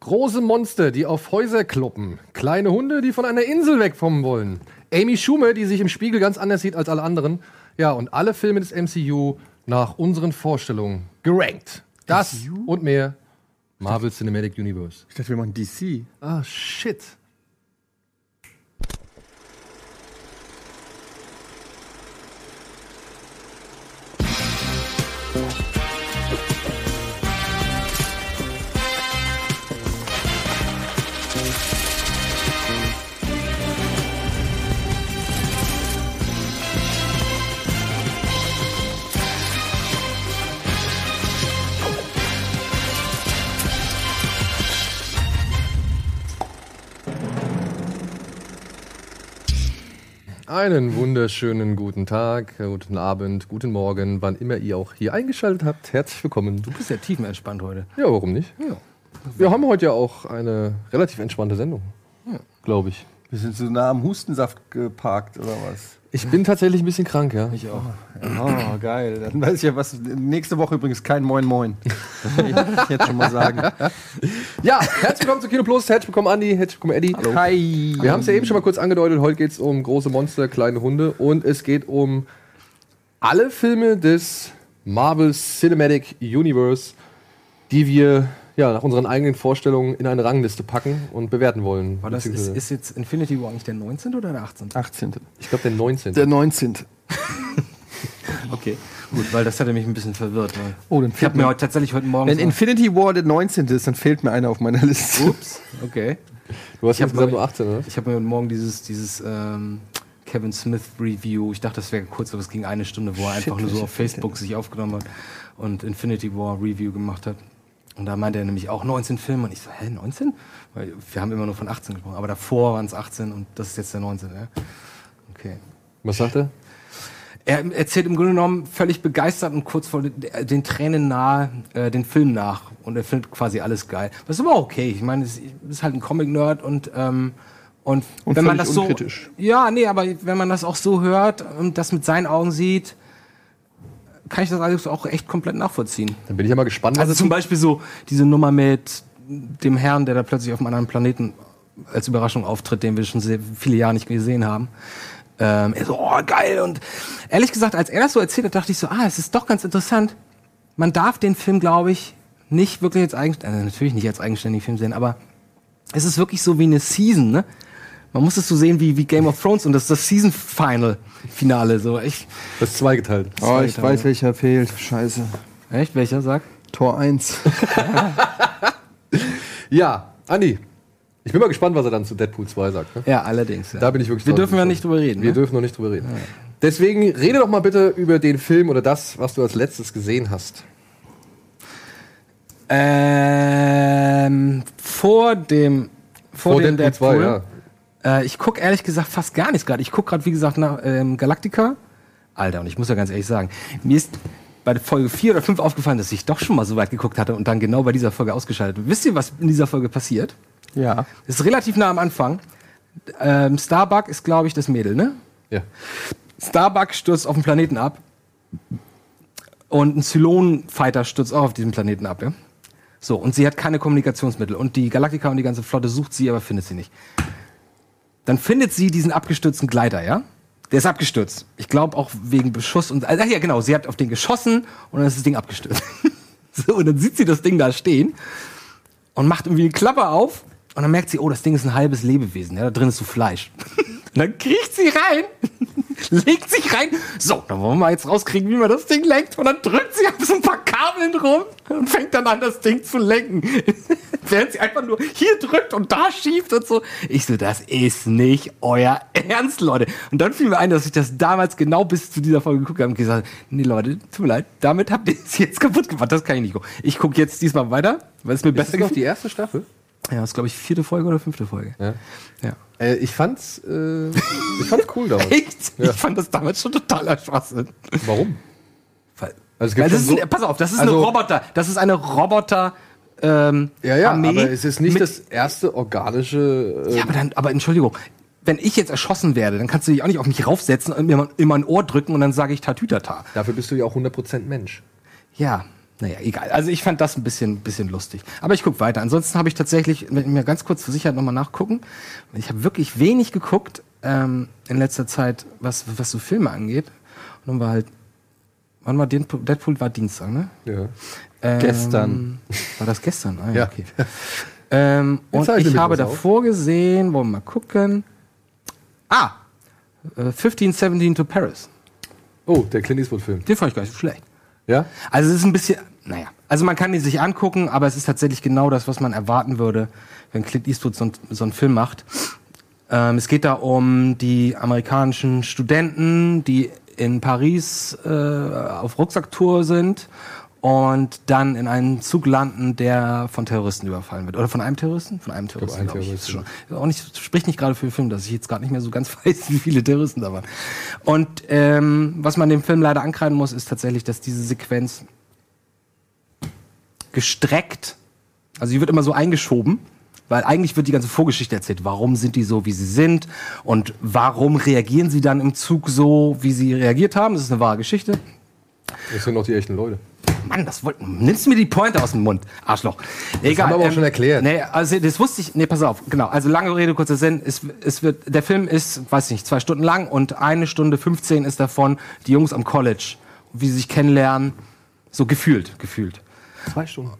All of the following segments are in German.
Große Monster, die auf Häuser kloppen. Kleine Hunde, die von einer Insel wegkommen wollen. Amy Schumer, die sich im Spiegel ganz anders sieht als alle anderen. Ja, und alle Filme des MCU nach unseren Vorstellungen gerankt. Das und mehr. Marvel Cinematic Universe. Ich dachte, wir machen DC. Ah, shit. Einen wunderschönen guten Tag, guten Abend, guten Morgen, wann immer ihr auch hier eingeschaltet habt. Herzlich willkommen. Du bist ja tiefenentspannt heute. Ja, warum nicht? Ja. Wir haben heute ja auch eine relativ entspannte Sendung, glaube ich. Wir sind so nah am Hustensaft geparkt, oder was? Ich bin tatsächlich ein bisschen krank, ja. Ich auch. Oh, geil. Dann weiß ich ja, was. Nächste Woche übrigens kein Moin Moin. Ich jetzt schon mal sagen. Ja, herzlich willkommen zu Kino Plus, herzlich willkommen Andi, herzlich willkommen Eddie. Hi. Wir haben es ja eben schon mal kurz angedeutet, heute geht es um große Monster, kleine Hunde und es geht um alle Filme des Marvel Cinematic Universe, die wir ja, nach unseren eigenen Vorstellungen in eine Rangliste packen und bewerten wollen. War das, ist, ist jetzt Infinity War eigentlich der 19. oder der 18.? 18. ich glaube, der 19. Der 19. Okay, gut, weil das hatte mich ein bisschen verwirrt. Weil Oh, dann ich fehlt habe mir heute tatsächlich heute Morgen. Wenn Infinity War der 19. ist, dann fehlt mir einer auf meiner Liste. Ups, okay. du hast ich insgesamt mal- nur 18, oder? Ich habe mir heute Morgen dieses, dieses ähm, Kevin Smith Review, ich dachte, das wäre kurz, aber es ging eine Stunde, wo er Shit, einfach nur so auf Facebook sich aufgenommen hat und Infinity War Review gemacht hat. Und da meinte er nämlich auch 19 Filme. Und ich so, hä, 19? Weil wir haben immer nur von 18 gesprochen, aber davor waren es 18 und das ist jetzt der 19. Ja? Okay. Was sagt er? Er erzählt im Grunde genommen völlig begeistert und kurz vor den, Tränen nahe äh, den Film nach. Und er findet quasi alles geil. Das ist aber auch okay. Ich meine, es ist halt ein Comic-Nerd und, ähm, und, Und wenn man das so. unkritisch. Ja, nee, aber wenn man das auch so hört und das mit seinen Augen sieht, kann ich das alles auch echt komplett nachvollziehen. Dann bin ich ja mal gespannt, Also zum Beispiel so diese Nummer mit dem Herrn, der da plötzlich auf einem anderen Planeten als Überraschung auftritt, den wir schon sehr viele Jahre nicht gesehen haben. Ähm, er so, oh, geil. Und ehrlich gesagt, als er das so erzählt hat, dachte ich so, ah, es ist doch ganz interessant. Man darf den Film, glaube ich, nicht wirklich als eigenständig, also natürlich nicht als eigenständigen Film sehen, aber es ist wirklich so wie eine Season, ne? Man muss es so sehen wie, wie Game of Thrones und das ist das Season Final Finale, so. Ich, das ist zweigeteilt. Oh, ich Zweiter, weiß, ja. welcher fehlt. Scheiße. echt? Welcher sag? Tor 1. Ja, Andi, ich bin mal gespannt, was er dann zu Deadpool 2 sagt. Ne? Ja, allerdings. Ja. Da bin ich wirklich Wir dürfen ja nicht drüber reden. Wir ne? dürfen noch nicht drüber reden. Deswegen rede doch mal bitte über den Film oder das, was du als letztes gesehen hast. Ähm, vor dem vor, Vor dem Deadpool 2, Deadpool. Äh, ich gucke ehrlich gesagt fast gar nichts gerade. Ich gucke gerade, wie gesagt, nach ähm, Galactica. Alter, und ich muss ja ganz ehrlich sagen, mir ist bei der Folge 4 oder 5 aufgefallen, dass ich doch schon mal so weit geguckt hatte und dann genau bei dieser Folge ausgeschaltet. habe. Wisst ihr, was in dieser Folge passiert? Ja. Ist relativ nah am Anfang. Ähm, Starbuck ist, glaube ich, das Mädel, ne? Ja. Starbuck stürzt auf den Planeten ab. Und ein Zylon-Fighter stürzt auch auf diesem Planeten ab, ja? So, und sie hat keine Kommunikationsmittel. Und die Galactica und die ganze Flotte sucht sie, aber findet sie nicht. Dann findet sie diesen abgestürzten Gleiter, ja? Der ist abgestürzt. Ich glaube auch wegen Beschuss und. Ach ja, genau, sie hat auf den geschossen und dann ist das Ding abgestürzt. so, und dann sieht sie das Ding da stehen und macht irgendwie eine Klappe auf und dann merkt sie, oh, das Ding ist ein halbes Lebewesen, ja, da drin ist so Fleisch. Und dann kriecht sie rein, legt sich rein. So, dann wollen wir jetzt rauskriegen, wie man das Ding lenkt. Und dann drückt sie auf so ein paar Kabeln rum und fängt dann an, das Ding zu lenken. Während sie einfach nur hier drückt und da schiebt und so. Ich so, das ist nicht euer Ernst, Leute. Und dann fiel mir ein, dass ich das damals genau bis zu dieser Folge geguckt habe und gesagt nee, Leute, tut mir leid, damit habt ihr es jetzt kaputt gemacht. Das kann ich nicht gucken. Ich gucke jetzt diesmal weiter, weil es mir Ist besser noch gefällt. die erste Staffel? Ja, das ist, glaube ich, vierte Folge oder fünfte Folge. Ja. Ja. Äh, ich fand's, äh, ich fand's cool damals. Echt? Ja. Ich fand das damals schon totaler Schwachsinn. Warum? Weil, Also weil das ist so- ein, pass auf, das ist Also- eine Roboter. Das ist eine Roboter. Ähm, Ja, ja, Armee aber es ist nicht das erste organische. Äh, Ja, aber dann, aber Entschuldigung, wenn ich jetzt erschossen werde, dann kannst du dich auch nicht auf mich raufsetzen und mir in mein Ohr drücken und dann sage ich Tatütata. Dafür bist du ja auch 100% Mensch. Ja, Naja, egal. Also ich fand das ein bisschen, bisschen lustig. Aber ich gucke weiter. Ansonsten habe ich tatsächlich, wenn ich mir ganz kurz zur Sicherheit nochmal nachgucken, ich habe wirklich wenig geguckt ähm, in letzter Zeit, was, was so Filme angeht. Und dann war halt, wann war Deadpool, Deadpool war Dienstag, ne? Ja. Ähm, Gestern. War das gestern? Ah, ja, okay. ähm, und ich habe was auf. davor gesehen, wollen wir mal gucken. Ah, äh, 1517 to Paris. Oh, der Clint Eastwood-Film. Den fand ich gar nicht so schlecht. Ja? Also es ist ein bisschen, naja, also man kann ihn sich angucken, aber es ist tatsächlich genau das, was man erwarten würde, wenn Clint Eastwood so, ein- so einen Film macht. Ähm, es geht da um die amerikanischen Studenten, die in Paris äh, auf Rucksacktour sind und dann in einen Zug landen, der von Terroristen überfallen wird. Oder von einem Terroristen? Von einem Terroristen, ein glaube ich. Terroristen. Schon. Auch nicht, spricht nicht gerade für den Film, dass ich jetzt gerade nicht mehr so ganz weiß, wie viele Terroristen da waren. Und ähm, was man dem Film leider ankreiden muss, ist tatsächlich, dass diese Sequenz gestreckt, also die wird immer so eingeschoben, weil eigentlich wird die ganze Vorgeschichte erzählt. Warum sind die so, wie sie sind? Und warum reagieren sie dann im Zug so, wie sie reagiert haben? Das ist eine wahre Geschichte. Das sind doch die echten Leute. Mann, das wollt, nimmst du mir die Pointe aus dem Mund, Arschloch. Egal, haben wir aber auch schon erklärt. Nee, also das wusste ich. Nee, pass auf. Genau. Also lange Rede kurzer Sinn. Es, es wird, der Film ist, weiß nicht, zwei Stunden lang und eine Stunde 15 ist davon die Jungs am College, wie sie sich kennenlernen, so gefühlt, gefühlt. Zwei Stunden.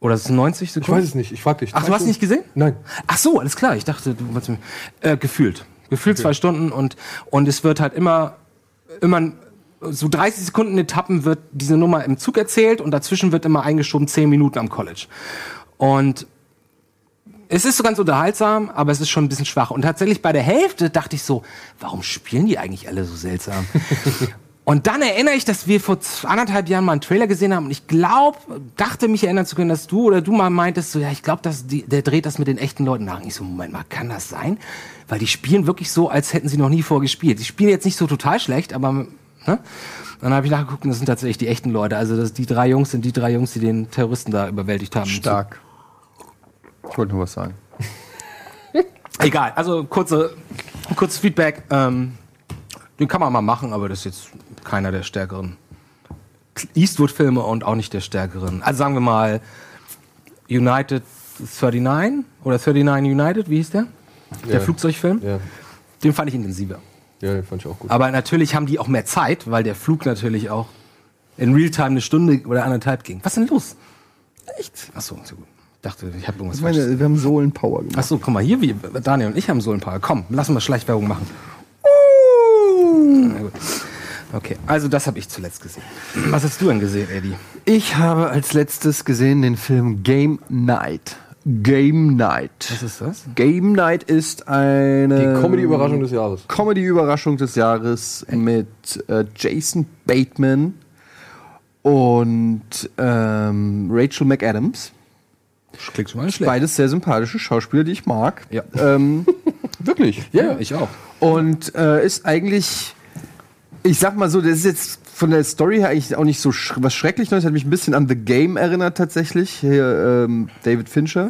Oder ist es 90 Ich Sekunden? weiß es nicht. Ich frag dich. Ach, du hast Stunden? nicht gesehen? Nein. Ach so, alles klar. Ich dachte, du wolltest mir, äh, gefühlt. Gefühlt zwei Stunden und, und es wird halt immer, immer so 30 Sekunden Etappen wird diese Nummer im Zug erzählt und dazwischen wird immer eingeschoben 10 Minuten am College. Und es ist so ganz unterhaltsam, aber es ist schon ein bisschen schwach. Und tatsächlich bei der Hälfte dachte ich so, warum spielen die eigentlich alle so seltsam? Und dann erinnere ich, dass wir vor anderthalb Jahren mal einen Trailer gesehen haben und ich glaube, dachte mich erinnern zu können, dass du oder du mal meintest, so ja, ich glaube, dass die, der dreht das mit den echten Leuten nach. Und ich so, Moment mal, kann das sein? Weil die spielen wirklich so, als hätten sie noch nie vorgespielt. Die spielen jetzt nicht so total schlecht, aber ne? Dann habe ich nachgeguckt und das sind tatsächlich die echten Leute. Also das, die drei Jungs sind die drei Jungs, die den Terroristen da überwältigt haben. Stark. Ich wollte nur was sagen. Egal, also kurze, kurzes Feedback. Ähm, den kann man mal machen, aber das ist jetzt keiner der stärkeren Eastwood-Filme und auch nicht der stärkeren. Also sagen wir mal United 39 oder 39 United, wie hieß der? Der Ja. Flugzeugfilm. Ja. Den fand ich intensiver. Ja, fand ich auch gut. Aber natürlich haben die auch mehr Zeit, weil der Flug natürlich auch in Realtime eine Stunde oder anderthalb ging. Was ist denn los? Echt? Achso, so gut. Ich dachte, ich habe irgendwas Ich meine, wir haben Sohlenpower gemacht. Achso, guck mal, hier, wie Daniel und ich haben so ein paar. Komm, lass mal Schleichwerbung machen. Na gut. Okay, also das habe ich zuletzt gesehen. Was hast du denn gesehen, Eddie? Ich habe als letztes gesehen den Film Game Night. Game Night. Was ist das? Game Night ist eine Die Comedy-Überraschung des Jahres. Comedy-Überraschung des Jahres mit äh, Jason Bateman und ähm, Rachel McAdams. Klingt schon mal nicht schlecht. Beides sehr sympathische Schauspieler, die ich mag. Ja. Ähm, wirklich. Ja, ich auch. Und äh, ist eigentlich, ich sag mal so, das ist jetzt von der Story her eigentlich auch nicht so sch was schrecklich Neues. Hat mich ein bisschen an The Game erinnert tatsächlich. Hier ähm, David Fincher.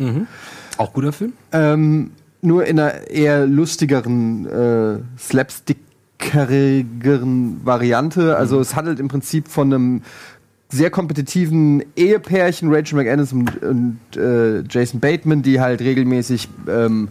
Auch guter Film? Ähm, nur in einer eher lustigeren, äh, slapstickerigeren Variante. Also es handelt im Prinzip von einem sehr kompetitiven Ehepärchen, Rachel McAdams und, und äh, Jason Bateman, die halt regelmäßig ähm,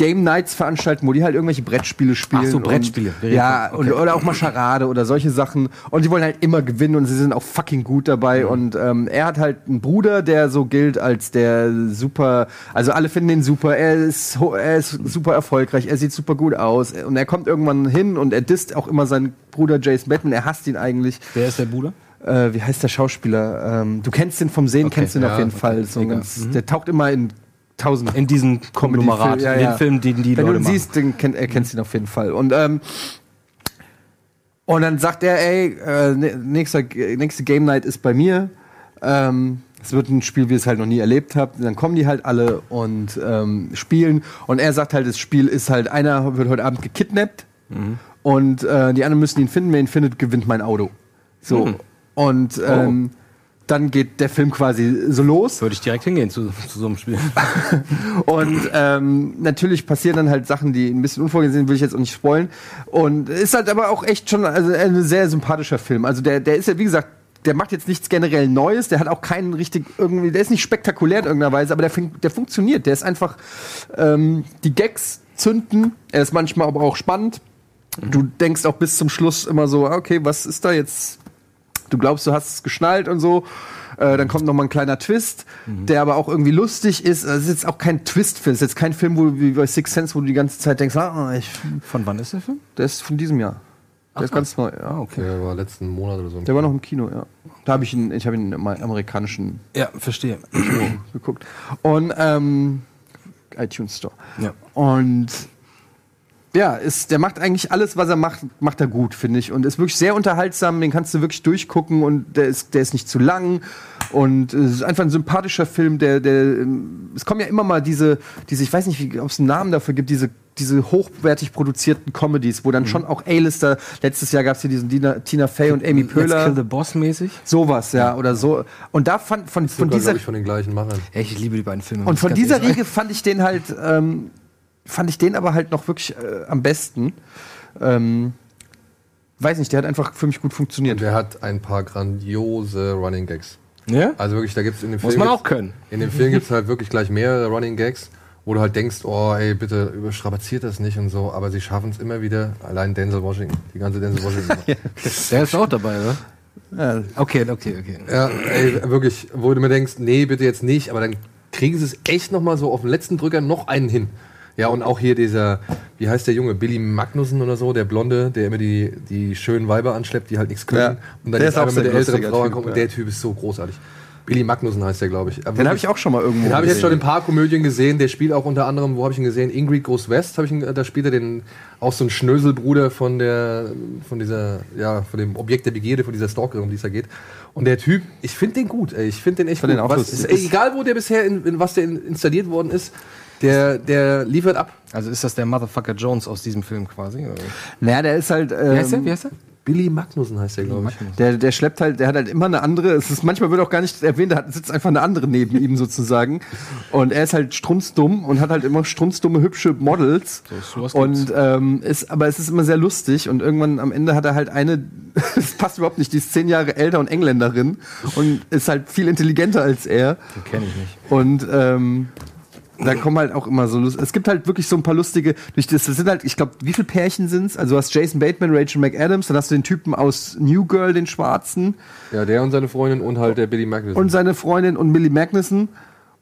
Game Nights veranstalten, wo die halt irgendwelche Brettspiele spielen. Ach so, Brettspiele. Und, ja, Okay. und, oder auch mal Charade oder solche Sachen. Und die wollen halt immer gewinnen und sie sind auch fucking gut dabei. Und ähm, er hat halt einen Bruder, der so gilt als der super, also alle finden ihn super, er ist, er ist super erfolgreich, er sieht super gut aus. Und er kommt irgendwann hin und er disst auch immer seinen Bruder Jason Bateman, er hasst ihn eigentlich. Wer ist der Bruder? Äh, wie heißt der Schauspieler? Ähm, du kennst ihn vom Sehen, Okay, kennst ihn ja, auf jeden okay, Fall. So ganz, Der taucht immer in tausend In diesem Konglomerat, Comedy-Film, ja, in ja. den Filmen, den die Wenn Leute du ihn machen. siehst, dann kennt, er kennst ihn auf jeden Fall. Und, ähm, und dann sagt er, ey, äh, ne- nächster, nächste Game Night ist bei mir. Ähm, es wird ein Spiel, wie ihr es halt noch nie erlebt habt. Dann kommen die halt alle und ähm, spielen. Und er sagt halt, das Spiel ist halt, einer wird heute Abend gekidnappt und äh, die anderen müssen ihn finden. Wer ihn findet, gewinnt mein Auto. So. Mhm. Und ähm, dann geht der Film quasi so los. Würde ich direkt hingehen zu, zu so einem Spiel. Und ähm, natürlich passieren dann halt Sachen, die ein bisschen unvorgesehen sind, will ich jetzt auch nicht spoilen. Und ist halt aber auch echt schon also ein sehr sympathischer Film. Also der, der ist ja, wie gesagt, der macht jetzt nichts generell Neues, der hat auch keinen richtig irgendwie, der ist nicht spektakulär in irgendeiner Weise, aber der, der funktioniert. Der ist einfach, ähm, die Gags zünden, er ist manchmal aber auch spannend. Du denkst auch bis zum Schluss immer so, okay, was ist da jetzt? Du glaubst, du hast es geschnallt und so. Äh, dann kommt noch mal ein kleiner Twist, der aber auch irgendwie lustig ist. Also Es ist jetzt auch kein Twist-Film. Es ist jetzt kein Film, wo du wie bei Six Sense, wo du die ganze Zeit denkst, ah, ich, Von wann ist der Film? der ist von diesem Jahr. Der ist ganz neu, ja. okay. Der war letzten Monat oder so. Der war noch im Kino, ja. Da habe ich ihn, ich habe ihn im amerikanischen Ja, verstehe. Kino geguckt. Und ähm, iTunes Store. Ja. Und ja, ist, der macht eigentlich alles, was er macht, macht er gut, finde ich. Und ist wirklich sehr unterhaltsam, den kannst du wirklich durchgucken und der ist, der ist nicht zu lang. Und es ist einfach ein sympathischer Film, der, der, ähm, es kommen ja immer mal diese, diese, ich weiß nicht, ob es einen Namen dafür gibt, diese, diese hochwertig produzierten Comedies, wo dann schon auch A-Lister, letztes Jahr gab es hier diesen Dina, Tina Fey und Amy Let's Kill Pöhler, the Boss mäßig. sowas, ja, oder so. Und da fand, von, von Sogar, dieser, ich, von den gleichen Machern. Ey, ich liebe die beiden Filme. und von dieser. Riege fand ich den halt, ähm, fand ich den aber halt noch wirklich äh, am besten. Ähm, weiß nicht, der hat einfach für mich gut funktioniert. Der hat ein paar grandiose Running Gags. Ja? Also wirklich, da gibt es in dem Muss Film. man gibt's- auch können. In dem Film gibt es halt wirklich gleich mehrere Running Gags, wo du halt denkst, oh ey, bitte überstrapaziert das nicht und so, aber sie schaffen es immer wieder. Allein Denzel Washington, die ganze Denzel Washington. Der ist auch dabei, oder? Ja, Okay, okay, okay. ja, ey, wirklich, wo du mir denkst, nee, bitte jetzt nicht, aber dann kriegen sie es echt noch mal so auf den letzten Drücker noch einen hin. Ja, und auch hier dieser, wie heißt der Junge, Billy Magnussen oder so, der Blonde, der immer die, die schönen Weiber anschleppt, die halt nichts können. Ja. Und dann Der jetzt ist einmal mit der älteren Frau ankommt. Und ja. der Typ ist so großartig. Billy Magnussen heißt der, glaube ich. Den habe ich auch schon mal irgendwo Den habe ich jetzt schon in paar Komödien gesehen. Der spielt auch unter anderem, wo habe ich ihn gesehen? Ingrid Goes West, habe ich ihn, da spielt er den auch so ein Schnöselbruder von der, von dieser, ja, von dem Objekt der Begierde, von dieser Stalkerin, um die es da geht. Und der Typ, ich finde den gut, ey. Ich finde den echt Find gut. den auch was, ist, egal, wo der bisher, in, in was der in, installiert worden ist, der, der liefert ab. Also ist das der Motherfucker Jones aus diesem Film quasi? Oder? Naja, der ist halt. Wie heißt der? Ähm, Wie heißt der? Billy Magnussen heißt der, glaube ich. der, der schleppt halt, der hat halt immer eine andere, es ist manchmal wird auch gar nicht erwähnt, da hat- sitzt einfach eine andere neben ihm sozusagen. Und er ist halt strunzdumm und hat halt immer strunzdumme, hübsche Models. So, sowas und ähm, ist, aber es ist immer sehr lustig und irgendwann am Ende hat er halt eine, es passt überhaupt nicht, die ist zehn Jahre älter und Engländerin und ist halt viel intelligenter als er. Den kenne ich nicht. Und ähm, da kommen halt auch immer so Lust. Es gibt halt wirklich so ein paar lustige. Durch das, das sind halt, ich glaube, wie viele Pärchen sind's? Also du hast Jason Bateman, Rachel McAdams, dann hast du den Typen aus New Girl, den Schwarzen, Ja, der und seine Freundin und halt der Billy Magnussen. und seine Freundin und Millie Magnussen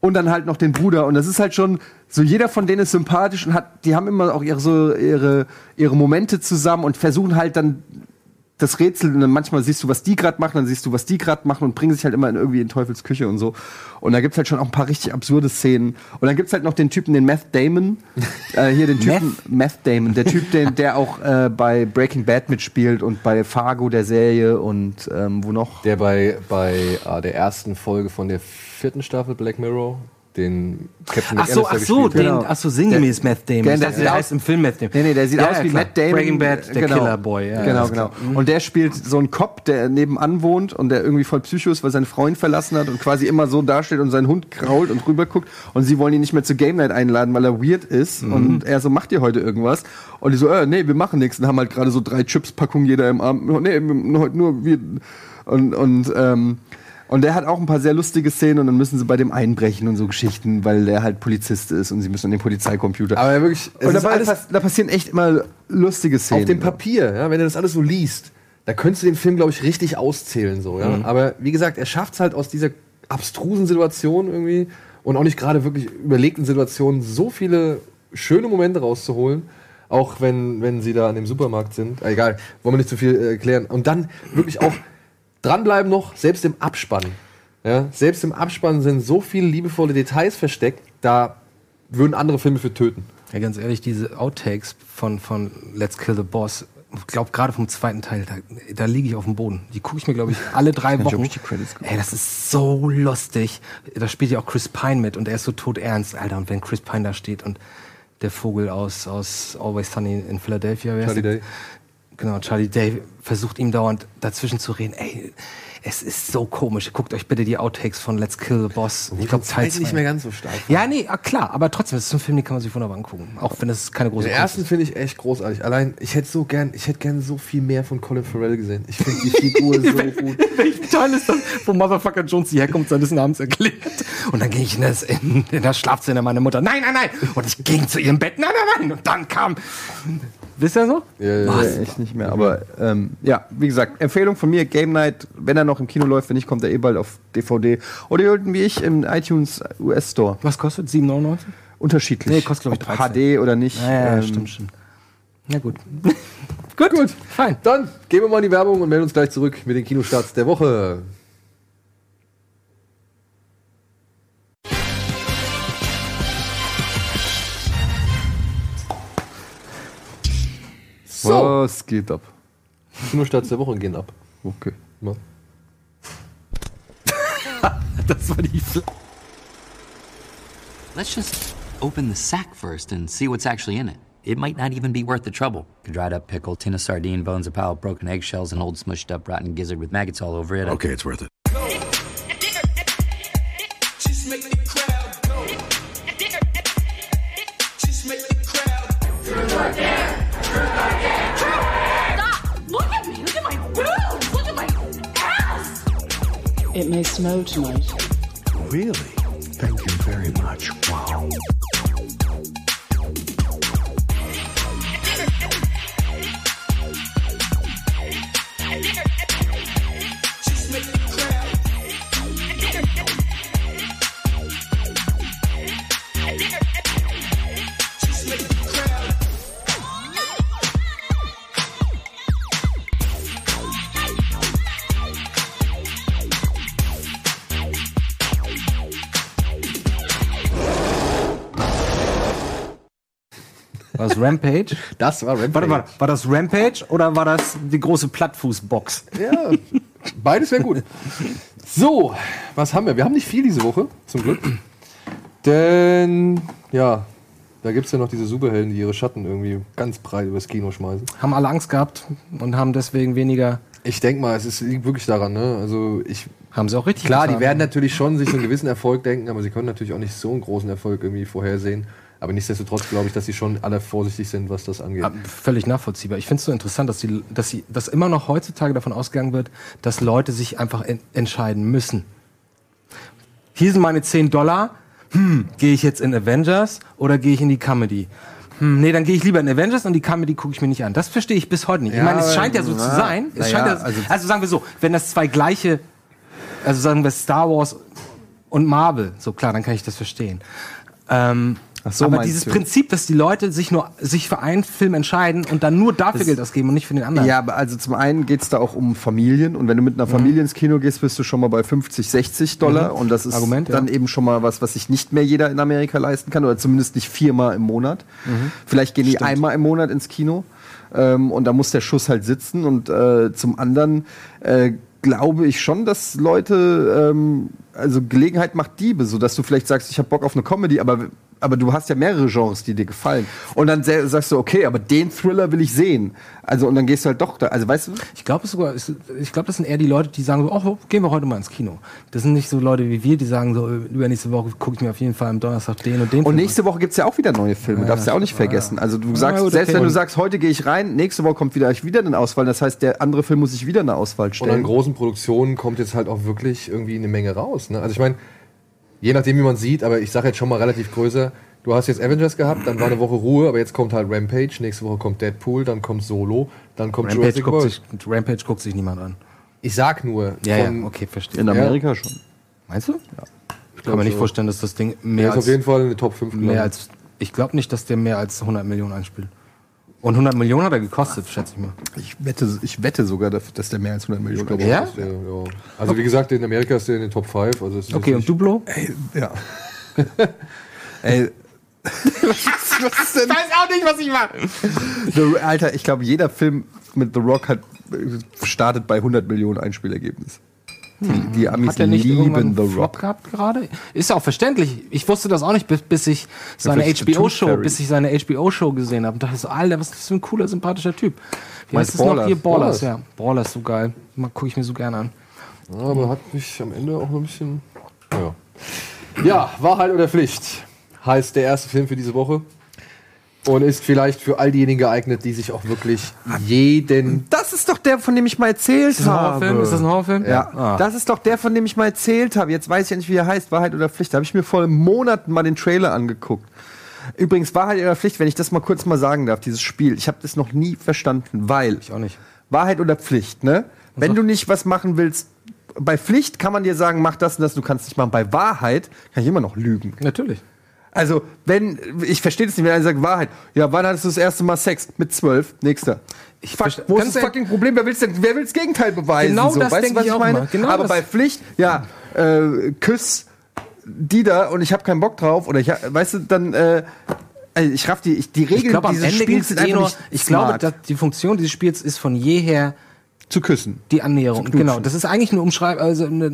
und dann halt noch den Bruder. Und das ist halt schon so, jeder von denen ist sympathisch und hat, die haben immer auch ihre so ihre ihre Momente zusammen und versuchen halt dann das Rätsel und dann manchmal siehst du, was die gerade machen, dann siehst du, was die gerade machen und bringen sich halt immer in irgendwie in Teufels Küche und so. Und da gibt's halt schon auch ein paar richtig absurde Szenen. Und dann gibt's halt noch den Typen, den Meth Damon. äh, hier den Typen, Meth Damon, der Typ, den, der auch äh, bei Breaking Bad mitspielt und bei Fargo der Serie und ähm, wo noch? Der bei, bei äh, der ersten Folge von der vierten Staffel Black Mirror den Captain Ach so, ach so, den, Genau. ach so, sinngemäß Matt Damon. Der- der- dachte, der heißt im Film Matt Damon. Nee, nee, der sieht Ja, aus ja, wie klar. Matt Damon. Breaking Bad, der Genau. Killerboy. Ja, genau, genau. Mhm. Und der spielt so einen Cop, der nebenan wohnt und der irgendwie voll Psycho ist, weil sein Freund verlassen hat und quasi immer so dasteht und seinen Hund krault und rüberguckt. Und sie wollen ihn nicht mehr zur Game Night einladen, weil er weird ist. Mhm. Und er so, macht ihr heute irgendwas? Und die so, äh, nee, wir machen nichts. Und haben halt gerade so drei Chips-Packungen jeder im Arm. Nee, heute nur wir. Und, und, ähm, und der hat auch ein paar sehr lustige Szenen und dann müssen sie bei dem einbrechen und so Geschichten, weil der halt Polizist ist und sie müssen an den Polizeicomputer. Aber wirklich, und da, alles da passieren echt immer lustige Szenen. auf dem Papier, ja, wenn du das alles so liest, da könntest du den Film, glaube ich, richtig auszählen. So, ja? Aber wie gesagt, er schafft es halt aus dieser abstrusen Situation irgendwie und auch nicht gerade wirklich überlegten Situationen so viele schöne Momente rauszuholen. Auch wenn, wenn sie da an dem Supermarkt sind. Ah, egal, wollen wir nicht zu viel äh, erklären. Und dann wirklich auch dranbleiben noch, selbst im Abspann. Ja, selbst im Abspann sind so viele liebevolle Details versteckt, da würden andere Filme für töten. Ja, ganz ehrlich, diese Outtakes von, von Let's Kill the Boss, ich glaube gerade vom zweiten Teil, da, da liege ich auf dem Boden. Die gucke ich mir, glaube ich, alle drei Wochen. ich die Ey, das ist so lustig. Da spielt ja auch Chris Pine mit und er ist so todernst, Alter. Und wenn Chris Pine da steht und der Vogel aus, aus Always Sunny in Philadelphia, ist Charlie? Day. Genau, Charlie Day versucht ihm dauernd dazwischen zu reden. Ey, Es ist so komisch. Guckt euch bitte die Outtakes von Let's Kill the Boss. Ich glaube, Teil nicht zwei. mehr ganz so stark. Ja, nee, ah, klar, aber trotzdem, es ist ein Film, den kann man sich wunderbar angucken. Auch wenn es keine große Den ersten finde ich echt großartig. Allein, ich hätte so gern, ich hätte gern so viel mehr von Colin Farrell gesehen. Ich finde die Figur so gut. Welchen Teil ist das, wo Motherfucker Jones die Herkunft seines Namens erklärt? Und dann ging ich in das, in, in das Schlafzimmer meiner Mutter. Nein, nein, nein! Und ich ging zu ihrem Bett. Nein, nein, nein! Und dann kam. Wisst ihr so? Ja, ja, Ja, ja. echt nicht mehr. Aber ähm, ja, wie gesagt, Empfehlung von mir, Game Night, wenn er noch im Kino läuft, wenn nicht, kommt er eh bald auf DVD. Oder ihr wie ich im iTunes US Store. Was kostet? 7,99? Unterschiedlich. Nee, kostet, glaub ich, Ob 13. HD oder nicht. Ja, ja, ähm, stimmt, stimmt. Na gut. Gut, gut. Fein. Dann gehen wir mal in die Werbung und melden uns gleich zurück mit den Kinostarts der Woche. So, Was geht ab? Kinostarts der Woche gehen ab. Okay. Ja. Das war die Fl Let's just open the sack first and see what's actually in it. It might not even be worth the trouble. A dried up pickle, tin of sardine, bones a pile, of broken eggshells, an old smushed up rotten gizzard with maggots all over it. Okay, it's worth it. Just make the crowd go. It may snow tonight. Really? Thank you War das Rampage? Das war Rampage. Warte mal, war das Rampage oder war das die große Plattfußbox? Ja, beides wäre gut. So, was haben wir? Wir haben nicht viel diese Woche, zum Glück. Denn, ja, da gibt es ja noch diese Superhelden, die ihre Schatten irgendwie ganz breit übers Kino schmeißen. Haben alle Angst gehabt und haben deswegen weniger. Ich denke mal, es ist, liegt wirklich daran, ne? Also ich. Haben sie auch richtig Klar, die getan. werden natürlich schon sich so einen gewissen Erfolg denken, aber sie können natürlich auch nicht so einen großen Erfolg irgendwie vorhersehen. Aber nichtsdestotrotz glaube ich, dass sie schon alle vorsichtig sind, was das angeht. Ah, Völlig nachvollziehbar. Ich finde es so interessant, dass, die, dass, sie, dass immer noch heutzutage davon ausgegangen wird, dass Leute sich einfach en entscheiden müssen. Hier sind meine 10 Dollar. Hm, gehe ich jetzt in Avengers oder gehe ich in die Comedy? Hm, nee, dann gehe ich lieber in Avengers und die Comedy gucke ich mir nicht an. Das verstehe ich bis heute nicht. ich Ja, meine, es scheint ja so zu na, sein. Es scheint ja, ja, also- also, sagen wir so, wenn das zwei gleiche, also sagen wir Star Wars und Marvel, so klar, dann kann ich das verstehen. Ähm, Ach so, aber dieses du? Prinzip, dass die Leute sich nur sich für einen Film entscheiden und dann nur dafür Geld ausgeben und nicht für den anderen. Ja, aber also zum einen geht es da auch um Familien und wenn du mit einer Familie ins Kino gehst, bist du schon mal bei 50, 60 Dollar und das ist Argument, ja. dann eben schon mal was, was sich nicht mehr jeder in Amerika leisten kann oder zumindest nicht viermal im Monat. Vielleicht gehen die einmal im Monat ins Kino ähm, und da muss der Schuss halt sitzen und äh, zum anderen äh, glaube ich schon, dass Leute, ähm, also Gelegenheit macht Diebe, so dass du vielleicht sagst, ich habe Bock auf eine Comedy, aber aber du hast ja mehrere Genres, die dir gefallen. Und dann sagst du, okay, aber den Thriller will ich sehen. Also, und dann gehst du halt doch da. Also, weißt du, Ich glaube es sogar, ich glaube, das sind eher die Leute, die sagen so, oh, gehen wir heute mal ins Kino. Das sind nicht so Leute wie wir, die sagen so, übernächste Woche gucke ich mir auf jeden Fall am Donnerstag den und den. Und Film nächste Woche gibt's ja auch wieder neue Filme, darfst du ja auch nicht vergessen. Also du sagst, gut, selbst okay. wenn du sagst, heute gehe ich rein, nächste Woche kommt wieder wieder eine Auswahl. Das heißt, der andere Film muss sich wieder eine Auswahl Und an stellen. großen Produktionen kommt jetzt halt auch wirklich irgendwie eine Menge raus. Ne? Also ich meine, je nachdem, wie man sieht, aber ich sage jetzt schon mal relativ größer, du hast jetzt Avengers gehabt, dann war eine Woche Ruhe, aber jetzt kommt halt Rampage, nächste Woche kommt Deadpool, dann kommt Solo, dann kommt Rampage Jurassic guckt, World. sich, Rampage guckt sich niemand an. Ich sag nur, Ja, von, ja, okay, verstehe. In Amerika schon. Meinst du? Ja. Ich kann mir nicht so. vorstellen, dass das Ding der mehr ist auf jeden Fall eine Top 5 mehr als, ich glaube nicht, dass der mehr als 100 Millionen einspielt. Und 100 Millionen hat er gekostet, schätze ich mal. Ich wette, ich wette sogar, dass der mehr als 100 Millionen glaube, Ja? ist ja. Also wie gesagt, in Amerika ist der in den Top 5. Also Okay, und du, Blo? Ey, ja. Ey. was, ist, was ist denn? weiß auch nicht, was ich mache. The, Alter, ich glaube, jeder Film mit The Rock hat äh, startet bei 100 Millionen Einspielergebnis. Die, die Amis Hat er nicht lieben einen The Flop Rock. gehabt gerade? Ist ja auch verständlich. Ich wusste das auch nicht, bis, bis ich seine HBO-Show, bis ich seine HBO-Show gesehen habe. Und dachte so, Alter, was ist das für ein cooler, sympathischer Typ. Wie heißt es noch Ballers? hier? Ballers, Ballers. ja. Ballers, so geil. Mal gucke ich mir so gerne an. Aber hat mich am Ende auch so ein bisschen. Ja. ja, Wahrheit oder Pflicht heißt der erste Film für diese Woche. Und ist vielleicht für all diejenigen geeignet, die sich auch wirklich jeden. Das ist doch der, von dem ich mal erzählt Ist das ein habe. Horrorfilm? Ist das ein Horrorfilm? Ja, Ah. das ist doch der, von dem ich mal erzählt habe. Jetzt weiß ich ja nicht, wie er heißt, Wahrheit oder Pflicht. Da habe ich mir vor Monaten mal den Trailer angeguckt. Übrigens, Wahrheit oder Pflicht, wenn ich das mal kurz mal sagen darf, dieses Spiel. Ich habe das noch nie verstanden, weil Ich auch nicht. Wahrheit oder Pflicht, ne? Wenn du nicht was machen willst, bei Pflicht kann man dir sagen, mach das und das, du kannst nicht machen. Bei Wahrheit kann ich immer noch lügen. Natürlich. Also, wenn, ich verstehe das nicht, wenn einer sagt Wahrheit. Ja, wann hattest du das erste Mal Sex? Mit zwölf. Nächster. Ich Fuck, wo ist das fucking Problem? Wer will's denn, wer will's Gegenteil beweisen? Genau so? das weißt du, denk was ich ich auch meine? Genau Aber das. bei Pflicht, ja, äh, küss die da und ich habe keinen Bock drauf oder ich, weißt du, dann, äh, also ich raff die, ich, die Ich Regeln glaube, am dieses Ende Spiels sind eh nur, nicht ich glaube, smart. dass die Funktion dieses Spiels ist von jeher zu küssen. die Annäherung. Genau, das ist eigentlich eine Umschreib also eine,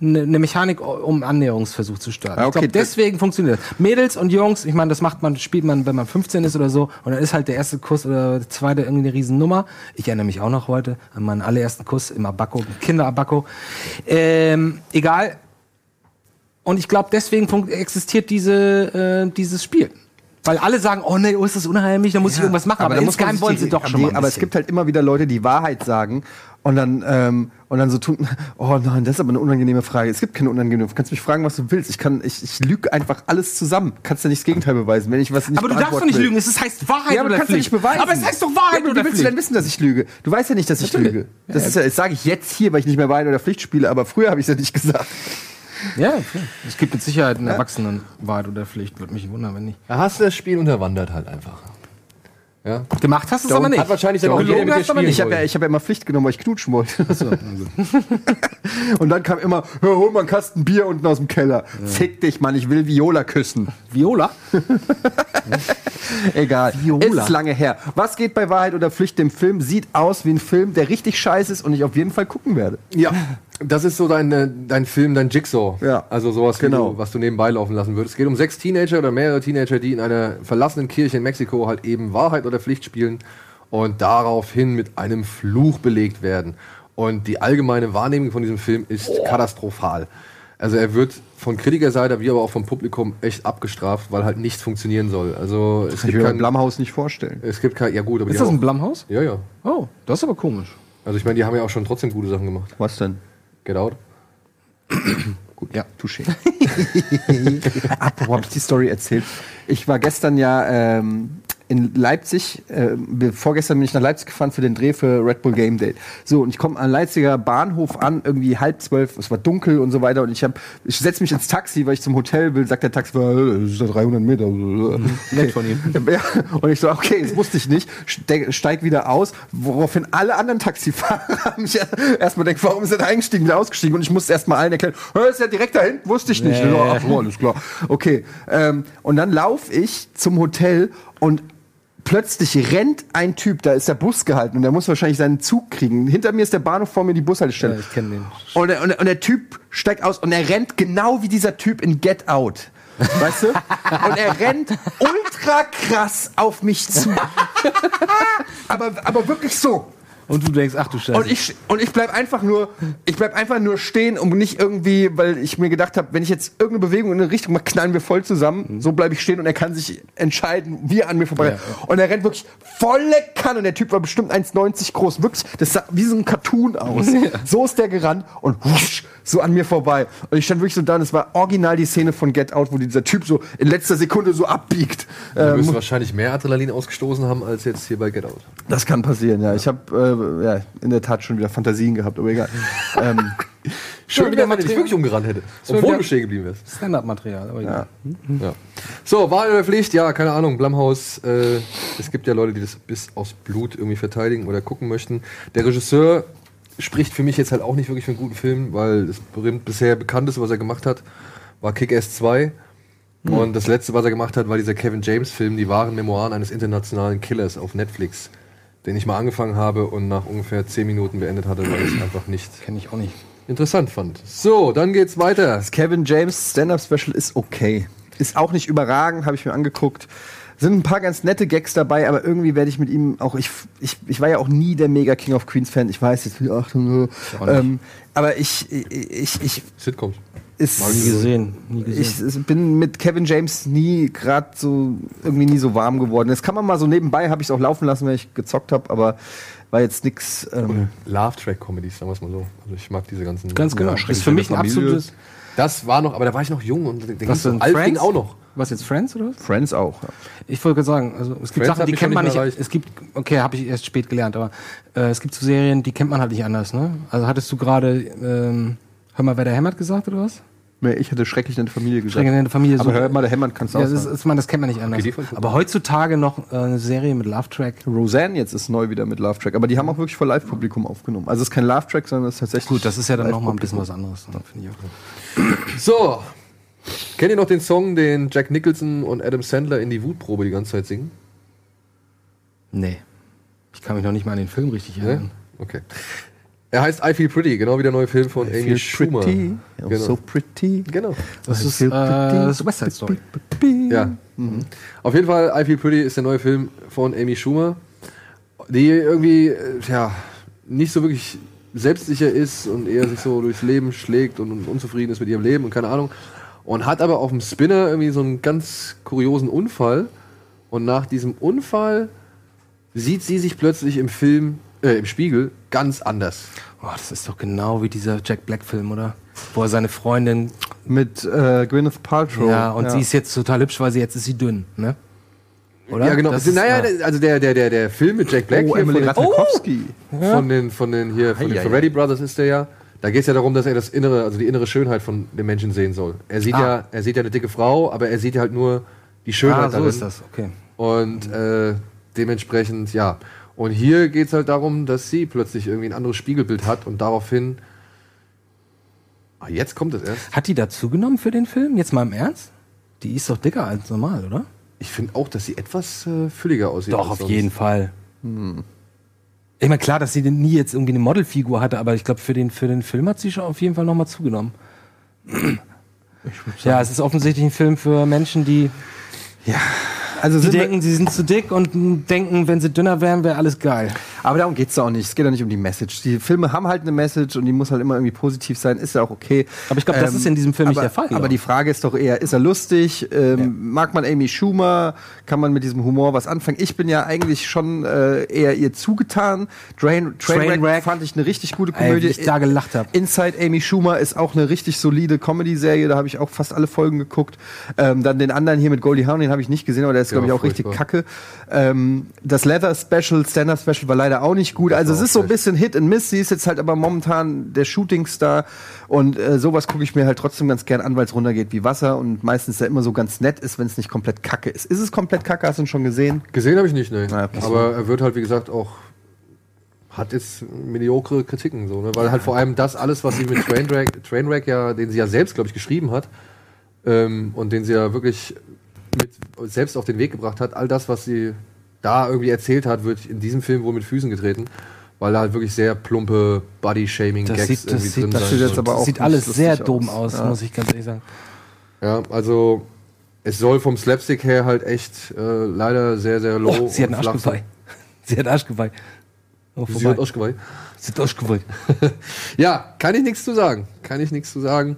eine, eine Mechanik, um Annäherungsversuch zu starten. Ah, Ich okay, glaube, das- deswegen funktioniert das. Mädels und Jungs, ich meine, das macht man, spielt man, wenn man 15 ist oder so, und dann ist halt der erste Kuss oder der zweite irgendwie eine Riesennummer. Ich erinnere mich auch noch heute an meinen allerersten Kuss im Abacco, im Kinderabacco. Ähm, egal. Und ich glaube, deswegen existiert diese, äh, dieses Spiel. Weil alle sagen, oh nee, oh, ist das unheimlich, da muss ich irgendwas machen. Aber, da muss man insgeheim wollen sie doch aber schon mal. Aber es gibt halt immer wieder Leute, die Wahrheit sagen und dann, ähm, und dann so tun, oh nein, das ist aber eine unangenehme Frage. Es gibt keine unangenehme Du kannst mich fragen, was du willst. Ich kann, ich, ich lüge einfach alles zusammen. Kannst ja nicht das Gegenteil beweisen, wenn ich was nicht Aber du darfst doch nicht will. lügen, es ist- heißt Wahrheit Ja, aber du oder kannst ja Pflicht. nicht beweisen. Aber es heißt doch Wahrheit ja, aber oder Wie willst du Pflicht. denn wissen, dass ich lüge? Du weißt ja nicht, dass ich Natürlich. lüge. Das ist ja, das sage ich jetzt hier, weil ich nicht mehr Wahrheit oder Pflicht spiele, aber früher habe ich es ja nicht gesagt. Ja, okay. es gibt mit Sicherheit eine Erwachsenenwahrheit oder Pflicht, würde mich wundern, wenn nicht. Da hast du das Spiel unterwandert halt einfach. Ja. Gemacht hast du es aber nicht. Hat wahrscheinlich dann auch jeder mit dir spielen. Ich habe ja, ich hab ja immer Pflicht genommen, weil ich knutschen wollte. und dann kam immer, "Hör, hol mal einen Kasten Bier unten aus dem Keller. Fick dich, Mann, ich will Viola küssen. Viola? Egal. Viola. Ist lange her. Was geht bei Wahrheit oder Pflicht dem Film? Sieht aus wie ein Film, der richtig scheiße ist und ich auf jeden Fall gucken werde. Ja, das ist so dein, dein Film, dein Jigsaw. Ja. Also sowas, Genau. du, was du nebenbei laufen lassen würdest. Es geht um sechs Teenager oder mehrere Teenager, die in einer verlassenen Kirche in Mexiko halt eben Wahrheit oder Pflicht spielen und daraufhin mit einem Fluch belegt werden. Und die allgemeine Wahrnehmung von diesem Film ist katastrophal. Also er wird von Kritikerseite wie aber auch vom Publikum echt abgestraft, weil halt nichts funktionieren soll. Also es Ich gibt kein, Blumhaus nicht vorstellen. es gibt kein, ja gut, aber Ist das ein Blumhaus? Ja, ja. Oh, das ist aber komisch. Also ich meine, die haben ja auch schon trotzdem gute Sachen gemacht. Was denn? Get out. Gut, ja, touché. Apropos, hab ich die Story erzählt. Ich war gestern ja ähm, in Leipzig, äh, vorgestern bin ich nach Leipzig gefahren für den Dreh für Red Bull Game Day. So, und ich komme an Leipziger Bahnhof an, irgendwie halb zwölf, es war dunkel und so weiter. Und ich hab, ich setze mich ins Taxi, weil ich zum Hotel will, sagt der Taxifahrer, äh, das ist ja 300 Meter. Nett von ihm. Ja, und ich so, okay, das wusste ich nicht. Ste steig wieder aus, woraufhin alle anderen Taxifahrer mich erstmal denken, warum ist er da eingestiegen, wieder ausgestiegen? Und ich musste erstmal allen erklären, "Hä, ist ja direkt da hinten, wusste ich nicht. Nee. Ja, ach alles klar. Okay. Ähm, und dann laufe ich zum Hotel und plötzlich rennt ein Typ, da ist der Bus gehalten und der muss wahrscheinlich seinen Zug kriegen. Hinter mir ist der Bahnhof, vor mir die Bushaltestelle. Ja, ich kenn den. Und der, und, der, und der Typ steigt aus und er rennt genau wie dieser Typ in Get Out. Weißt du? Und er rennt ultra krass auf mich zu. aber, aber wirklich so. Und du denkst, ach du Scheiße. Und ich, und ich bleib einfach nur, ich bleib einfach nur stehen und nicht irgendwie, weil ich mir gedacht habe, wenn ich jetzt irgendeine Bewegung in eine Richtung mache, knallen wir voll zusammen. So bleibe ich stehen und er kann sich entscheiden, wie er an mir vorbei. Und er rennt wirklich volle Kanne. Und der Typ war bestimmt 1,90 groß. Wirklich, das sah wie so ein Cartoon aus. So ist der gerannt und wusch, so an mir vorbei. Und ich stand wirklich so da und es war original die Szene von Get Out, wo dieser Typ so in letzter Sekunde so abbiegt. Du Ähm, wirst wahrscheinlich mehr Adrenalin ausgestoßen haben als jetzt hier bei Get Out. Das kann passieren, ja. Ich habe äh, ja, in der Tat schon wieder Fantasien gehabt, aber egal. ähm, Schön, wenn man dich Material. wirklich umgerannt hätte. Obwohl du stehen geblieben wärst. Stand-up-Material. aber egal. Ja. So, Wahl oder Pflicht? Ja, keine Ahnung. Blumhaus, äh, es gibt ja Leute, die das bis aufs Blut irgendwie verteidigen oder gucken möchten. Der Regisseur spricht für mich jetzt halt auch nicht wirklich für einen guten Film, weil das berühmt bisher bekannteste, was er gemacht hat, war Kick-Ass 2. Und das letzte, was er gemacht hat, war dieser Kevin James-Film, die wahren Memoiren eines internationalen Killers auf Netflix, den ich mal angefangen habe und nach ungefähr 10 Minuten beendet hatte, weil ich es einfach nicht Kenn ich auch nicht. interessant fand. So, dann geht's weiter. das Kevin James Stand-Up Special ist okay. Ist auch nicht überragend, habe ich mir angeguckt. Sind ein paar ganz nette Gags dabei, aber irgendwie werde ich mit ihm auch, ich, ich, ich war ja auch nie der mega King of Queens Fan, ich weiß jetzt, ach, äh, ähm, aber ich, ich, ich, Sitcoms. ist, Nie gesehen. Nie gesehen. ich bin mit Kevin James nie gerade so irgendwie nie so warm geworden. Das kann man mal so nebenbei, habe ich es auch laufen lassen, wenn ich gezockt habe, aber war jetzt nix. Ähm, Love-Track-Comedies, sagen wir es mal so. Also ich mag diese ganzen. Ganz genau. Ist für mich ein Familie. absolutes. Das war noch, aber da war ich noch jung und Was ging so alt ging auch noch. Was jetzt Friends oder was? Friends auch. Ja. Ich wollte gerade sagen, also es gibt Friends Sachen, die kennt man nicht erreicht. Es gibt, okay, habe ich erst spät gelernt, aber äh, es gibt so Serien, die kennt man halt nicht anders, ne? Also hattest du gerade, ähm, hör mal, wer der hämmert gesagt oder was? Nee, Ich hatte schrecklich nette Familie gesagt. Schrecklich nette Familie, Aber so- hör mal, der Hämmern kannst du Ja, auch das, ist, man, das kennt man nicht anders. gucken. Aber heutzutage noch äh, eine Serie mit Love Track. Roseanne jetzt ist neu wieder mit Love Track, aber die haben auch wirklich vor Live-Publikum aufgenommen. Also es ist kein Love Track, sondern es ist tatsächlich. Gut, das ist ja dann noch mal ein bisschen was anderes, ne, finde ich auch. So. Kennt ihr noch den Song, den Jack Nicholson und Adam Sandler in die Wutprobe die ganze Zeit singen? Nee. Ich kann mich noch nicht mal an den Film richtig Ne? erinnern. Okay. Er heißt I Feel Pretty, genau wie der neue Film von Amy Feel Schumer. pretty, oh, Genau. so pretty. Genau. Das I ist, feel äh, pretty. das ist West Side Story. Ja. Auf jeden Fall, I Feel Pretty ist der neue Film von Amy Schumer, die irgendwie, äh, ja, nicht so wirklich selbstsicher ist und eher sich so durchs Leben schlägt und unzufrieden ist mit ihrem Leben und keine Ahnung. Und hat aber auf dem Spinner irgendwie so einen ganz kuriosen Unfall. Und nach diesem Unfall sieht sie sich plötzlich im Film, äh, im Spiegel ganz anders. Oh, das ist doch genau wie dieser Jack Black Film, oder? Wo er seine Freundin, Mit äh, Gwyneth Paltrow. ja, und sie ist jetzt total hübsch, weil sie jetzt ist sie dünn, ne? Oder? Ja, genau. Das ist, naja, ja. also der, der, der, der Film mit Jack Black Oh, hier Emily von den, Ratajkowski. von den, von den hier, von den. Ferretti Brothers ist der ja. Da geht es ja darum, dass er das innere, also die innere Schönheit von dem Menschen sehen soll. Er sieht Ah. ja, er sieht ja eine dicke Frau, aber er sieht ja halt nur die Schönheit Ah, so darin. ist das, okay. Und äh, dementsprechend, ja. Und hier geht es halt darum, dass sie plötzlich irgendwie ein anderes Spiegelbild hat und daraufhin. Ah, jetzt kommt es erst. Hat die da zugenommen für den Film? Jetzt mal im Ernst? Die ist doch dicker als normal, oder? Ich finde auch, dass sie etwas äh, fülliger aussieht. Doch, als auf sonst. jeden Fall. Ich meine, klar, dass sie nie jetzt irgendwie eine Modelfigur hatte, aber ich glaube, für den, für den Film hat sie schon auf jeden Fall nochmal zugenommen. Ja, es ist offensichtlich ein Film für Menschen, die, Also die denken, sie sind zu dick und denken, wenn sie dünner wären, wäre alles geil. Aber darum geht's da auch nicht. Es geht ja nicht um die Message. Die Filme haben halt eine Message und die muss halt immer irgendwie positiv sein. Ist ja auch okay. Aber ich glaube, das ist in diesem Film nicht aber, der Fall, Aber oder? die Frage ist doch eher, ist er lustig? Ähm, Mag man Amy Schumer? Kann man mit diesem Humor was anfangen? Ich bin ja eigentlich schon äh, eher ihr zugetan. Train, Trainwreck, Trainwreck. fand ich eine richtig gute Ey, Komödie. wie ich da gelacht hab. Inside Amy Schumer ist auch eine richtig solide Comedy-Serie. Da habe ich auch fast alle Folgen geguckt. Ähm, dann den anderen hier mit Goldie Hawn, den habe ich nicht gesehen, aber der ist, glaube ich, auch richtig furchtbar. kacke. Ähm, das Leather Special, Stand-Up Special war leider auch nicht gut. Also es ist so ein bisschen Hit and Miss. Sie ist jetzt halt aber momentan der Shootingstar. Und äh, sowas gucke ich mir halt trotzdem ganz gern an, weil es runtergeht wie Wasser und meistens ja immer so ganz nett ist, wenn es nicht komplett kacke ist. Ist es komplett kacke? Hast du ihn schon gesehen? Gesehen habe ich nicht, ne. Ah, okay. Aber er wird halt, wie gesagt, auch. Hat jetzt mediokre Kritiken, so, ne? Weil halt vor allem das alles, was sie mit Trainwreck, Trainwreck ja, den sie ja selbst, glaube ich, geschrieben hat, ähm, und den sie ja wirklich mit selbst auf den Weg gebracht hat, all das, was sie da irgendwie erzählt hat, wird in diesem Film wohl mit Füßen getreten, weil da halt wirklich sehr plumpe Body-Shaming-Gags Das sieht, irgendwie das sieht, drin das sein sieht jetzt sollen. aber auch sieht alles sehr aus. dumm aus, Ja. muss ich ganz ehrlich sagen. Ja, also es soll vom Slapstick her halt echt äh, leider sehr, sehr low Oh, sie hat und einen flach Arschgeweih. sein. Sie hat Arschgeweih. Oh, Sie hat Arschgeweih. Sie hat Arschgeweih. Ja, kann ich nichts zu sagen. Kann ich nichts zu sagen.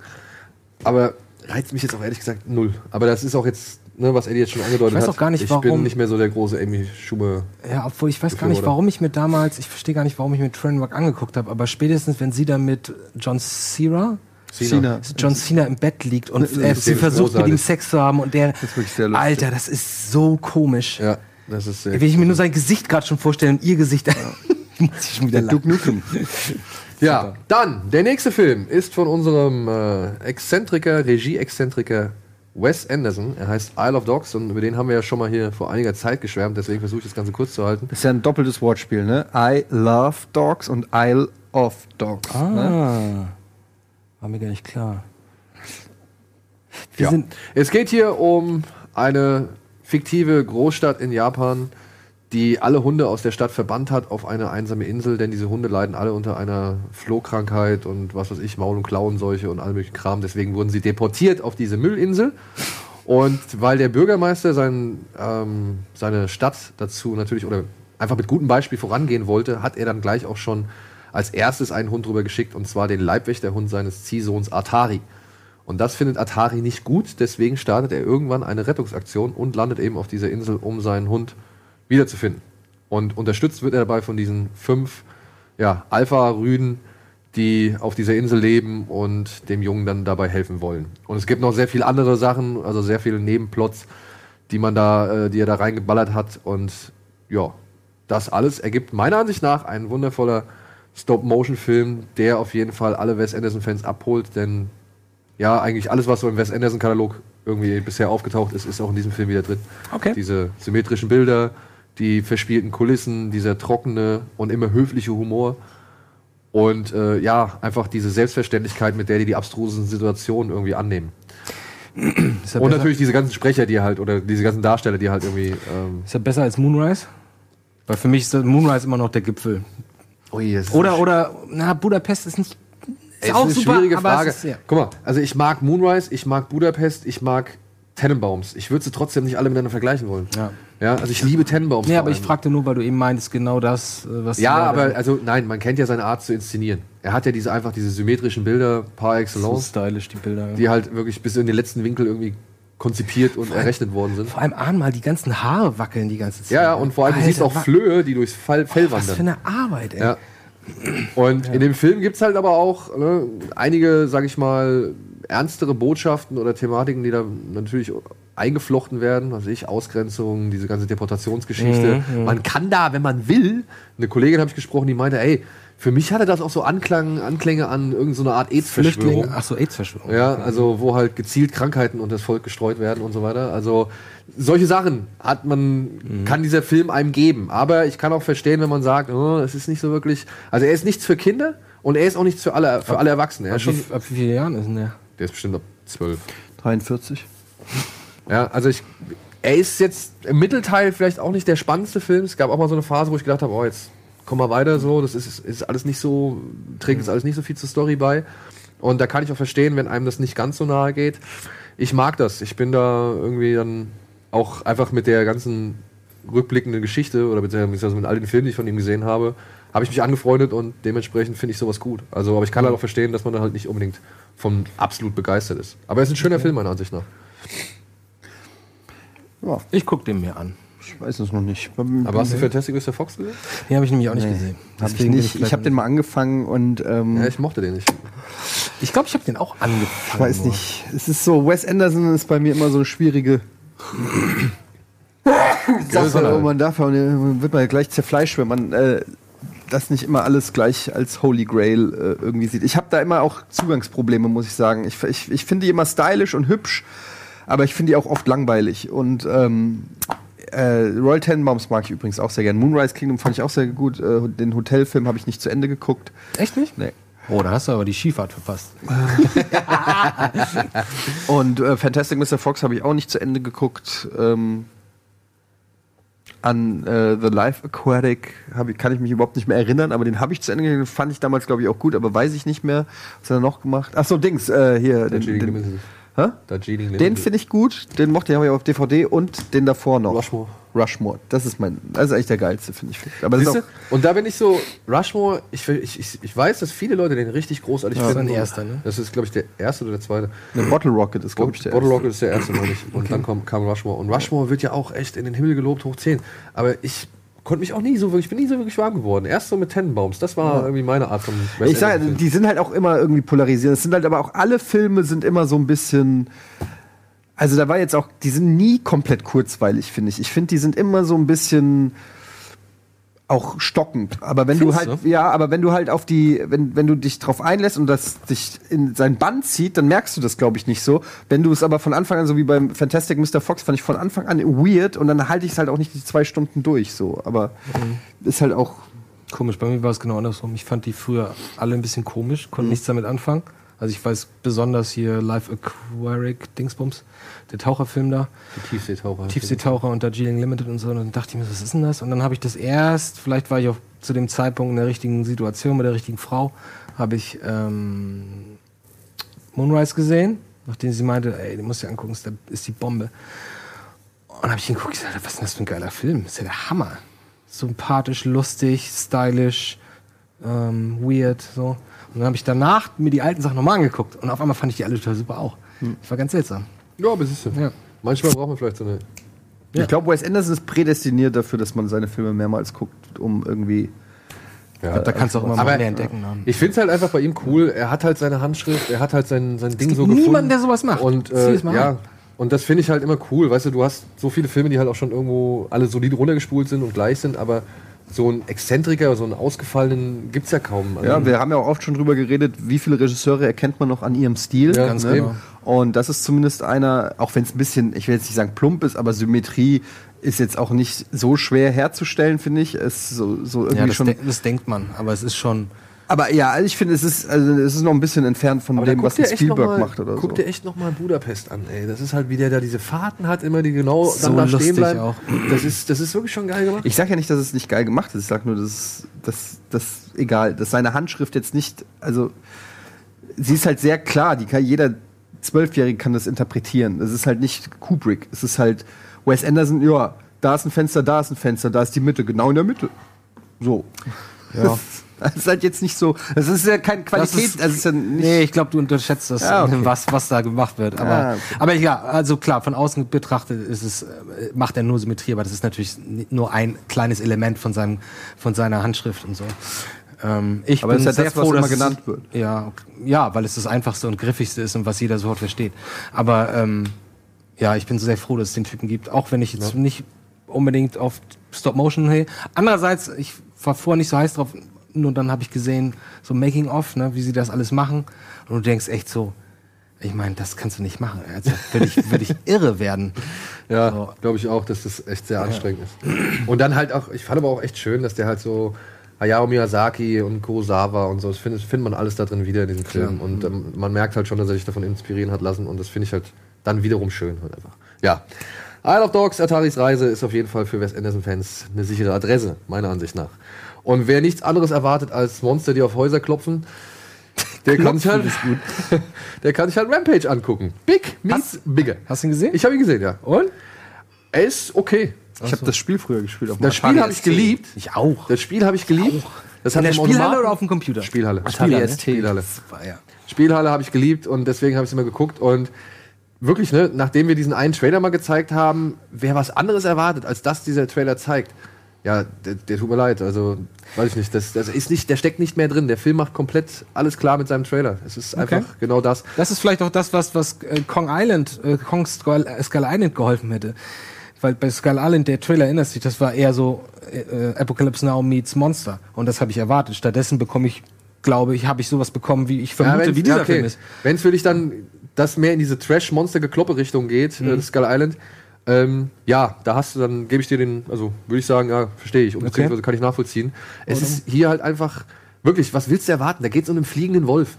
Aber reizt mich jetzt auch ehrlich gesagt null. Aber das ist auch jetzt, ne, was Eddie jetzt schon angedeutet Ich weiß hat. auch gar nicht, ich warum- bin nicht mehr so der große Amy Schumer. Ja, obwohl ich weiß gar nicht, warum ich mir damals, ich verstehe gar nicht, warum ich mir Trainwreck angeguckt habe, aber spätestens, wenn sie da mit John Cena, Cena. John Cena im Bett liegt und äh, sie versucht mit ihm. Sex zu haben und der, ist wirklich sehr lustig. Alter, das ist so komisch. Ja, das ist sehr. Wenn ich mir nur sein Gesicht gerade schon vorstelle und ihr Gesicht, muss ich schon wieder Duke. Nukem. Ja, dann, der nächste Film ist von unserem äh, Exzentriker, Regie-Exzentriker Wes Anderson. Er heißt Isle of Dogs und über den haben wir ja schon mal hier vor einiger Zeit geschwärmt, deswegen versuche ich das Ganze kurz zu halten. Das ist ja ein doppeltes Wortspiel, ne? I love dogs und Isle of Dogs. Ne? Ah, war mir gar nicht klar. Wir Ja. sind, Es geht hier um eine fiktive Großstadt in Japan, die alle Hunde aus der Stadt verbannt hat auf eine einsame Insel, denn diese Hunde leiden alle unter einer Flohkrankheit und was weiß ich, Maul- und Klauenseuche und all möglichen Kram. Deswegen wurden sie deportiert auf diese Müllinsel. Und weil der Bürgermeister sein, ähm, seine Stadt dazu natürlich oder einfach mit gutem Beispiel vorangehen wollte, hat er dann gleich auch schon als erstes einen Hund rüber geschickt und zwar den Leibwächterhund seines Ziehsohns Atari. Und das findet Atari nicht gut, deswegen startet er irgendwann eine Rettungsaktion und landet eben auf dieser Insel, um seinen Hund wiederzufinden. Und unterstützt wird er dabei von diesen fünf ja, Alpha-Rüden, die auf dieser Insel leben und dem Jungen dann dabei helfen wollen. Und es gibt noch sehr viele andere Sachen, also sehr viele Nebenplots, die man da, äh, die er da reingeballert hat. Und ja, das alles ergibt meiner Ansicht nach ein wundervoller Stop-Motion-Film, der auf jeden Fall alle Wes Anderson-Fans abholt, denn ja, eigentlich alles, was so im Wes Anderson-Katalog irgendwie bisher aufgetaucht ist, ist auch in diesem Film wieder drin. Okay. Diese symmetrischen Bilder, die verspielten Kulissen, dieser trockene und immer höfliche Humor. Und äh, ja, einfach diese Selbstverständlichkeit, mit der die die abstrusen Situationen irgendwie annehmen. Er Und natürlich diese ganzen Sprecher, die halt, oder diese ganzen Darsteller, die halt irgendwie. Ähm, Ist er besser als Moonrise? Weil für mich ist Moonrise immer noch der Gipfel. das ist Oder, oder, na, Budapest ist nicht. Ist Ey, auch ist super, eine schwierige aber Frage. ist, ja. Guck mal, also ich mag Moonrise, ich mag Budapest, ich mag Tannenbaums. Ich würde sie trotzdem nicht alle miteinander vergleichen wollen. Ja. Ja, also ich liebe Tannenbaums. Ja, vor aber ich allem. fragte nur, weil du eben meintest, genau das, äh, was Ja, aber also nein, man kennt ja seine Art zu inszenieren. Er hat ja diese einfach diese symmetrischen Bilder par so excellence, stylisch, die Bilder. die halt wirklich bis in den letzten Winkel irgendwie konzipiert und errechnet worden sind. Vor allem ahn mal, die ganzen Haare wackeln die ganze Zeit. Ja, ja, und vor allem du siehst auch Flöhe, die durchs Fell, Fell Was für wandern. eine Arbeit, ey. Ja. Und in dem Film gibt's halt aber auch ne, einige, sag ich mal, ernstere Botschaften oder Thematiken, die da natürlich eingeflochten werden. Was ich, Ausgrenzung, diese ganze Deportationsgeschichte. Mhm, Man kann da, wenn man will, eine Kollegin habe ich gesprochen, die meinte, ey, für mich hatte das auch so Anklang, Anklänge an irgendeine so eine Art AIDS-Verschwörung. Flüchtlinge. Achso, AIDS-Verschwörung. Ja, also wo halt gezielt Krankheiten unter das Volk gestreut werden und so weiter. Also solche Sachen hat man, kann dieser Film einem geben. Aber ich kann auch verstehen, wenn man sagt, oh, das ist nicht so wirklich. Also er ist nichts für Kinder und er ist auch nichts für alle, für alle Erwachsene. Er Ab, schon, wie, ab wie vielen Jahren ist denn der? Der ist bestimmt ab zwölf. 43. Ja, also ich. Er ist jetzt im Mittelteil vielleicht auch nicht der spannendste Film. Es gab auch mal so eine Phase, wo ich gedacht habe, oh, jetzt komm mal weiter so. Das ist, ist alles nicht so, trägt jetzt alles nicht so viel zur Story bei. Und da kann ich auch verstehen, wenn einem das nicht ganz so nahe geht. Ich mag das. Ich bin da irgendwie dann auch einfach mit der ganzen rückblickenden Geschichte oder beziehungsweise mit all den Filmen, die ich von ihm gesehen habe, habe ich mich angefreundet und dementsprechend finde ich sowas gut. Also, aber ich kann halt auch verstehen, dass man da halt nicht unbedingt von absolut begeistert ist. Aber er ist ein schöner Film, meiner Ansicht nach. Ja, Ich guck den mir an. ich weiß es noch nicht. Aber hast du Fantastic Mr. Fox gesehen? Den habe ich nämlich auch nicht gesehen. Hab ich nicht. Ich habe den mal angefangen und ähm, Ja, ich mochte den nicht. Ich glaube, ich habe den auch angefangen. ich weiß nur. nicht. Es ist so, Wes Anderson ist bei mir immer so eine schwierige Sache. Und man darf ja- man wird man gleich zerfleischt, wenn man äh, das nicht immer alles gleich als Holy Grail äh, irgendwie sieht. Ich habe da immer auch Zugangsprobleme, muss ich sagen. Ich, ich, ich finde die immer stylisch und hübsch, aber ich finde die auch oft langweilig. Und ähm, äh, Royal Tenenbaums mag ich übrigens auch sehr gern. Moonrise Kingdom fand ich auch sehr gut. Äh, den Hotelfilm habe ich nicht zu Ende geguckt. Echt nicht? Nee. Oh, da hast du aber die Skifahrt verpasst. Und äh, Fantastic Mr. Fox habe ich auch nicht zu Ende geguckt. Ähm, an äh, The Life Aquatic ich, kann ich mich überhaupt nicht mehr erinnern, aber den habe ich zu Ende geguckt. Fand ich damals, glaube ich, auch gut, aber weiß ich nicht mehr. Was hat er noch gemacht? Ach so, Dings, äh, hier. Den, den, den Limited. finde ich gut. Den mochte ich habe ich auf DVD und den davor noch. Rushmore. Rushmore. Das ist mein, das ist eigentlich der geilste, finde ich. Aber das ist Siehste? auch, Und da bin ich so, Rushmore, ich, ich, ich, ich weiß, dass viele Leute den richtig großartig Das ist finden. ein und erster, ne? Das ist, glaube ich, der erste oder der zweite. eine Bottle Rocket ist, glaube ich, der Bottle erste. Rocket ist der erste, meine ich. Und dann kam, kam Rushmore. Und Rushmore wird ja auch echt in den Himmel gelobt, hoch 10. Aber ich konnte mich auch nie so wirklich, ich bin nie so wirklich warm geworden. Erst so mit Tenenbaums. Das war irgendwie meine Art von Ich sage, die sind halt auch immer irgendwie polarisierend. Es sind halt aber auch alle Filme sind immer so ein bisschen. Also da war jetzt auch, die sind nie komplett kurzweilig, finde ich. Ich finde, die sind immer so ein bisschen auch stockend. Aber wenn Findest du halt, ja, aber wenn du halt auf die, wenn, wenn du dich drauf einlässt und das dich in sein Band zieht, dann merkst du das, glaube ich, nicht so. Wenn du es aber von Anfang an, so wie beim Fantastic Mr. Fox, fand ich von Anfang an weird und dann halte ich es halt auch nicht die zwei Stunden durch, so. Aber ist halt auch, Komisch, bei mir war es genau andersrum. Ich fand die früher alle ein bisschen komisch, Mhm. konnte nichts damit anfangen. Also ich weiß besonders hier Live Aquatic Dingsbums, der Taucherfilm da, Die Tiefseetaucher. Tiefseetaucher und Darjeeling Limited und so. Und dann dachte ich mir, was ist denn das? Und dann habe ich das erst, vielleicht war ich auch zu dem Zeitpunkt in der richtigen Situation mit der richtigen Frau, habe ich ähm, Moonrise gesehen nachdem sie meinte, ey, den musst du dir angucken, ist, der, ist die Bombe. Und dann habe ich ihn geguckt, ich sagte, was ist denn das für ein geiler Film? Das ist ja der Hammer. Sympathisch, lustig, stylisch, ähm, weird, so. Und dann habe ich danach mir die alten Sachen nochmal angeguckt und auf einmal fand ich die alle total super auch. Das war ganz seltsam. Ja, aber siehst du. Ja. Manchmal braucht man vielleicht so eine. Ich glaube, Wes Anderson ist prädestiniert dafür, dass man seine Filme mehrmals guckt, um irgendwie. Ja, Da kannst du auch immer mal aber mehr entdecken. ne? ich finde es halt einfach bei ihm cool. Er hat halt seine Handschrift, er hat halt sein, sein Ding gibt so gefunden. niemanden, der sowas macht. Und äh, ja, und das finde ich halt immer cool. Weißt du, du hast so viele Filme, die halt auch schon irgendwo alle solide runtergespult sind und gleich sind, aber so einen Exzentriker, so einen ausgefallenen gibt's ja kaum. Also, Ja, wir haben ja auch oft schon drüber geredet, wie viele Regisseure erkennt man noch an ihrem Stil. Ja, ganz genau. Und das ist zumindest einer, auch wenn es ein bisschen, ich will jetzt nicht sagen plump ist, aber Symmetrie ist jetzt auch nicht so schwer herzustellen, finde ich. Es ist so, so irgendwie Ja, das, schon. de das denkt man, aber es ist schon. Aber ja, also ich finde, es ist, also es ist noch ein bisschen entfernt von Aber dem, was guck ein Spielberg mal- macht oder Guck so. dir echt noch mal Budapest an, ey. Das ist halt, wie der da diese Fahrten hat, immer die genau So dann da lustig stehen bleiben. auch. Das ist, das ist wirklich schon geil gemacht. Ich sage ja nicht, dass es nicht geil gemacht ist. Ich sage nur, dass das, das egal, dass seine Handschrift jetzt nicht, also sie ist halt sehr klar. Die kann jeder Zwölfjährige kann das interpretieren. Das ist halt nicht Kubrick. Es ist halt Wes Anderson. Ja, da ist ein Fenster, da ist ein Fenster, da ist die Mitte, genau in der Mitte. So. Ja. Das ist halt jetzt nicht so. Das ist ja kein Das Qualität. ist- also es ist ja Nee, ich glaube, du unterschätzt das, Ja, okay. was, was da gemacht wird. Aber, Ah, okay. aber ja, also klar, von außen betrachtet ist es, äh, macht er nur Symmetrie, aber das ist natürlich nur ein kleines Element von, seinem, von seiner Handschrift und so. Ähm, ich Aber bin das ist ja sehr das, froh, immer dass es- genannt wird. Ja, ja, weil es das einfachste und griffigste ist und was jeder sofort versteht. Aber ähm, ja, ich bin sehr froh, dass es den Typen gibt, auch wenn ich jetzt nicht unbedingt auf Stop Motion hey. Andererseits, ich war vorher nicht so heiß drauf, nur dann habe ich gesehen, so Making of, ne, wie sie das alles machen. Und du denkst echt so, ich meine, das kannst du nicht machen. Also würde ich, würd ich irre werden. Ja, So. glaube ich auch, dass das echt sehr anstrengend ist. Und dann halt auch, ich fand aber auch echt schön, dass der halt so Hayao Miyazaki und Kurosawa und so, das findet, findet man alles da drin wieder in diesem Film. Und ähm, man merkt halt schon, dass er sich davon inspirieren hat lassen und das finde ich halt dann wiederum schön halt einfach. Ja. Isle of Dogs, Ataris Reise ist auf jeden Fall für Wes Anderson-Fans eine sichere Adresse, meiner Ansicht nach. Und wer nichts anderes erwartet als Monster, die auf Häuser klopfen, der kann sich halt, der kann sich halt Rampage angucken. Big meets bigger. Hast du ihn gesehen? Ich habe ihn gesehen, ja. Und? Er ist okay. ich habe das Spiel früher gespielt. Auf dem Das Spiel habe ich geliebt. Ich auch. Das Spiel habe ich geliebt. Das In der Spielhalle Automaten- oder auf dem Computer? Spielhalle. Atari Spielhalle. ST. Spielhalle. Ja. Spielhalle habe ich geliebt und deswegen habe ich es immer geguckt. Und wirklich, ne, nachdem wir diesen einen Trailer mal gezeigt haben, wer was anderes erwartet, als das dieser Trailer zeigt, ja, der, der tut mir leid. Also, weiß ich nicht. Das, das ist nicht, der steckt nicht mehr drin. Der Film macht komplett alles klar mit seinem Trailer. Es ist einfach genau das. Das ist vielleicht auch das, was, was äh, Kong Island, äh, Kong Skull, äh, Skull Island geholfen hätte. Weil bei Skull Island, der Trailer erinnert sich, das war eher so äh, äh, Apocalypse Now meets Monster. Und das habe ich erwartet. Stattdessen bekomme ich, glaube ich, habe ich sowas bekommen, wie ich vermute, wenn's- wie dieser ja, okay. Film ist. Wenn es für dich dann das mehr in diese Trash-Monster-Gekloppe-Richtung geht, Mhm. äh, das Skull Island, ähm, ja, da hast du, dann gebe ich dir den, also würde ich sagen, ja, verstehe ich, und beziehungsweise kann ich nachvollziehen. Es ist hier halt einfach, wirklich, was willst du erwarten? Da geht es um einen fliegenden Wolf.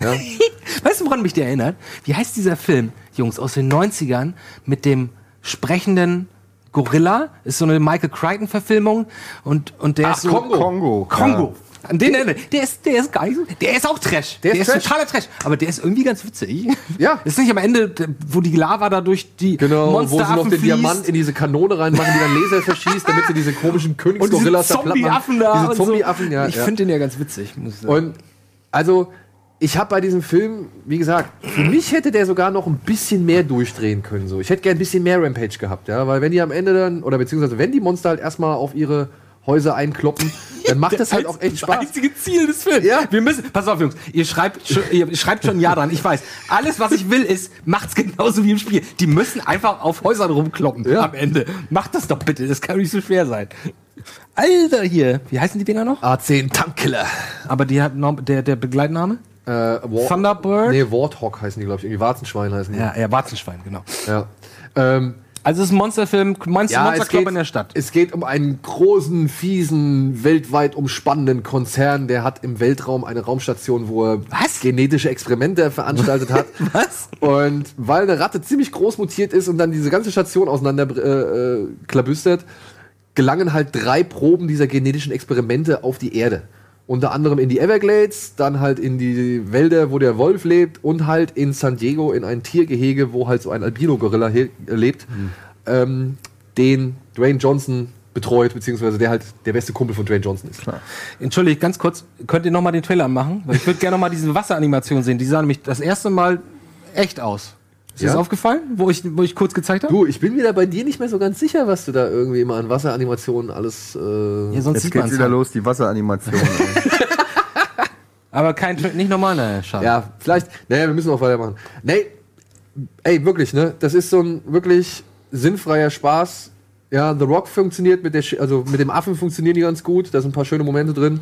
Ja? Weißt du, woran mich der erinnert? Wie heißt dieser Film, Jungs, aus den 90ern mit dem sprechenden Gorilla? Ist so eine Michael Crichton-Verfilmung. Und, und der Ach, ist so. Kongo. Kongo. Kongo. An den erinnert. Der ist, der ist geil. Der ist auch Trash. Der, ist ist, Trash. totaler Trash. Aber der ist irgendwie ganz witzig. Ja. Ist nicht am Ende, wo die Lava da durch die Genau, wo sie noch den fließt. Diamant in diese Kanone reinmachen, die dann Laser verschießt, damit sie diese komischen Königsgorillas da platt machen. Zombie-Affen da. Diese und so. Zombie-Affen, ja. Ich ja. finde den ja ganz witzig. muss ich sagen. Und also, ich habe bei diesem Film, wie gesagt, für mich hätte der sogar noch ein bisschen mehr durchdrehen können. So. Ich hätte gern ein bisschen mehr Rampage gehabt, ja, weil wenn die am Ende dann, oder beziehungsweise wenn die Monster halt erstmal auf ihre Häuser einkloppen, dann macht das halt auch echt Das Spaß. einzige Ziel des Films. Ja. Wir müssen, pass auf, Jungs, ihr schreibt, schon, ihr schreibt schon ein Ja dran. Ich weiß. Alles, was ich will, ist, macht's genauso wie im Spiel. Die müssen einfach auf Häusern rumkloppen Ja. am Ende. Macht das doch bitte. Das kann nicht so schwer sein. Alter, hier. Wie heißen die Dinger noch? A10 Tankkiller. Aber die hat noch, der, der Begleitname? Äh, War Thunderbird? Nee, Warthog heißen die, glaube ich. Irgendwie Warzenschwein heißen die. Ja, ja, Warzenschwein, genau. Ja. Ähm, Also es ist ein Monsterfilm, Monster, ja, es Monsterclub geht, in der Stadt. es geht um einen großen, fiesen, weltweit umspannenden Konzern, der hat im Weltraum eine Raumstation, wo er Was? genetische Experimente veranstaltet hat. Was? Und weil eine Ratte ziemlich groß mutiert ist und dann diese ganze Station auseinander äh, äh, klabüstert, gelangen halt drei Proben dieser genetischen Experimente auf die Erde. Unter anderem in die Everglades, dann halt in die Wälder, wo der Wolf lebt und halt in San Diego in ein Tiergehege, wo halt so ein Albino-Gorilla äh, lebt, ähm, den Dwayne Johnson betreut, beziehungsweise der halt der beste Kumpel von Dwayne Johnson ist. Entschuldigt, ganz kurz, könnt ihr noch mal den Trailer anmachen? Weil ich würde gerne noch mal diese Wasseranimation sehen. Die sah nämlich das erste Mal echt aus. Ist dir Ja? das aufgefallen, wo ich, wo ich kurz gezeigt habe? Du, ich bin wieder bei dir nicht mehr so ganz sicher, was du da irgendwie immer an Wasseranimationen alles. Äh, Ja, sonst Jetzt geht's wieder halt. los, die Wasseranimation. ey. Aber kein, nicht normal, ne, schade. Ja, vielleicht. Naja, wir müssen auch weitermachen. Nee, ey, wirklich, ne? Das ist so ein wirklich sinnfreier Spaß. Ja, The Rock funktioniert mit der, Sch- also mit dem Affen funktionieren die ganz gut. Da sind ein paar schöne Momente drin.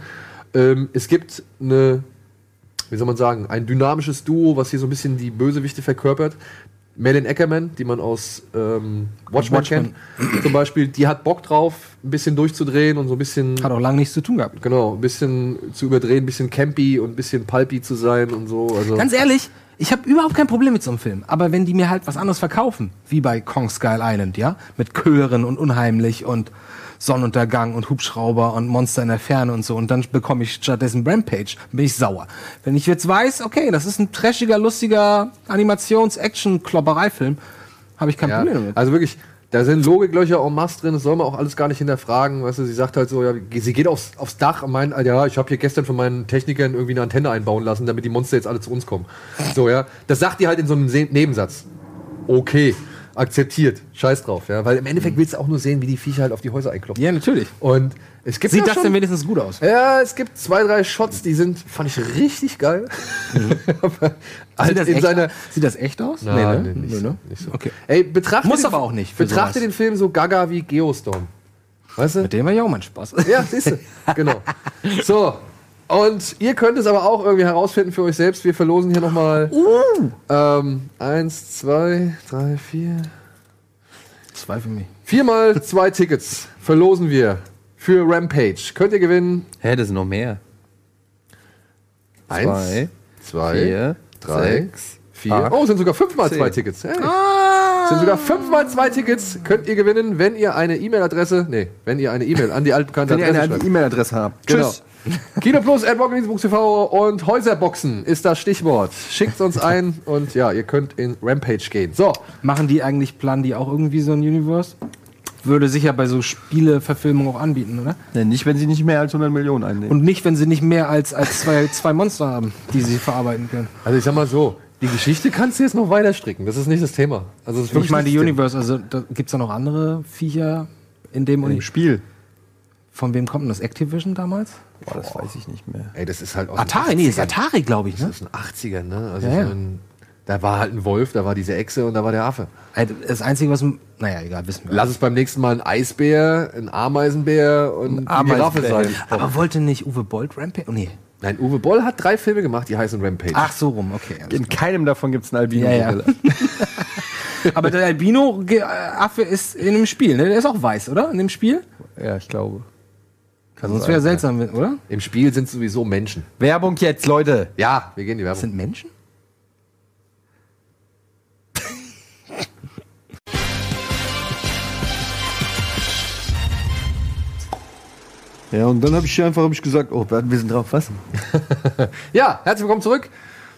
Ähm, es gibt eine, wie soll man sagen, ein dynamisches Duo, was hier so ein bisschen die Bösewichte verkörpert. Melin Ackerman, die man aus ähm, Watchmen, Watchmen. kennt, zum Beispiel, die hat Bock drauf, ein bisschen durchzudrehen und so ein bisschen Hat auch lange nichts zu tun gehabt. Genau, ein bisschen zu überdrehen, ein bisschen campy und ein bisschen pulpy zu sein und so. Also Ganz ehrlich, ich habe überhaupt kein Problem mit so einem Film. Aber wenn die mir halt was anderes verkaufen, wie bei Kong Skull Island, ja, mit Chören und unheimlich und Sonnenuntergang und Hubschrauber und Monster in der Ferne und so, und dann bekomme ich stattdessen Rampage, bin ich sauer. Wenn ich jetzt weiß, okay, das ist ein trashiger, lustiger Animations-Action-Kloppereifilm, habe ich kein ja, Problem damit. also wirklich, da sind Logiklöcher en masse drin, das soll man auch alles gar nicht hinterfragen. Weißt du, sie sagt halt so, ja, sie geht aufs, aufs Dach und meint, ja, ich habe hier gestern von meinen Technikern irgendwie eine Antenne einbauen lassen, damit die Monster jetzt alle zu uns kommen. So, ja. Das sagt die halt in so einem Nebensatz. Okay, akzeptiert, scheiß drauf, ja. Weil im Endeffekt willst du auch nur sehen, wie die Viecher halt auf die Häuser einklopfen. Ja, natürlich. Und es gibt Sieht ja das schon, denn wenigstens gut aus? Ja, es gibt zwei, drei Shots, die sind, fand ich richtig geil. Halt Sieht das, in echt, seiner. sieht das echt aus? Nein, ne? nee, nicht, Nee, ne? nicht so. Okay. Ey, betrachte Muss den, aber auch nicht Betrachte sowas. den Film so gaga wie Geostorm. Weißt du? Mit dem war ja auch mein Spaß. Ja, siehst du. genau. So. Und ihr könnt es aber auch irgendwie herausfinden für euch selbst. Wir verlosen hier nochmal. Uh. Ähm, eins, zwei, drei, vier. Zwei für mich. Viermal zwei Tickets verlosen wir für Rampage. Könnt ihr gewinnen? Hä, das sind noch mehr. Eins, Zwei, zwei, vier, drei, sechs, vier. acht, Oh, sind sogar fünfmal zehn. zwei Tickets. Hey. Sind sogar fünfmal zwei Tickets. Könnt ihr gewinnen, wenn ihr eine E-Mail-Adresse, nee, wenn ihr eine E-Mail an die altbekannte Wenn ihr Adresse eine. E-Mail-Adresse habt. Genau. Tschüss. Kino Plus, TV und Häuserboxen ist das Stichwort. Schickt uns ein und ja, ihr könnt in Rampage gehen. So, Machen die eigentlich, planen die auch irgendwie so ein Universe? Würde sicher bei so Spieleverfilmungen auch anbieten, oder? Nee, nicht, wenn sie nicht mehr als 100 Millionen einnehmen. Und nicht, wenn sie nicht mehr als, als zwei, zwei Monster haben, die sie verarbeiten können. also ich sag mal so, die Geschichte kannst du jetzt noch weiter stricken. Das ist nicht das Thema. Also das ist Ich meine, die Universe, also da gibt es da noch andere Viecher in dem Im Uni. Spiel. Von wem kommt denn das? Activision damals? Boah, das weiß ich nicht mehr. Ey, das ist halt aus Atari, den nee, ist 80ern. Atari, glaube ich, ne? Das ist ein 80er, ne? Also Ja, ich ja. mein, da war halt ein Wolf, da war diese Echse und da war der Affe. Das Einzige, was. Naja, egal, wissen wir. Lass es beim nächsten Mal ein Eisbär, ein Ameisenbär und ein Giraffe Ameisenbär. sein. Aber wollte nicht Uwe Bolt Rampage? Oh, nee. Nein, Uwe Boll hat drei Filme gemacht, die heißen Rampage. Ach, so rum, okay. alles In keinem davon gibt es einen albino Ja, ja. Aber der Albino-Affe ist in dem Spiel, ne? Der ist auch weiß, oder? In dem Spiel? ja, ich glaube. Kann Sonst wäre seltsam, oder? Im Spiel sind sowieso Menschen. Werbung jetzt, Leute. Ja, wir gehen in die Das Werbung. sind Menschen? Ja, und dann habe ich einfach hab ich gesagt, oh, wir sind drauf, was? Ja, herzlich willkommen zurück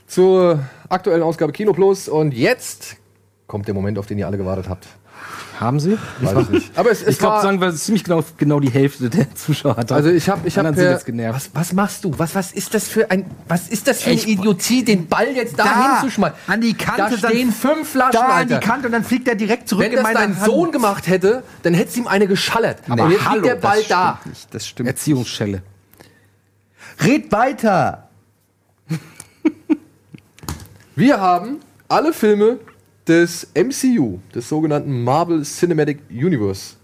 zur aktuellen Ausgabe Kino Plus. Und jetzt kommt der Moment, auf den ihr alle gewartet habt. Haben sie? Weiß ich nicht. Aber es, es Ich glaube, sagen wir ziemlich genau, genau die Hälfte der Zuschauer hat. also ich habe ich hab Anderen sind per- jetzt genervt. Was, was machst du? Was, was ist das für ein was ist das für eine Ich- Idiotie, den Ball jetzt da, Da, hinzuschmeißen? an die Kante, Da dann- stehen fünf Flaschen, Da an die Kante und dann fliegt er direkt zurück Wenn in das dein Hand. Sohn gemacht hätte, dann hätte es ihm eine geschallert. Aber Und jetzt hallo, liegt der Ball das da. stimmt nicht. Das stimmt. Erziehungsschelle. Red weiter. Wir haben alle Filme des MCU, des sogenannten Marvel Cinematic Universe,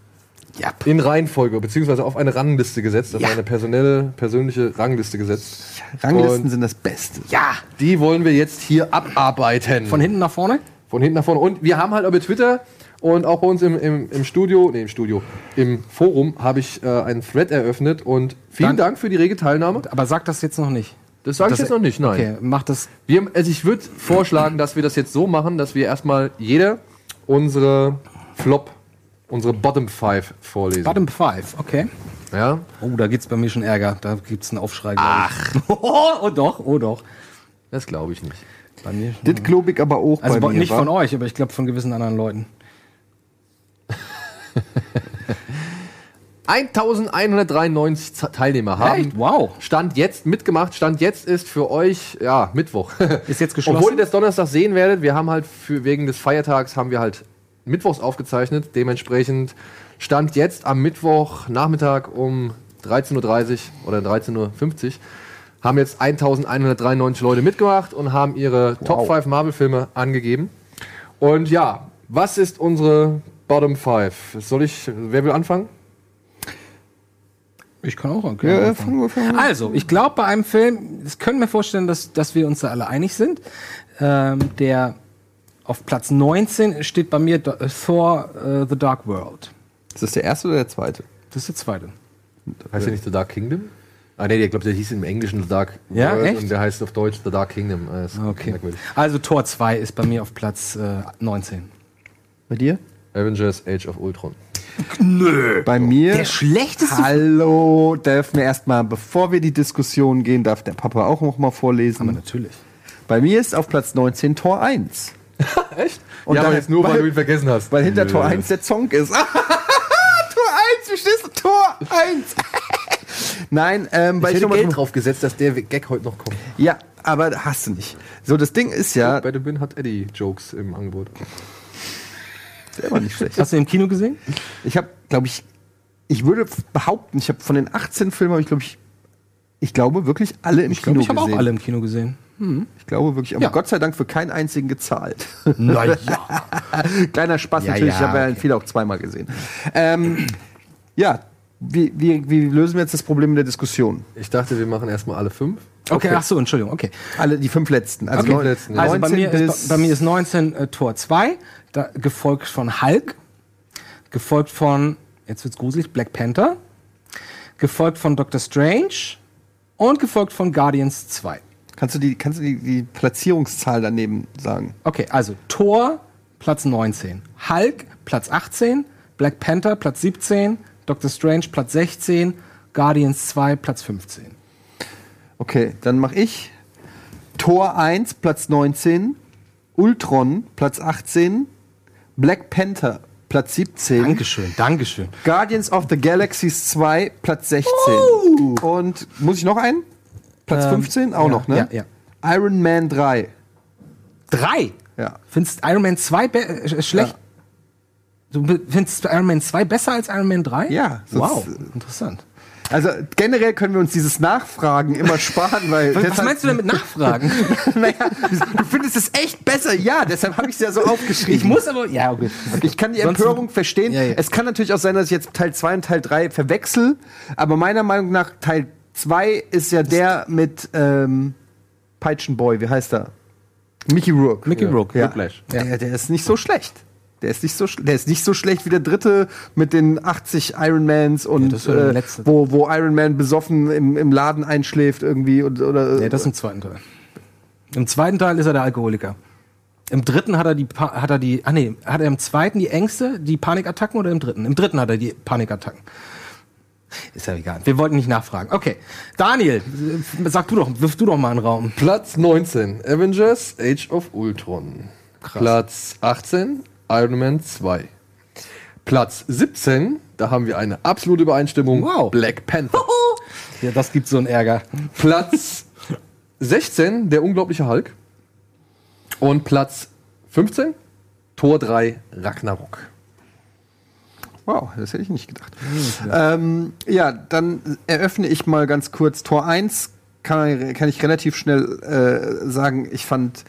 Ja. in Reihenfolge, beziehungsweise auf eine Rangliste gesetzt, auf Ja. eine personelle, persönliche Rangliste gesetzt. Ranglisten Und sind das Beste. Ja. die wollen wir jetzt hier abarbeiten. Von hinten nach vorne? Von hinten nach vorne. Und wir haben halt über Twitter und auch bei uns im, im, im Studio, nee, im Studio, im Forum habe ich äh, einen Thread eröffnet und vielen Dann- Dank für die rege Teilnahme. Aber sag das jetzt noch nicht. Das sage ich Das- jetzt noch nicht, nein. Okay, mach das. Wir, also ich würde vorschlagen, dass wir das jetzt so machen, dass wir erstmal jeder unsere Flop, unsere Bottom 5 vorlesen. Bottom 5, okay. Ja? Oh, da gibt's bei mir schon Ärger. Da gibt's einen Aufschrei. Ach. Oh, doch, oh doch. Das glaube ich nicht. Bei mir schon. Das glaube ich aber auch Also bei mir. nicht wa? von euch, aber ich glaube von gewissen anderen Leuten. 1193 Z- Teilnehmer haben. Echt? Wow. Stand jetzt mitgemacht. Stand jetzt ist für euch, ja, Mittwoch. Ist jetzt geschlossen? Obwohl ihr das Donnerstag sehen werdet, wir haben halt für, wegen des Feiertags haben wir halt Mittwochs aufgezeichnet. Dementsprechend stand jetzt am Mittwochnachmittag um 13.30 Uhr oder 13.50 Uhr haben jetzt 1193 Leute mitgemacht und haben ihre Top 5 Marvel-Filme angegeben. Und ja, was ist unsere Bottom 5? Soll ich, wer will anfangen? Ich kann auch Ja, ja, fangen wir, fangen wir. Also, ich glaube, bei einem Film, das können wir vorstellen, dass, dass wir uns da alle einig sind. Ähm, der auf Platz 19 steht bei mir äh, Thor äh, The Dark World. Ist das der erste oder der zweite? Das ist der zweite. Heißt der nicht The Dark Kingdom? Ah, nee, ich glaube, der hieß im Englischen The Dark Ja, World echt? und der heißt auf Deutsch The Dark Kingdom. Ah, Okay. merkwürdig. Also Tor 2 ist bei mir auf Platz äh, 19. Bei dir? Avengers Age of Ultron. Bei mir. Der schlechteste Hallo, dürfen wir erstmal, bevor wir die Diskussion gehen, darf der Papa auch noch mal vorlesen. Aber natürlich. Bei mir ist auf Platz 19 Tor 1. Echt? Und ja, aber jetzt nur, weil, weil- du ihn vergessen hast. Weil hinter Nö. Tor 1 der Song ist. Tor 1, verstehst du? Tor 1. Nein, ähm, Ich weil ich, hätte mal Geld drauf gesetzt, dass der Gag heute noch kommt. Ja, aber hast du nicht. So, das Ding ist ja, Bei The Bin hat Eddie Jokes im Angebot. Der war nicht schlecht. Hast du im Kino gesehen? Ich habe, glaube ich, ich würde behaupten, ich habe von den 18 Filmen, habe ich glaube ich, ich glaube wirklich alle im Ich Kino glaube, ich habe auch gesehen. alle im Kino gesehen. Ich glaube wirklich, aber Ja. Gott sei Dank für keinen einzigen gezahlt. Naja. Kleiner Spaß Ja, natürlich, ja, ich habe ja okay. viele auch zweimal gesehen. Ähm, ja, wie, wie, wie lösen wir jetzt das Problem in der Diskussion? Ich dachte, wir machen erstmal alle fünf. Okay, ach so, Entschuldigung, okay. Alle die fünf letzten. Also, Okay. letzten, ja. Also bei 19 mir, bis ist, bei mir ist 19 äh, Tor 2, da, gefolgt von Hulk, gefolgt von, jetzt wird's gruselig, Black Panther, gefolgt von Doctor Strange und gefolgt von Guardians 2. Kannst du die, kannst du die, die Platzierungszahl daneben sagen? Okay, also Thor Platz 19, Hulk Platz 18, Black Panther Platz 17, Doctor Strange Platz 16, Guardians 2 Platz 15. Okay, dann mache ich. Tor 1, Platz 19, Ultron, Platz 18, Black Panther, Platz 17. Dankeschön, Dankeschön. Guardians of the Galaxies 2, Platz 16. Und muss ich noch einen? Platz Ähm, 15? Auch ja, noch, ne? ja, Iron Man 3. Drei. Ja. Findest Iron Man 2 be- äh, schlecht? Du be- findest Iron Man 2 besser als Iron Man 3? Ja, Wow, sonst- interessant. Also generell können wir uns dieses Nachfragen immer sparen, weil. Was, was meinst du damit nachfragen? naja, du findest es echt besser. Ja, deshalb habe ich es ja so aufgeschrieben. ich muss aber. Ja, okay. Ich kann die Sonst- Empörung verstehen. Ja, ja. Es kann natürlich auch sein, dass ich jetzt Teil 2 und Teil 3 verwechsel. Aber meiner Meinung nach, Teil 2 ist ja der mit ähm, Peitschenboy. Wie heißt er? Mickey Rourke. Mickey Rourke, ja. Whiplash. Der, der ist nicht so schlecht. Der ist nicht so, der ist nicht so schlecht wie der dritte mit den 80 Ironmans und das ist ja äh, wo, wo Iron Man besoffen im, im Laden einschläft irgendwie und, oder Nee, das ist im zweiten Teil. Im zweiten Teil ist er der Alkoholiker. Im dritten hat er die, Pa- hat er die, ah nee, hat er im zweiten die Ängste, die Panikattacken oder im dritten? Im dritten hat er die Panikattacken. Ist ja egal. Wir wollten nicht nachfragen. Okay. Daniel, sag du doch, wirf du doch mal einen Raum. Platz 19, Avengers Age of Ultron. Platz 18, Iron Man 2. Platz 17, da haben wir eine absolute Übereinstimmung. Wow. Black Panther. Ja, das gibt so einen Ärger. Platz 16, der unglaubliche Hulk. Und Platz 15, Tor 3, Ragnarok. Wow, das hätte ich nicht gedacht. Ähm, ja, dann eröffne ich mal ganz kurz Tor 1. Kann, kann ich relativ schnell äh, sagen, ich fand,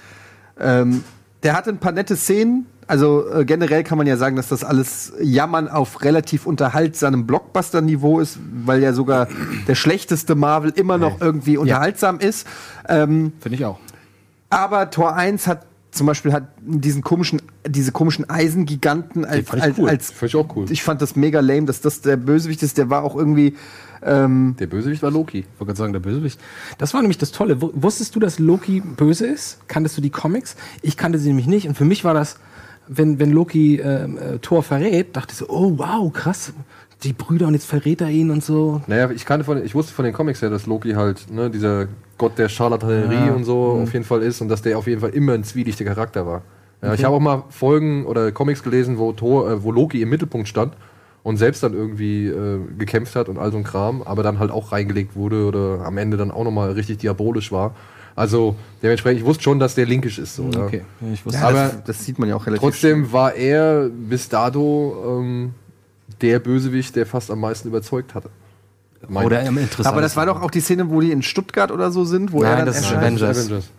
ähm, der hatte ein paar nette Szenen. Also äh, generell kann man ja sagen, dass das alles Jammern auf relativ unterhaltsamem Blockbuster-Niveau ist, weil ja sogar der schlechteste Marvel immer noch irgendwie unterhaltsam ist. Ähm, Finde ich auch. aber Tor 1 hat zum Beispiel hat diesen komischen, diese komischen Eisengiganten als, fand ich als, cool. als Fand ich auch cool. ich fand das mega lame, dass das der Bösewicht ist. Der war auch irgendwie. Ähm, Der Bösewicht war Loki. Ich wollte gerade sagen, der Bösewicht. Das war nämlich das Tolle. Wu- Wusstest du, dass Loki böse ist? Kanntest du die Comics? Ich kannte sie nämlich nicht. Und für mich war das, wenn, wenn Loki ähm, äh, Thor verrät, dachte ich so, oh wow, krass. die Brüder und jetzt verrät er ihn und so. Naja, ich kannte von, ich wusste von den Comics her, dass Loki halt, ne, dieser Gott der Charlatanerie Ja. und so Mhm. auf jeden Fall ist und dass der auf jeden Fall immer ein zwielichtiger Charakter war. Ja, Ich habe auch mal Folgen oder Comics gelesen, wo, Thor, äh, wo Loki im Mittelpunkt stand und selbst dann irgendwie äh, gekämpft hat und all so ein Kram, aber dann halt auch reingelegt wurde oder am Ende dann auch nochmal richtig diabolisch war. Also dementsprechend, ich wusste schon, dass der linkisch ist. So, ja. Okay, ich wusste. Ja, Aber das, das sieht man ja auch relativ Trotzdem war er bis dato ähm, der Bösewicht, der fast am meisten überzeugt hatte. Mein- Oder am interessantesten. Aber das war doch auch die Szene, wo die in Stuttgart oder so sind, wo Nein, er dann das ist erscheint. Avengers.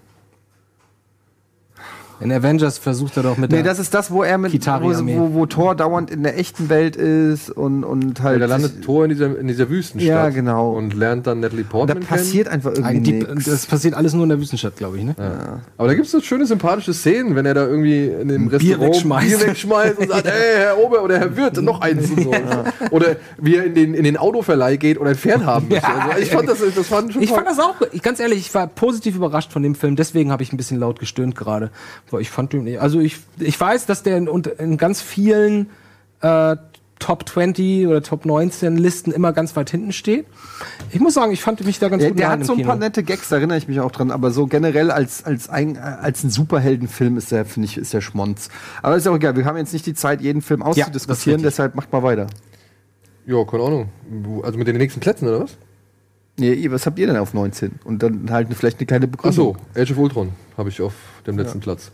In Avengers versucht er doch mit Nee, der. das ist das, wo er mit wo, wo, wo Thor dauernd in der echten Welt ist und, und halt. da landet Thor in dieser, in dieser Wüstenstadt. Ja, genau. Und lernt dann Natalie da Portman passiert einfach irgendwie nichts. das passiert alles nur in der Wüstenstadt, glaube ich, ne? kennen. Aber da gibt es so schöne, sympathische Szenen, wenn er da irgendwie in dem Bier Restaurant wegschmeißt. Bier wegschmeißt und sagt, ey, Herr Ober oder Herr Wirt, noch eins und so. Oder wie er in den, in den Autoverleih geht und ein Pferd haben möchte. Ja. Also ich fand das, das fand schon Ich fand das auch, ich, ganz ehrlich, ich war positiv überrascht von dem Film, deswegen habe ich ein bisschen laut gestöhnt gerade. Ich fand den, also ich, ich weiß, dass der in, in ganz vielen äh, Top 20 oder Top 19 Listen immer ganz weit hinten steht. Ich muss sagen, ich fand mich da ganz Der, gut der hat so ein paar nette Gags, da erinnere ich mich auch dran, aber so generell als, als, ein, als ein Superheldenfilm ist der, finde ich, ist der Schmonz. Aber ist ja auch egal, wir haben jetzt nicht die Zeit, jeden Film auszudiskutieren, richtig. deshalb macht mal weiter. Ja, keine Ahnung. Also mit den nächsten Plätzen, oder was? Nee, was habt ihr denn auf 19? Und dann halt vielleicht eine kleine Begründung. so, Age of Ultron habe ich auf dem letzten Platz.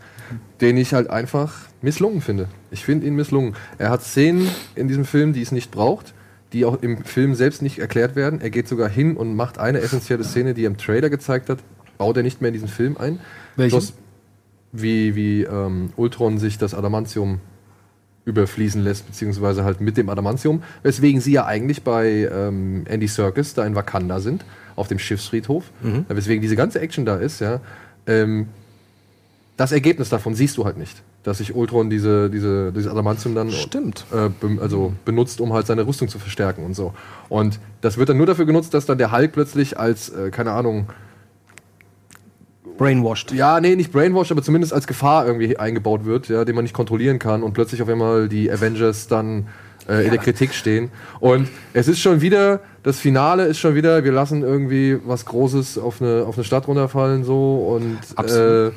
Den ich halt einfach misslungen finde. Ich finde ihn misslungen. Er hat Szenen in diesem Film, die es nicht braucht, die auch im Film selbst nicht erklärt werden. Er geht sogar hin und macht eine essentielle Szene, die er im Trailer gezeigt hat, baut er nicht mehr in diesen Film ein. Welche? Wie, wie ähm, Ultron sich das Adamantium überfließen lässt, beziehungsweise halt mit dem Adamantium, weswegen sie ja eigentlich bei ähm, Andy Serkis da in Wakanda sind, auf dem Schiffsfriedhof, ja, weswegen diese ganze Action da ist, ja. Ähm, das Ergebnis davon siehst du halt nicht, dass sich Ultron diese, diese, dieses Adamantium dann Stimmt. äh, be also benutzt, um halt seine Rüstung zu verstärken und so. Und das wird dann nur dafür genutzt, dass dann der Hulk plötzlich als, äh, keine Ahnung, Brainwashed. ja, nee, nicht Brainwash, aber zumindest als Gefahr irgendwie eingebaut wird, ja, den man nicht kontrollieren kann und plötzlich auf einmal die Avengers dann äh, in der Kritik stehen. Und es ist schon wieder, das Finale ist schon wieder, wir lassen irgendwie was Großes auf eine, auf eine Stadt runterfallen so und äh,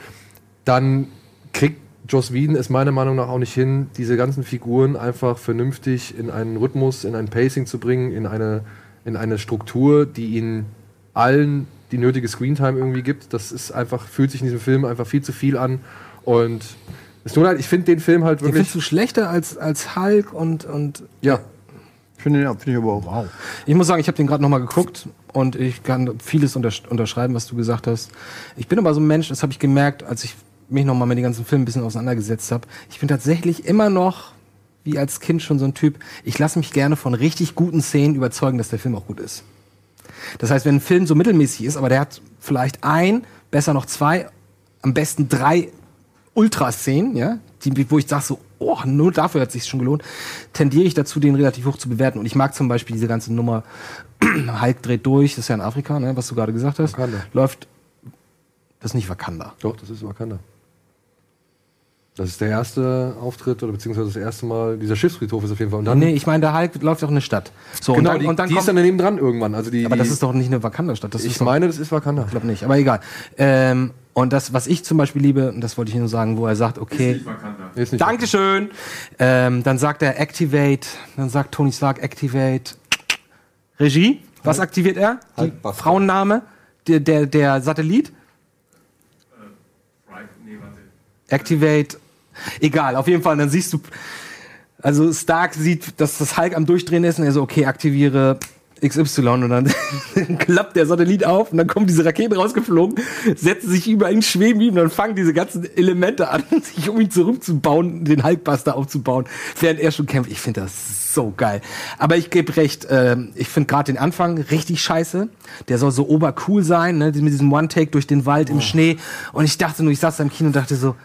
dann kriegt Joss Whedon es meiner Meinung nach auch nicht hin, diese ganzen Figuren einfach vernünftig in einen Rhythmus, in ein Pacing zu bringen, in eine, in eine Struktur, die ihnen allen die nötige Screentime irgendwie gibt. Das ist einfach, fühlt sich in diesem Film einfach viel zu viel an. Und es tut halt, ich finde den Film halt Den wirklich. findest du schlechter als, als Hulk und, und Ja. Ich finde ja, finde ich aber auch. Wow. Ich muss sagen, ich habe den gerade noch mal geguckt und ich kann vieles untersch unterschreiben, was du gesagt hast. Ich bin aber so ein Mensch, das habe ich gemerkt, als ich mich noch mal mit den ganzen Filmen ein bisschen auseinandergesetzt habe. Ich bin tatsächlich immer noch, wie als Kind schon so ein Typ, ich lasse mich gerne von richtig guten Szenen überzeugen, dass der Film auch gut ist. Das heißt, wenn ein Film so mittelmäßig ist, aber der hat vielleicht ein, besser noch zwei, am besten drei Ultraszenen, ja, die, wo ich sage so, oh, nur dafür hat sich schon gelohnt, tendiere ich dazu, den relativ hoch zu bewerten. Und ich mag zum Beispiel diese ganze Nummer, Hulk dreht durch, das ist ja in Afrika, ne, was du gerade gesagt hast. Wakanda. Läuft, das ist nicht Wakanda. Doch, das ist Wakanda. Das ist der erste Auftritt oder beziehungsweise das erste Mal. Dieser Schiffsfriedhof ist auf jeden Fall. Und dann, nee, ich meine, der Hulk läuft auch in eine Stadt. So, genau, und dann, die, und dann die ist kommt, dann daneben dran irgendwann. Also die, aber das ist doch nicht eine Wakanda-Stadt. Das ich ist doch, meine, das ist Wakanda. Ich glaube nicht, aber egal. Ähm, und das, was ich zum Beispiel liebe, und das wollte ich nur sagen, wo er sagt, okay, Ist nicht Dankeschön. Ähm, dann sagt er Activate, dann sagt Tony Stark Activate. Regie, was aktiviert er? Die Hulkbuster. Frauenname, der, der, der Satellit. Activate. Egal, auf jeden Fall, dann siehst du, also Stark sieht, dass das Hulk am Durchdrehen ist und er so, okay, aktiviere XY und dann klappt der Satellit auf und dann kommen diese Raketen rausgeflogen, setzen sich über ihn, schweben ihm und dann fangen diese ganzen Elemente an, sich um ihn zurückzubauen, den Hulkbuster aufzubauen, während er schon kämpft. Ich finde das so geil. Aber ich gebe recht, ähm, ich finde gerade den Anfang richtig scheiße. Der soll so obercool sein, ne? mit diesem One-Take durch den Wald im Schnee. Und ich dachte nur, ich saß da im Kino und dachte so,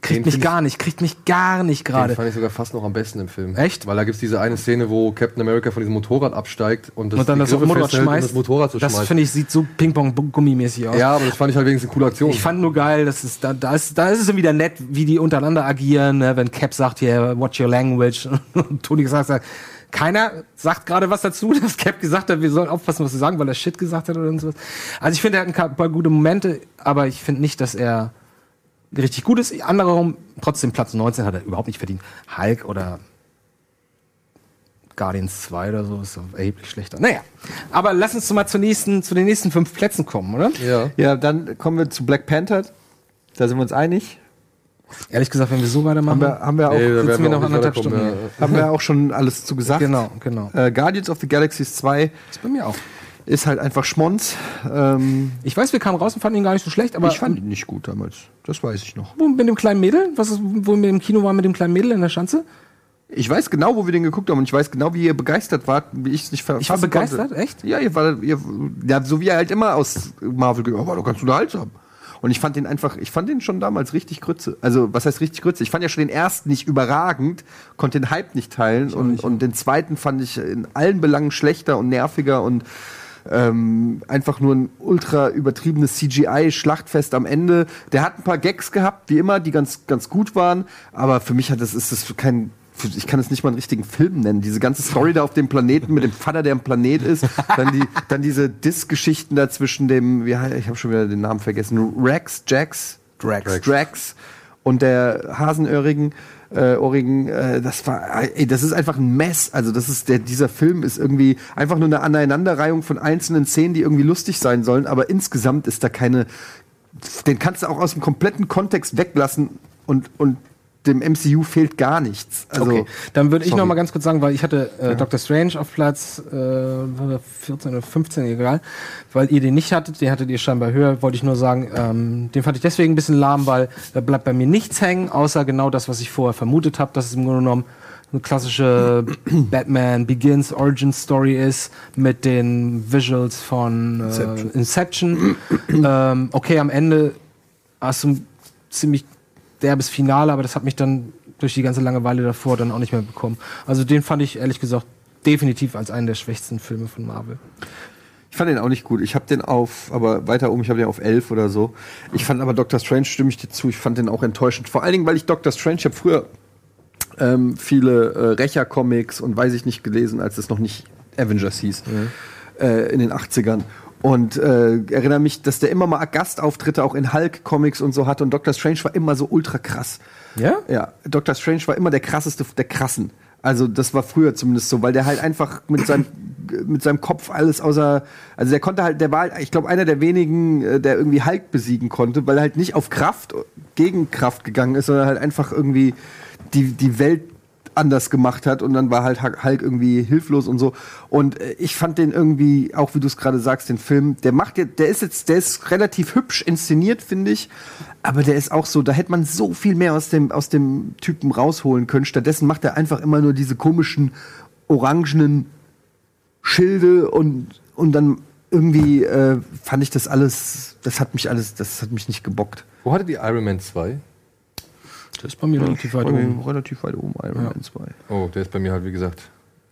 kriegt Den mich gar nicht, kriegt mich gar nicht Den gerade. fand ich sogar fast noch am besten im Film. Echt? Weil da gibt es diese eine Szene, wo Captain America von diesem Motorrad absteigt und das, Und dann das Motorrad schmeißt. das Motorrad so das finde ich, sieht so Ping-Pong-Gummimäßig aus. ja, aber das fand ich halt wenigstens eine coole Aktion. Ich fand nur geil, dass es da, da ist, da ist es wieder nett, wie die untereinander agieren, ne? wenn Cap sagt, hier, watch your language, und Tony sagt, Keiner sagt gerade was dazu, dass Cap gesagt hat, wir sollen aufpassen, was wir sagen, weil er Shit gesagt hat oder sowas. Also ich finde, er hat ein paar gute Momente, aber ich finde nicht, dass er richtig gut ist. Andererseits, trotzdem Platz 19 hat er überhaupt nicht verdient. Hulk oder Guardians 2 oder so ist erheblich schlechter. Naja, aber lass uns mal zur nächsten, zu den nächsten fünf Plätzen kommen, oder? Ja. Ja, dann kommen wir zu Black Panther. Da sind wir uns einig. Ehrlich gesagt, wenn wir so weitermachen, Haben wir, haben wir auch, Nee, da sitzen werden wir wir noch auch nicht anderthalb weiterkommen, Stunden. ja. haben wir auch schon alles zu gesagt. Genau, genau. Äh, Guardians of the Galaxies 2 ist bei mir auch. Ist halt einfach Schmonz. Ähm, Ich weiß, wir kamen raus und fanden ihn gar nicht so schlecht, aber ich fand ihn nicht gut damals. Das weiß ich noch. wo mit dem kleinen Mädel, was ist, wo wir im Kino waren mit dem kleinen Mädel in der Schanze? Ich weiß genau, wo wir den geguckt haben und ich weiß genau, wie ihr begeistert wart, wie ich es nicht ver Ich war begeistert, konnte. echt? Ja, ihr war, ihr, ja, so wie er halt immer aus Marvel geht, oh, war doch ganz unterhaltsam. Und ich fand den einfach, ich fand den schon damals richtig Grütze. Also, was heißt richtig Grütze? Ich fand ja schon den ersten nicht überragend, konnte den Hype nicht teilen und, und den zweiten fand ich in allen Belangen schlechter und nerviger und ähm, einfach nur ein ultra übertriebenes CGI-Schlachtfest am Ende. Der hat ein paar Gags gehabt, wie immer, die ganz, ganz gut waren, aber für mich hat das, ist das kein, ich kann es nicht mal einen richtigen Film nennen. Diese ganze Story da auf dem Planeten mit dem Vater, der am Planet ist, dann, die, dann diese Diss-Geschichten da zwischen dem, wie, hei- ich habe schon wieder den Namen vergessen, Rex, Jax, Drax, Drax. Und der Hasenöhrigen, äh, Ohrrigen, äh, das war, ey, das ist einfach ein Mess. Also das ist der, dieser Film ist irgendwie einfach nur eine Aneinanderreihung von einzelnen Szenen, die irgendwie lustig sein sollen, aber insgesamt ist da keine, den kannst du auch aus dem kompletten Kontext weglassen und, und dem MCU fehlt gar nichts. Also, okay, dann würde ich sorry. noch mal ganz kurz sagen, weil ich hatte äh, Doctor Strange auf Platz äh, war der 14 oder 15, egal, weil ihr den nicht hattet, den hattet ihr scheinbar höher, wollte ich nur sagen, ähm, den fand ich deswegen ein bisschen lahm, weil da bleibt bei mir nichts hängen, außer genau das, was ich vorher vermutet habe, dass es im Grunde genommen eine klassische Batman Begins Origin Story ist mit den Visuals von äh, Inception. ähm, okay, am Ende hast du ein ziemlich derbes Finale, aber das hat mich dann durch die ganze Langeweile davor dann auch nicht mehr bekommen. Also den fand ich ehrlich gesagt definitiv als einen der schwächsten Filme von Marvel. Ich fand den auch nicht gut. Ich habe den auf, aber weiter oben, ich habe den auf 11 oder so. Ich fand aber Doctor Strange, stimme ich dir zu, ich fand den auch enttäuschend. Vor allen Dingen, weil ich Doctor Strange, ich habe früher ähm, viele äh, Rächer-Comics und weiß ich nicht gelesen, als es noch nicht Avengers hieß, äh, in den 80ern. Und äh, erinnere mich, dass der immer mal Gastauftritte auch in Hulk-Comics und so hatte. Und Doctor Strange war immer so ultra krass. Ja? Ja, Doctor Strange war immer der krasseste der krassen. Also das war früher zumindest so, weil der halt einfach mit seinem mit seinem Kopf alles außer also der konnte halt der war halt, ich glaube einer der wenigen äh, der irgendwie Hulk besiegen konnte, weil er halt nicht auf Kraft gegen Kraft gegangen ist, sondern halt einfach irgendwie die die Welt anders gemacht hat und dann war halt Hulk irgendwie hilflos und so. Und äh, ich fand den irgendwie auch wie du es gerade sagst den Film der macht jetzt der ist jetzt der ist relativ hübsch inszeniert finde ich aber der ist auch so da hätte man so viel mehr aus dem aus dem Typen rausholen können. Stattdessen macht er einfach immer nur diese komischen orangenen Schilde und und dann irgendwie äh, fand ich das alles das hat mich alles das hat mich nicht gebockt. Wo hatte die Iron Man 2? Das ist bei mir relativ weit oben. relativ weit oben Iron Man 2 Oh, der ist bei mir halt, wie gesagt,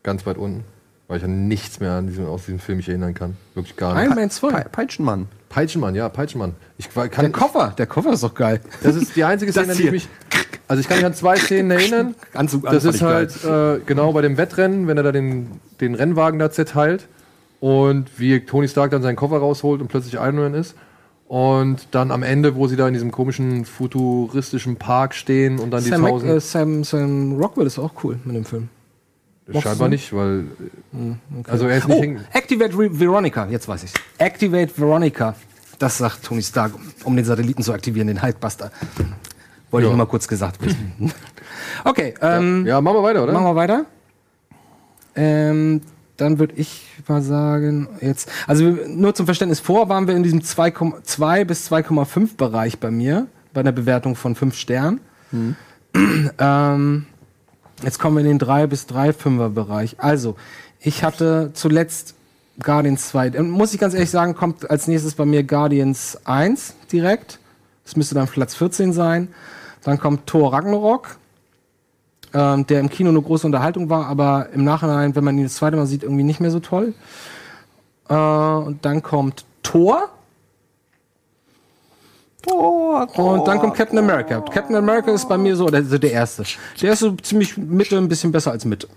ganz weit unten. Weil ich an nichts mehr an diesem, aus diesem Film mich erinnern kann. Wirklich gar nicht. Iron Man 2. Pe Peitschenmann Peitschenmann, ja, Peitschenmann. Ich war- kann, Der Koffer, der Koffer ist doch geil. Das ist die einzige Szene, an die ich mich. Also ich kann mich an zwei Szenen erinnern. Anzug Das ist halt äh, genau bei dem Wettrennen, wenn er da den, den Rennwagen da zerteilt und wie Tony Stark dann seinen Koffer rausholt und plötzlich Iron Man ist. Und dann am Ende, wo sie da in diesem komischen futuristischen Park stehen und dann Sam, die Mac, tausend. äh, Sam, Sam Rockwell ist auch cool mit dem Film. scheinbar nicht, weil. Also er ist nicht Oh. Activate Re Veronica, jetzt weiß ich's. Activate Veronica. Das sagt Tony Stark, um den Satelliten zu aktivieren, den Hulkbuster. Wollte ich Ja. nur mal kurz gesagt wissen. okay, ähm, Ja, machen wir weiter, oder? machen wir weiter. Ähm, dann würde ich mal sagen, jetzt, also nur zum Verständnis, vor waren wir in diesem 2,2 bis 2,5 Bereich bei mir, bei einer Bewertung von 5 Sternen. ähm, jetzt kommen wir in den 3 bis 3,5er Bereich. Also, ich hatte zuletzt Guardians 2. Dann muss ich ganz ehrlich sagen, kommt als nächstes bei mir Guardians 1 direkt. Das müsste dann Platz 14 sein. Dann kommt Thor Ragnarok ähm, der im Kino eine große Unterhaltung war, aber im Nachhinein, wenn man ihn das zweite Mal sieht, irgendwie nicht mehr so toll. Äh, und dann kommt Thor. Und dann kommt Captain America. Captain America ist bei mir so, also der erste. Der ist so ziemlich Mitte, ein bisschen besser als Mitte.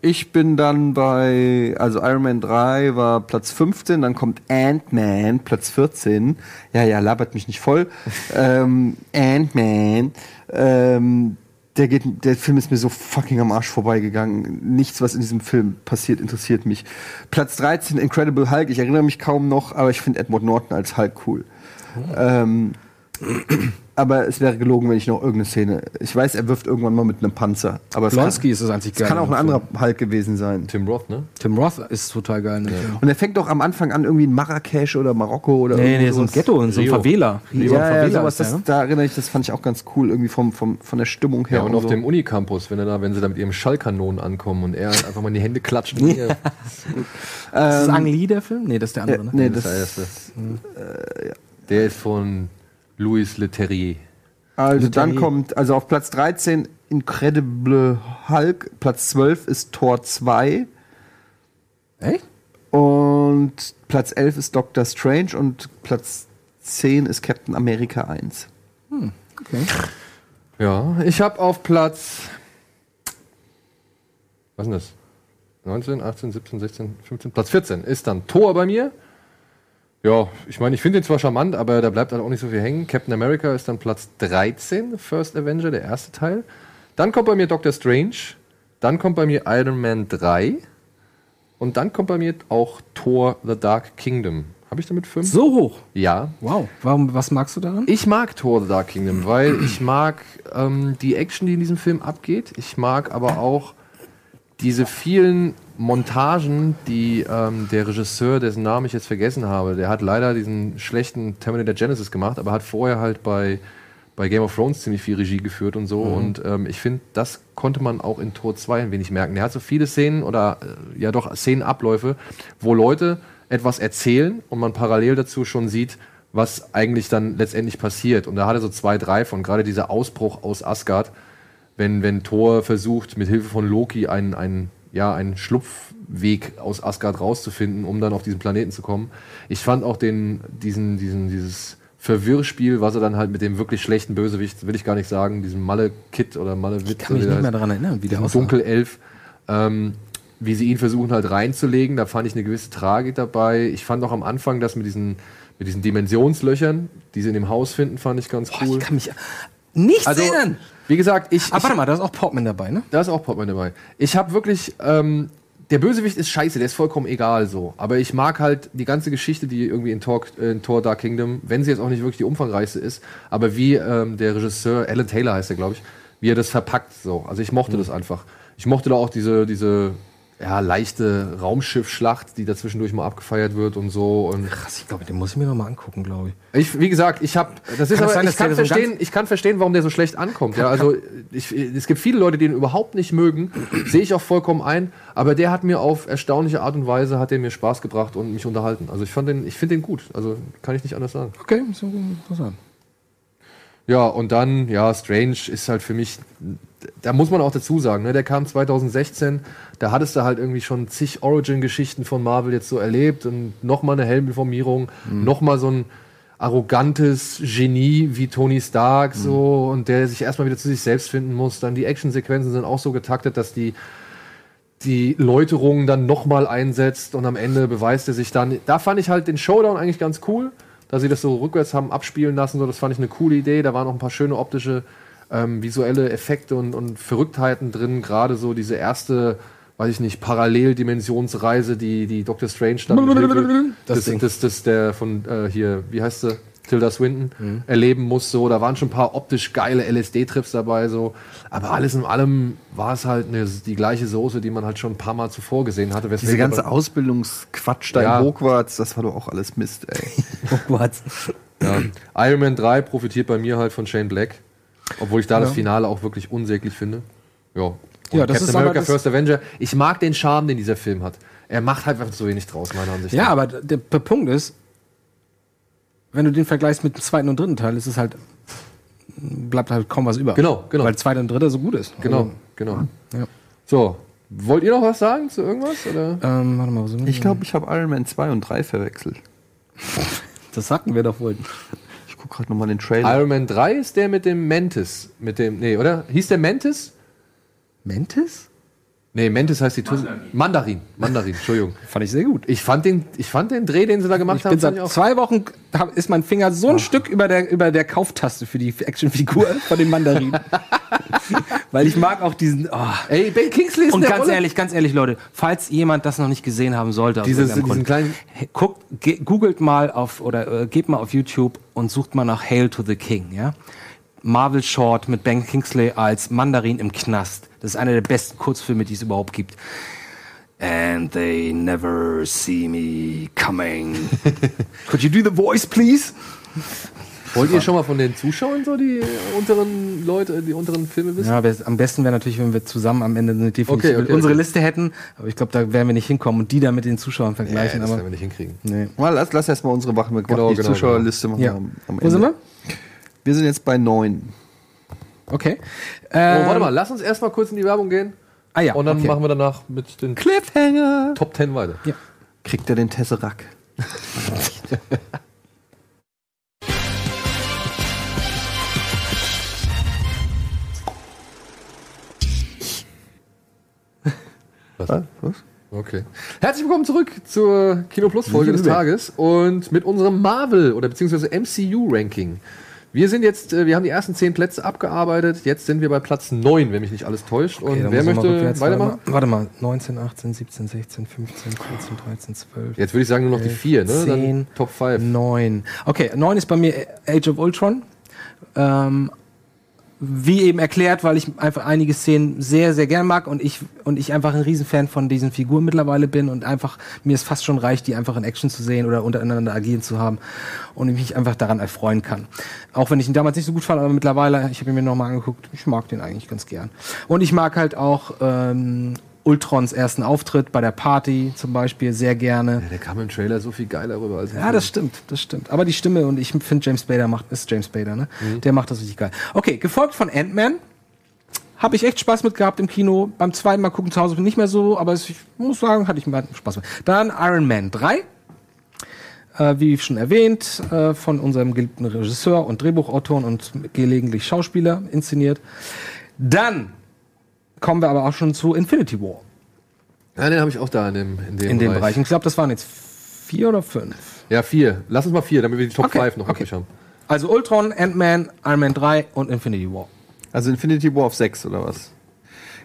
Ich bin dann bei, also Iron Man 3 war Platz 15, dann kommt Ant-Man, Platz 14. Ja, ja, labert mich nicht voll. ähm, Ant-Man. Ähm, der, geht, der Film ist mir so fucking am Arsch vorbeigegangen. Nichts, was in diesem Film passiert, interessiert mich. Platz 13, Incredible Hulk. Ich erinnere mich kaum noch, aber ich finde Edward Norton als Hulk cool. Ähm, aber es wäre gelogen, wenn ich noch irgendeine Szene. Ich weiß, er wirft irgendwann mal mit einem Panzer. Aber es kann, Blonsky ist das einzig es geil. kann auch ein anderer. Hulk gewesen sein. Tim Roth, ne? Tim Roth ist total geil. dem Film. Und er fängt doch am Anfang an irgendwie in Marrakesch oder Marokko oder Nee, nee, so ein. Ghetto, in so ein Rio. Favela. So ein Ja, ja, Favela sowas, das, ne? da erinnere ich, das fand ich auch ganz cool, irgendwie vom, vom, von der Stimmung her. Ja, und auf so. dem Unicampus, wenn, er da, wenn sie da mit ihrem Schallkanonen ankommen und er einfach mal in die Hände klatscht. Ja. Ist das Ang Lee, der Film? Nee, das ist der andere, äh, ne? nee, Das das, ist der erste. Der ist von Louis Leterrier. also dann Leterrier. kommt, also auf Platz 13 Incredible Hulk, Platz 12 ist Tor 2 Echt? und Platz 11 ist Doctor Strange und Platz 10 ist Captain America 1. Okay. Ja, ich habe auf Platz. Was ist denn das? 19, 18, 17, 16, 15. Platz 14 ist dann Thor bei mir. Ja, ich meine, ich finde ihn zwar charmant, aber da bleibt halt auch nicht so viel hängen. Captain America ist dann Platz 13, First Avenger, der erste Teil. Dann kommt bei mir Doctor Strange. Dann kommt bei mir Iron Man 3. Und dann kommt bei mir auch Thor The Dark Kingdom. Habe ich damit fünf? So hoch. Ja. Wow. Warum, was magst du daran? Ich mag Thor The Dark Kingdom, weil ich mag ähm, die Action, die in diesem Film abgeht. Ich mag aber auch diese vielen Montagen, die ähm, der Regisseur, dessen Namen ich jetzt vergessen habe, der hat leider diesen schlechten Terminator Genesis gemacht, aber hat vorher halt bei, bei Game of Thrones ziemlich viel Regie geführt und so. Und ähm, ich finde, das konnte man auch in Tor 2 ein wenig merken. Der hat so viele Szenen oder äh, ja doch Szenenabläufe, wo Leute etwas erzählen und man parallel dazu schon sieht, was eigentlich dann letztendlich passiert. Und da hat er so zwei, drei von, gerade dieser Ausbruch aus Asgard, wenn, wenn Thor versucht, mit Hilfe von Loki einen, einen, ja, einen Schlupfweg aus Asgard rauszufinden, um dann auf diesen Planeten zu kommen. Ich fand auch den, diesen, diesen, dieses Verwirrspiel, was er dann halt mit dem wirklich schlechten Bösewicht, will ich gar nicht sagen, diesem Malle-Kit oder Malle-Witz. Ich kann mich nicht mehr daran erinnern, wie der aussah. Dunkelelf, ähm, wie sie ihn versuchen halt reinzulegen. Da fand ich eine gewisse Tragik dabei. Ich fand auch am Anfang das mit diesen, mit diesen Dimensionslöchern, die sie in dem Haus finden, fand ich ganz Boah, cool. ich kann mich nicht Also, erinnern. Wie gesagt, ich, Aber ich warte mal, da ist auch Portman dabei, ne? da ist auch Portman dabei. Ich habe wirklich, ähm, der Bösewicht ist scheiße, der ist vollkommen egal so. Aber ich mag halt die ganze Geschichte, die irgendwie in Tor, in Tor Dark Kingdom, wenn sie jetzt auch nicht wirklich die umfangreichste ist, aber wie ähm, der Regisseur, Alan Taylor heißt er, glaube ich, wie er das verpackt so. Also ich mochte das einfach. Ich mochte da auch diese, diese ja, leichte Raumschiffschlacht, die da zwischendurch mal abgefeiert wird und so. Und Krass, ich glaube, den muss ich mir noch mal angucken, glaube ich. ich, wie gesagt, ich habe, das ist Kann aber, sein, ich kann so verstehen, ich kann verstehen, warum der so schlecht ankommt. Ja, also ich, es gibt viele Leute, die ihn überhaupt nicht mögen, sehe ich auch vollkommen ein. Aber der hat mir auf erstaunliche Art und Weise hat der mir Spaß gebracht und mich unterhalten. Also ich fand den, ich finde den gut. Also kann ich nicht anders sagen. Okay, so interessant. Ja, und dann, ja, Strange ist halt für mich, da muss man auch dazu sagen, ne, der kam 2016, da hattest du halt irgendwie schon zig Origin-Geschichten von Marvel jetzt so erlebt und nochmal eine Helminformierung, Mhm. nochmal so ein arrogantes Genie wie Tony Stark Mhm. so und der sich erstmal wieder zu sich selbst finden muss. Dann die Actionsequenzen sind auch so getaktet, dass die die Läuterung dann nochmal einsetzt und am Ende beweist er sich dann. Da fand ich halt den Showdown eigentlich ganz cool, dass sie das so rückwärts haben abspielen lassen. So, das fand ich eine coole Idee. Da waren auch ein paar schöne optische, ähm, visuelle Effekte und, und Verrücktheiten drin. Gerade so diese erste, weiß ich nicht, Paralleldimensionsreise, die, die Dr. Strange dann Das das, Ding. das, das, der von äh, hier, wie heißt sie? Tilda Swinton erleben muss. So, da waren schon ein paar optisch geile LSD-Trips dabei. So, aber alles in allem war es halt eine, die gleiche Soße, die man halt schon ein paar Mal zuvor gesehen hatte. Diese ganze aber- Ausbildungsquatsch da Ja. in Hogwarts, das war doch auch alles Mist, ey. What? Ja. Iron Man 3 profitiert bei mir halt von Shane Black. Obwohl ich da das Finale auch wirklich unsäglich finde. Ja. Und Ja, das Captain ist America das- First Avenger. Ich mag den Charme, den dieser Film hat. Er macht halt einfach so wenig draus, meiner Ansicht Ja, nach. aber der, der Punkt ist, wenn du den vergleichst mit dem zweiten und dritten Teil, ist es halt, bleibt halt kaum was über. Genau, genau. Weil zweiter und dritter so gut ist. Genau, Also, genau. Ja. So, wollt ihr noch was sagen zu irgendwas? Oder? ähm, warte mal, wir? Ich glaube, ich habe Iron Man 2 und 3 verwechselt. das sagten wir doch wohl. Ich gucke gerade nochmal den Trailer. Iron Man 3 ist der mit dem Mantis. Mit dem, nee, oder? Hieß der Mantis? Mantis? Nee, Mantis heißt die Tuss Mandarin. Mandarin, Entschuldigung. Fand ich sehr gut. Ich fand den, ich fand den Dreh, den sie da gemacht Ich haben, bin fand seit zwei Wochen hab, ist mein Finger so ein Stück über der, über der Kauftaste für die Actionfigur von dem Mandarin. Weil ich mag auch diesen. Oh. Ey, Ben Kingsley ist Und ganz Rolle. ehrlich, ganz ehrlich, Leute, falls jemand das noch nicht gesehen haben sollte, aus Dieses- diesen kleinen- guckt, ge- googelt mal auf oder äh, gebt mal auf YouTube und sucht mal nach Hail to the King, ja? Marvel Short mit Ben Kingsley als Mandarin im Knast. Das ist einer der besten Kurzfilme, die es überhaupt gibt. And they never see me coming. Could you do the voice, please? Wollt ihr schon mal von den Zuschauern so die unteren Leute, die unteren Filme wissen? Ja, am besten wäre natürlich, wenn wir zusammen am Ende eine Definition Okay, okay, unsere okay. Liste hätten. Aber ich glaube, da werden wir nicht hinkommen und die dann mit den Zuschauern Ja, vergleichen. das werden wir nicht hinkriegen. nee. Mal, lass, lass erstmal unsere Wachen mit Genau, die genau, Zuschauerliste machen Ja. wir am, am Wo sind wir? Wir sind jetzt bei neun. Okay. Oh, warte mal, lass uns erstmal kurz in die Werbung gehen. Ah ja, Und dann okay. machen wir danach mit den Cliffhanger! Top 10 weiter. Kriegt er den Tesseract? Was? Was? Okay. Herzlich willkommen zurück zur Kino Plus Folge des. Tages und mit unserem Marvel oder beziehungsweise MCU Ranking. Wir sind jetzt, äh, wir haben die ersten zehn Plätze abgearbeitet. Jetzt sind wir bei Platz 9, wenn mich nicht alles täuscht. Und Okay, dann wer möchte weitermachen? Warte mal, 19, 18, 17, 16, 15, 14, 13, 12. Jetzt würde ich sagen nur noch die vier, ne? 10, Dann Top 5. 9. Okay, 9 ist bei mir Age of Ultron. Ähm, wie eben erklärt, weil ich einfach einige Szenen sehr, sehr gern mag und ich, und ich einfach ein Riesenfan von diesen Figuren mittlerweile bin und einfach mir es fast schon reicht, die einfach in Action zu sehen oder untereinander agieren zu haben und ich mich einfach daran erfreuen kann. Auch wenn ich ihn damals nicht so gut fand, aber mittlerweile, ich habe ihn mir nochmal angeguckt, ich mag den eigentlich ganz gern. Und ich mag halt auch ähm, Ultrons ersten Auftritt bei der Party zum Beispiel sehr gerne. Der kam im Trailer so viel geiler rüber als im Ja, Film. das stimmt, das stimmt. Aber die Stimme und ich finde James Spader macht, ist James Spader, ne? Der macht das richtig geil. Okay, gefolgt von Ant-Man. Habe ich echt Spaß mit gehabt im Kino. Beim zweiten Mal gucken zu Hause nicht mehr so, aber ich muss sagen, hatte ich Spaß mit. Dann Iron Man 3. Äh, wie schon erwähnt, äh, von unserem geliebten Regisseur und Drehbuchautor und gelegentlich Schauspieler inszeniert. Dann kommen wir aber auch schon zu Infinity War Ja, den habe ich auch da in dem, in dem, in dem Bereich. Ich glaube, das waren jetzt vier oder fünf. Ja, vier. Lass uns mal vier, damit wir die Top Okay, 5 noch okay. haben. Also Ultron, Ant-Man, Iron Man 3 und Infinity War. Also Infinity War auf sechs oder was?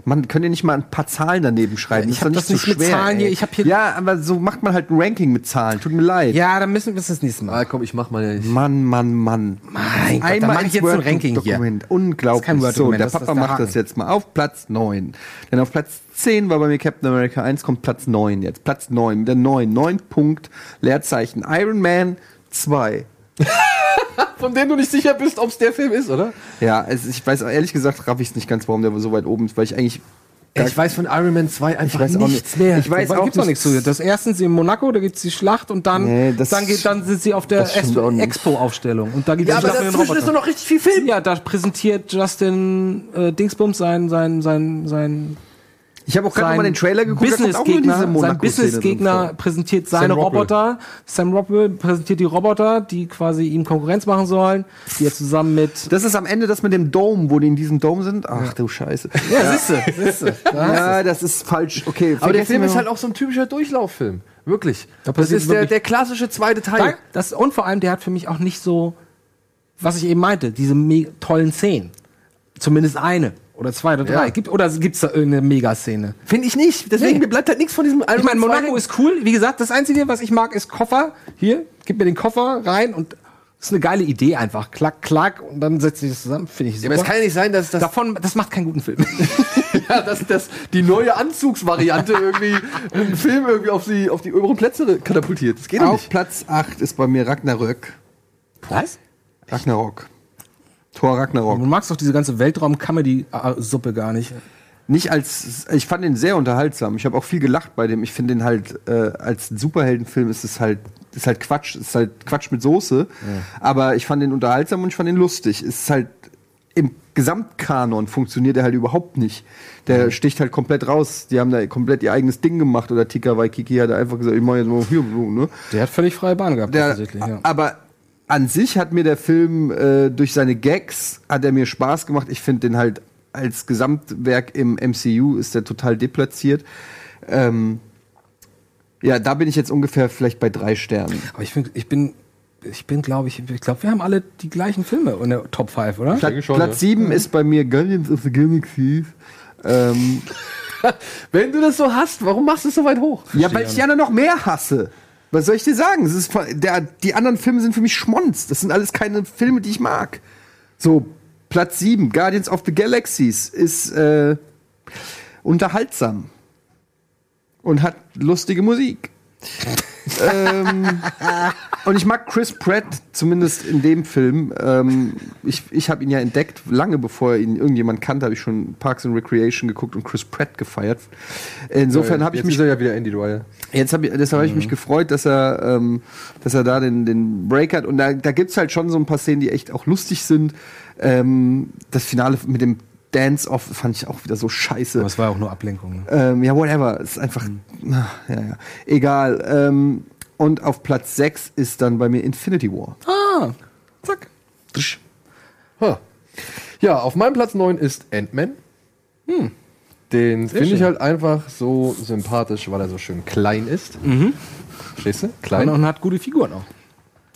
Man könnt ihr nicht mal ein paar Zahlen daneben schreiben. Ich ist hab doch das nicht mit schwer, Zahlen hier, ich hab hier- Ja, aber so macht man halt ein Ranking mit Zahlen. Tut mir leid. Ja, dann müssen wir es das nächste Mal. Ah, komm, ich mach mal ja nicht. Mann, Mann, Mann. Mein Gott, dann mach ich jetzt ein Word- Ranking hier. Dokument. Das Unglaublich. ist kein so, der das ist Papa der macht Haken. das jetzt mal auf Platz 9. Denn auf Platz 10 war bei mir Captain America 1, kommt Platz 9 jetzt. Platz 9, mit der 9. 9 Punkt, Leerzeichen. Iron Man 2. Von dem du nicht sicher bist, ob es der Film ist, oder? Ja, es, ich weiß auch ehrlich gesagt, raff ich es nicht ganz, warum der so weit oben ist, weil ich eigentlich. Ich weiß von Iron Man 2 einfach weiß auch nichts nicht. mehr. Ich weiß Da auch gibt's noch nicht. nichts zu. Das erstens in Monaco, da gibt's die Schlacht und dann, Nee, das- dann, geht, dann sind sie auf der. Expo-Aufstellung. Und da gibt's ja, aber dazwischen ist noch richtig viel Film. Ja, da präsentiert Justin äh, Dingsbums sein, sein, sein, sein, Ich habe auch gerade mal den Trailer geguckt, Businessgegner, diese sein Businessgegner präsentiert seine Rockwell. Roboter. Sam Rockwell präsentiert die Roboter, die quasi ihm Konkurrenz machen sollen, die er zusammen mit Das ist am Ende das mit dem Dome, wo die in diesem Dome sind. Ach du Scheiße. ja, siehste, siehste. Ja, das ist falsch. Okay, Aber der Film ist halt auch so ein typischer Durchlauffilm. Wirklich. Da Das ist der, wirklich- der klassische zweite Teil. Das, und vor allem, der hat für mich auch nicht so, was ich eben meinte, diese tollen Szenen. Zumindest eine oder zwei oder drei. Ja. Gibt, oder gibt es da irgendeine Megaszene? Finde ich nicht. Deswegen Nee. mir bleibt halt nichts von diesem Iron Ich meine, 2 Monaco ist cool. Wie gesagt, das Einzige, was ich mag, ist Koffer. Hier, gib mir den Koffer rein und das ist eine geile Idee einfach. Klack, klack und dann setze ich das zusammen. Finde ich Ja, super. aber es kann ja nicht sein, dass das, Davon, das macht keinen guten Film. ja, dass, dass die neue Anzugsvariante irgendwie einen Film irgendwie auf die, auf die oberen Plätze katapultiert. Das geht Auf nicht. Platz 8 ist bei mir Ragnarök. Was? Ragnarok. Thor Ragnarok. Du magst doch diese ganze Weltraum-Comedy-Suppe gar nicht. Nicht als, ich fand den sehr unterhaltsam. Ich habe auch viel gelacht bei dem. Ich finde den halt, äh, als Superheldenfilm ist es halt, ist halt Quatsch, ist halt Quatsch mit Soße. Aber ich fand den unterhaltsam und ich fand den lustig. Es ist halt, im Gesamtkanon funktioniert er halt überhaupt nicht. Der sticht halt komplett raus. Die haben da komplett ihr eigenes Ding gemacht oder Tika Waikiki hat einfach gesagt, ich mache jetzt mal hier, ne? Der hat völlig freie Bahn gehabt, Der. Ja. Aber an sich hat mir der Film äh, durch seine Gags hat er mir Spaß gemacht. Ich finde den halt als Gesamtwerk im MCU ist der total deplatziert. Ähm, ja, da bin ich jetzt ungefähr vielleicht bei drei Sternen. Aber ich, find, ich bin, ich bin, glaube ich, ich glaube, wir haben alle die gleichen Filme in der Top 5, oder? Pla schon, Platz ja. 7 ist bei mir Guardians of the Galaxy. Ähm, Wenn du das so hast, warum machst du es so weit hoch? ja, weil ich anderen noch mehr hasse. Was soll ich dir sagen? Es ist, der, die anderen Filme sind für mich Schmonz. Das sind alles keine Filme, die ich mag. So, Platz 7, Guardians of the Galaxies, ist äh, unterhaltsam. Und hat lustige Musik. Ähm, und ich mag Chris Pratt, zumindest in dem Film. Ähm, ich ich habe ihn ja entdeckt, lange bevor ihn irgendjemand kannte, habe ich schon Parks and Recreation geguckt und Chris Pratt gefeiert. Insofern habe ich mich ja wieder Andy Dwyer. Jetzt hab ich, deshalb habe ich mich gefreut, dass er, ähm, dass er da den, den Break hat. Und da, da gibt's halt schon so ein paar Szenen, die echt auch lustig sind. Ähm, das Finale mit dem Dance-Off fand ich auch wieder so scheiße. Aber es war auch nur Ablenkung. Ne? Ähm, ja, whatever. Es ist einfach. na, Ja, ja. Egal. Ähm, und auf Platz 6 ist dann bei mir Infinity War. Ah, zack. Ha. Ja, auf meinem Platz 9 ist Ant-Man. Den finde ich halt einfach so sympathisch, weil er so schön klein ist. Verstehst du? Klein. Und hat gute Figuren auch.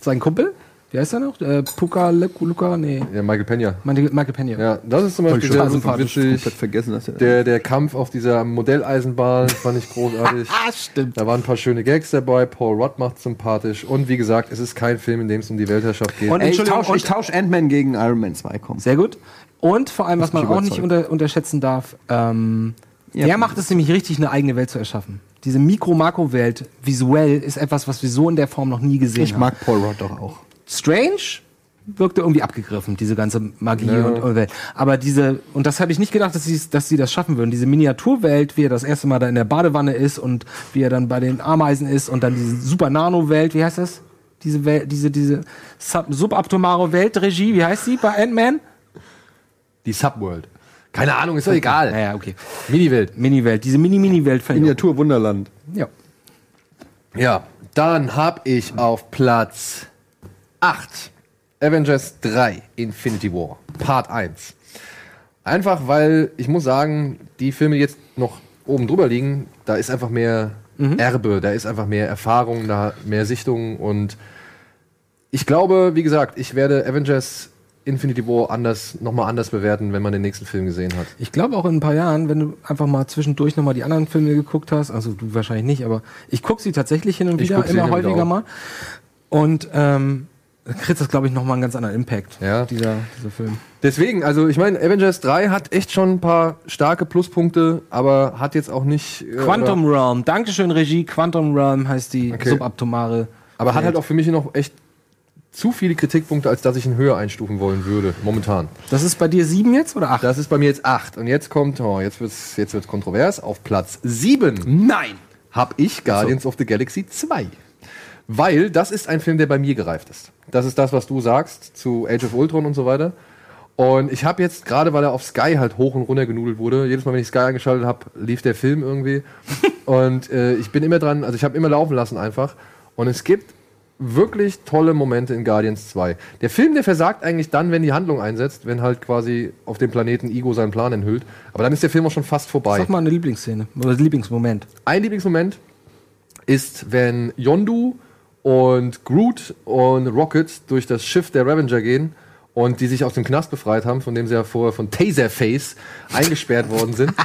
Sein Kumpel, wie heißt er noch? Äh, Puka Luka, Luka, nee. Ja, Michael Pena. Michael Michael Pena. Ja, das ist zum Beispiel sehr sympathisch. witzig. Vergessen, dass er. Der, der Kampf auf dieser Modelleisenbahn fand ich großartig. Ah, stimmt. Da waren ein paar schöne Gags dabei. Paul Rudd macht sympathisch. Und wie gesagt, es ist kein Film, in dem es um die Weltherrschaft geht. Und- Ey, ich tausche ich tausch Ant-Man gegen Iron Man 2, komm. Sehr gut. Und vor allem, was man auch nicht unter, unterschätzen darf, ähm, Ja. der macht es nämlich richtig, eine eigene Welt zu erschaffen. Diese Mikro-Makro-Welt visuell ist etwas, was wir so in der Form noch nie gesehen Ich haben. mag Paul Rudd doch auch. Strange wirkte irgendwie abgegriffen, diese ganze Magie und, und Welt. Aber diese, und das habe ich nicht gedacht, dass sie, dass sie das schaffen würden. Diese Miniaturwelt, wie er das erste Mal da in der Badewanne ist und wie er dann bei den Ameisen ist und dann diese Super Nano-Welt, wie heißt das? Diese Welt, diese, diese Sub subatomare Weltregie, wie heißt sie bei Ant-Man? Die Subworld. Keine Ahnung, ist doch egal. Naja, okay. Mini-Welt. Mini-Welt, diese Mini-Mini-Welt fand ich Miniatur Wunderland. auch- Ja. Ja, dann habe ich auf Platz 8 Avengers 3 Infinity War Part 1. Einfach weil ich muss sagen, die Filme jetzt noch oben drüber liegen, da ist einfach mehr Erbe, da ist einfach mehr Erfahrung, da mehr Sichtung und ich glaube, wie gesagt, ich werde Avengers Infinity War anders nochmal anders bewerten, wenn man den nächsten Film gesehen hat. Ich glaube auch in ein paar Jahren, wenn du einfach mal zwischendurch nochmal die anderen Filme geguckt hast, also du wahrscheinlich nicht, aber ich gucke sie tatsächlich hin und wieder, immer häufiger mal. Und ähm, kriegt das, glaube ich, nochmal einen ganz anderen Impact, Ja. dieser, dieser Film. Deswegen, also ich meine, Avengers 3 hat echt schon ein paar starke Pluspunkte, aber hat jetzt auch nicht. äh, Quantum oder- Realm, Dankeschön Regie, Quantum Realm heißt die Okay. subatomare. Aber hat halt auch für mich noch echt zu viele Kritikpunkte, als dass ich ihn höher einstufen wollen würde, momentan. Das ist bei dir sieben jetzt oder acht? Das ist bei mir jetzt 8. Und jetzt kommt, oh, jetzt wird's, jetzt wird's kontrovers. Auf Platz 7 Nein! habe ich Guardians of the Galaxy 2. Weil das ist ein Film, der bei mir gereift ist. Das ist das, was du sagst zu Age of Ultron und so weiter. Und ich habe jetzt, gerade weil er auf Sky halt hoch und runter genudelt wurde, jedes Mal, wenn ich Sky eingeschaltet habe, lief der Film irgendwie. und äh, ich bin immer dran, also ich habe immer laufen lassen einfach. Und es gibt wirklich tolle Momente in Guardians 2. Der Film, der versagt eigentlich dann, wenn die Handlung einsetzt, wenn halt quasi auf dem Planeten Ego seinen Plan enthüllt. Aber dann ist der Film auch schon fast vorbei. Sag mal eine Lieblingsszene oder Lieblingsmoment. Ein Lieblingsmoment ist, wenn Yondu und Groot und Rocket durch das Schiff der Revenger gehen und die sich aus dem Knast befreit haben, von dem sie ja vorher von Taserface eingesperrt worden sind.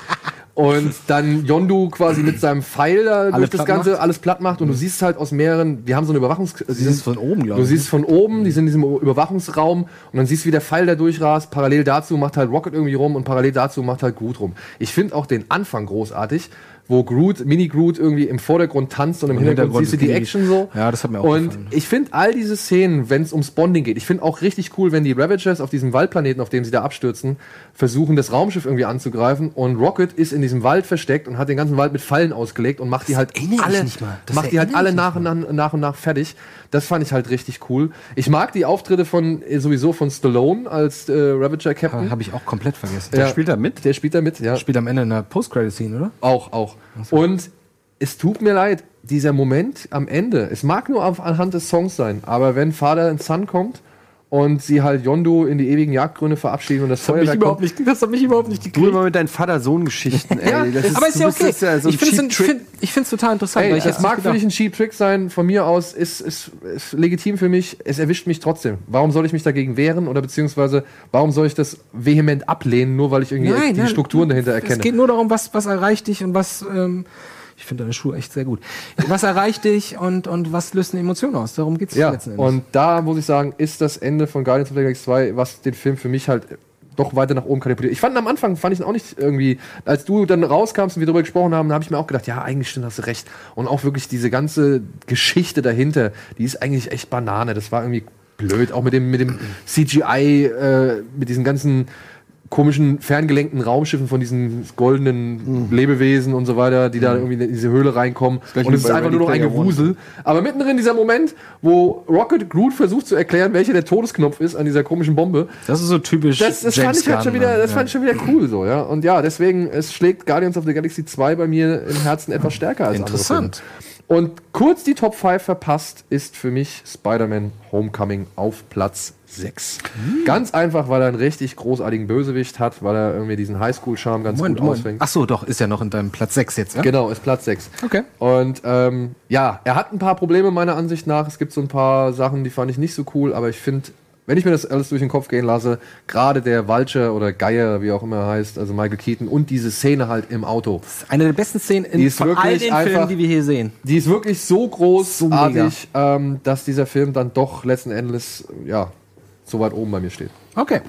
Und dann Yondu quasi mit seinem Pfeil da durch das Ganze macht? alles platt macht und du siehst halt aus mehreren, die haben so eine Überwachungs... Du siehst von oben, glaub Du ich, siehst von oben, die sind in diesem Überwachungsraum und dann siehst du, wie der Pfeil da durchrast. Parallel dazu macht halt Rocket irgendwie rum und parallel dazu macht halt Groot rum. Ich finde auch den Anfang großartig, wo Groot, Mini-Groot irgendwie im Vordergrund tanzt und im Im Hintergrund, Hintergrund siehst du die Action so. Ja, das hat mir auch Und gefallen. ich finde all diese Szenen, wenn es ums Bonding geht, ich finde auch richtig cool, wenn die Ravagers auf diesem Waldplaneten, auf dem sie da abstürzen, versuchen, das Raumschiff irgendwie anzugreifen und Rocket ist in diesem Wald versteckt und hat den ganzen Wald mit Fallen ausgelegt und macht die halt alle. Das macht die halt alle nach und, nach, nach und nach fertig. Das fand ich halt richtig cool. Ich mag die Auftritte von äh, sowieso von Stallone als äh, Ravager Captain. Habe ich auch komplett vergessen. Ja. Spielt er mit? Der spielt da mit, ja. Spielt am Ende in der Post-Credit-Scene, oder? Auch, auch. Und es tut mir leid, dieser Moment am Ende, es mag nur auf, anhand des Songs sein, aber wenn Father and Son kommt und sie halt Yondu in die ewigen Jagdgründe verabschieden und das, Feuerwerk kommt. nicht, das hat mich überhaupt nicht Du immer mit deinen Vater-Sohn-Geschichten, ey. Ja, Das aber ist ja bist- okay. das ist ja so ein ich finde Cheap-Trick. find, ich find's total interessant. Ey, weil ich es mag für dich ein Cheap Trick sein, von mir aus ist es ist, legitim für mich, es erwischt mich trotzdem. Warum soll ich mich dagegen wehren oder beziehungsweise warum soll ich das vehement ablehnen, nur weil ich irgendwie Nein, die nein, Strukturen dahinter Es erkenne? geht nur darum, was, was erreicht dich und was. Ähm, ich finde deine Schuhe echt sehr gut. Was erreicht dich und, und was löst eine Emotion aus? Darum geht's Ja, letzten Endes. und da muss ich sagen, ist das Ende von Guardians of the Galaxy 2, was den Film für mich halt doch weiter nach oben katapultiert. Ich fand am Anfang, fand ich auch nicht irgendwie, als du dann rauskamst und wir darüber gesprochen haben, da habe ich mir auch gedacht, ja, eigentlich stimmt, hast du recht. Und auch wirklich diese ganze Geschichte dahinter, die ist eigentlich echt Banane. Das war irgendwie blöd, auch mit dem, mit dem CGI, äh, mit diesen ganzen komischen ferngelenkten Raumschiffen von diesen goldenen Lebewesen und so weiter, die da irgendwie in diese Höhle reinkommen. Und es ist einfach Ready nur noch ein. Gewusel. Aber mittendrin dieser Moment, wo Rocket Groot versucht zu erklären, welcher der Todesknopf ist an dieser komischen Bombe, das ist so typisch. das, das fand ich halt schon wieder, das fand ich schon wieder cool so, ja. Und ja, deswegen, es schlägt Guardians of the Galaxy 2 bei mir im Herzen etwas stärker als Interessant. andere. Und kurz die Top 5 verpasst ist für mich Spider-Man Homecoming auf Platz 6. Ganz einfach, weil er einen richtig großartigen Bösewicht hat, weil er irgendwie diesen Highschool-Charme ganz Moment, gut Moment. ausfängt. Ach so, doch, ist ja noch in deinem Platz 6 jetzt, ja? Genau, ist Platz 6. Okay. Und ähm, ja, er hat ein paar Probleme meiner Ansicht nach. Es gibt so ein paar Sachen, die fand ich nicht so cool, aber ich finde, wenn ich mir das alles durch den Kopf gehen lasse, gerade der Vulture oder Geier, wie auch immer er heißt, also Michael Keaton und diese Szene halt im Auto, Eine der besten Szenen in, von all den einfach- Filmen, die wir hier sehen. die ist wirklich so großartig, ähm, dass dieser Film dann doch letzten Endes ja so weit oben bei mir steht. Okay.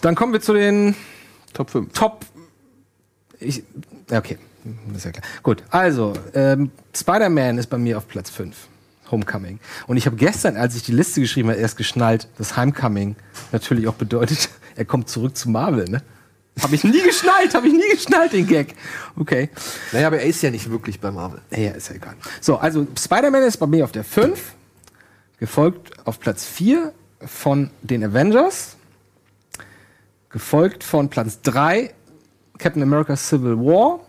Dann kommen wir zu den Top 5. Top. Ich, okay, das ist ja klar. Gut, also, ähm, Spider-Man ist bei mir auf Platz 5. Homecoming. Und ich habe gestern, als ich die Liste geschrieben habe, erst geschnallt, dass Homecoming natürlich auch bedeutet, er kommt zurück zu Marvel, ne? Habe ich nie geschnallt, habe ich nie geschnallt, den Gag. Okay. Naja, aber er ist ja nicht wirklich bei Marvel. Ja, ist ja egal. So, also Spider-Man ist bei mir auf der 5, gefolgt auf Platz 4 von den Avengers, gefolgt von Platz 3 Captain America Civil War,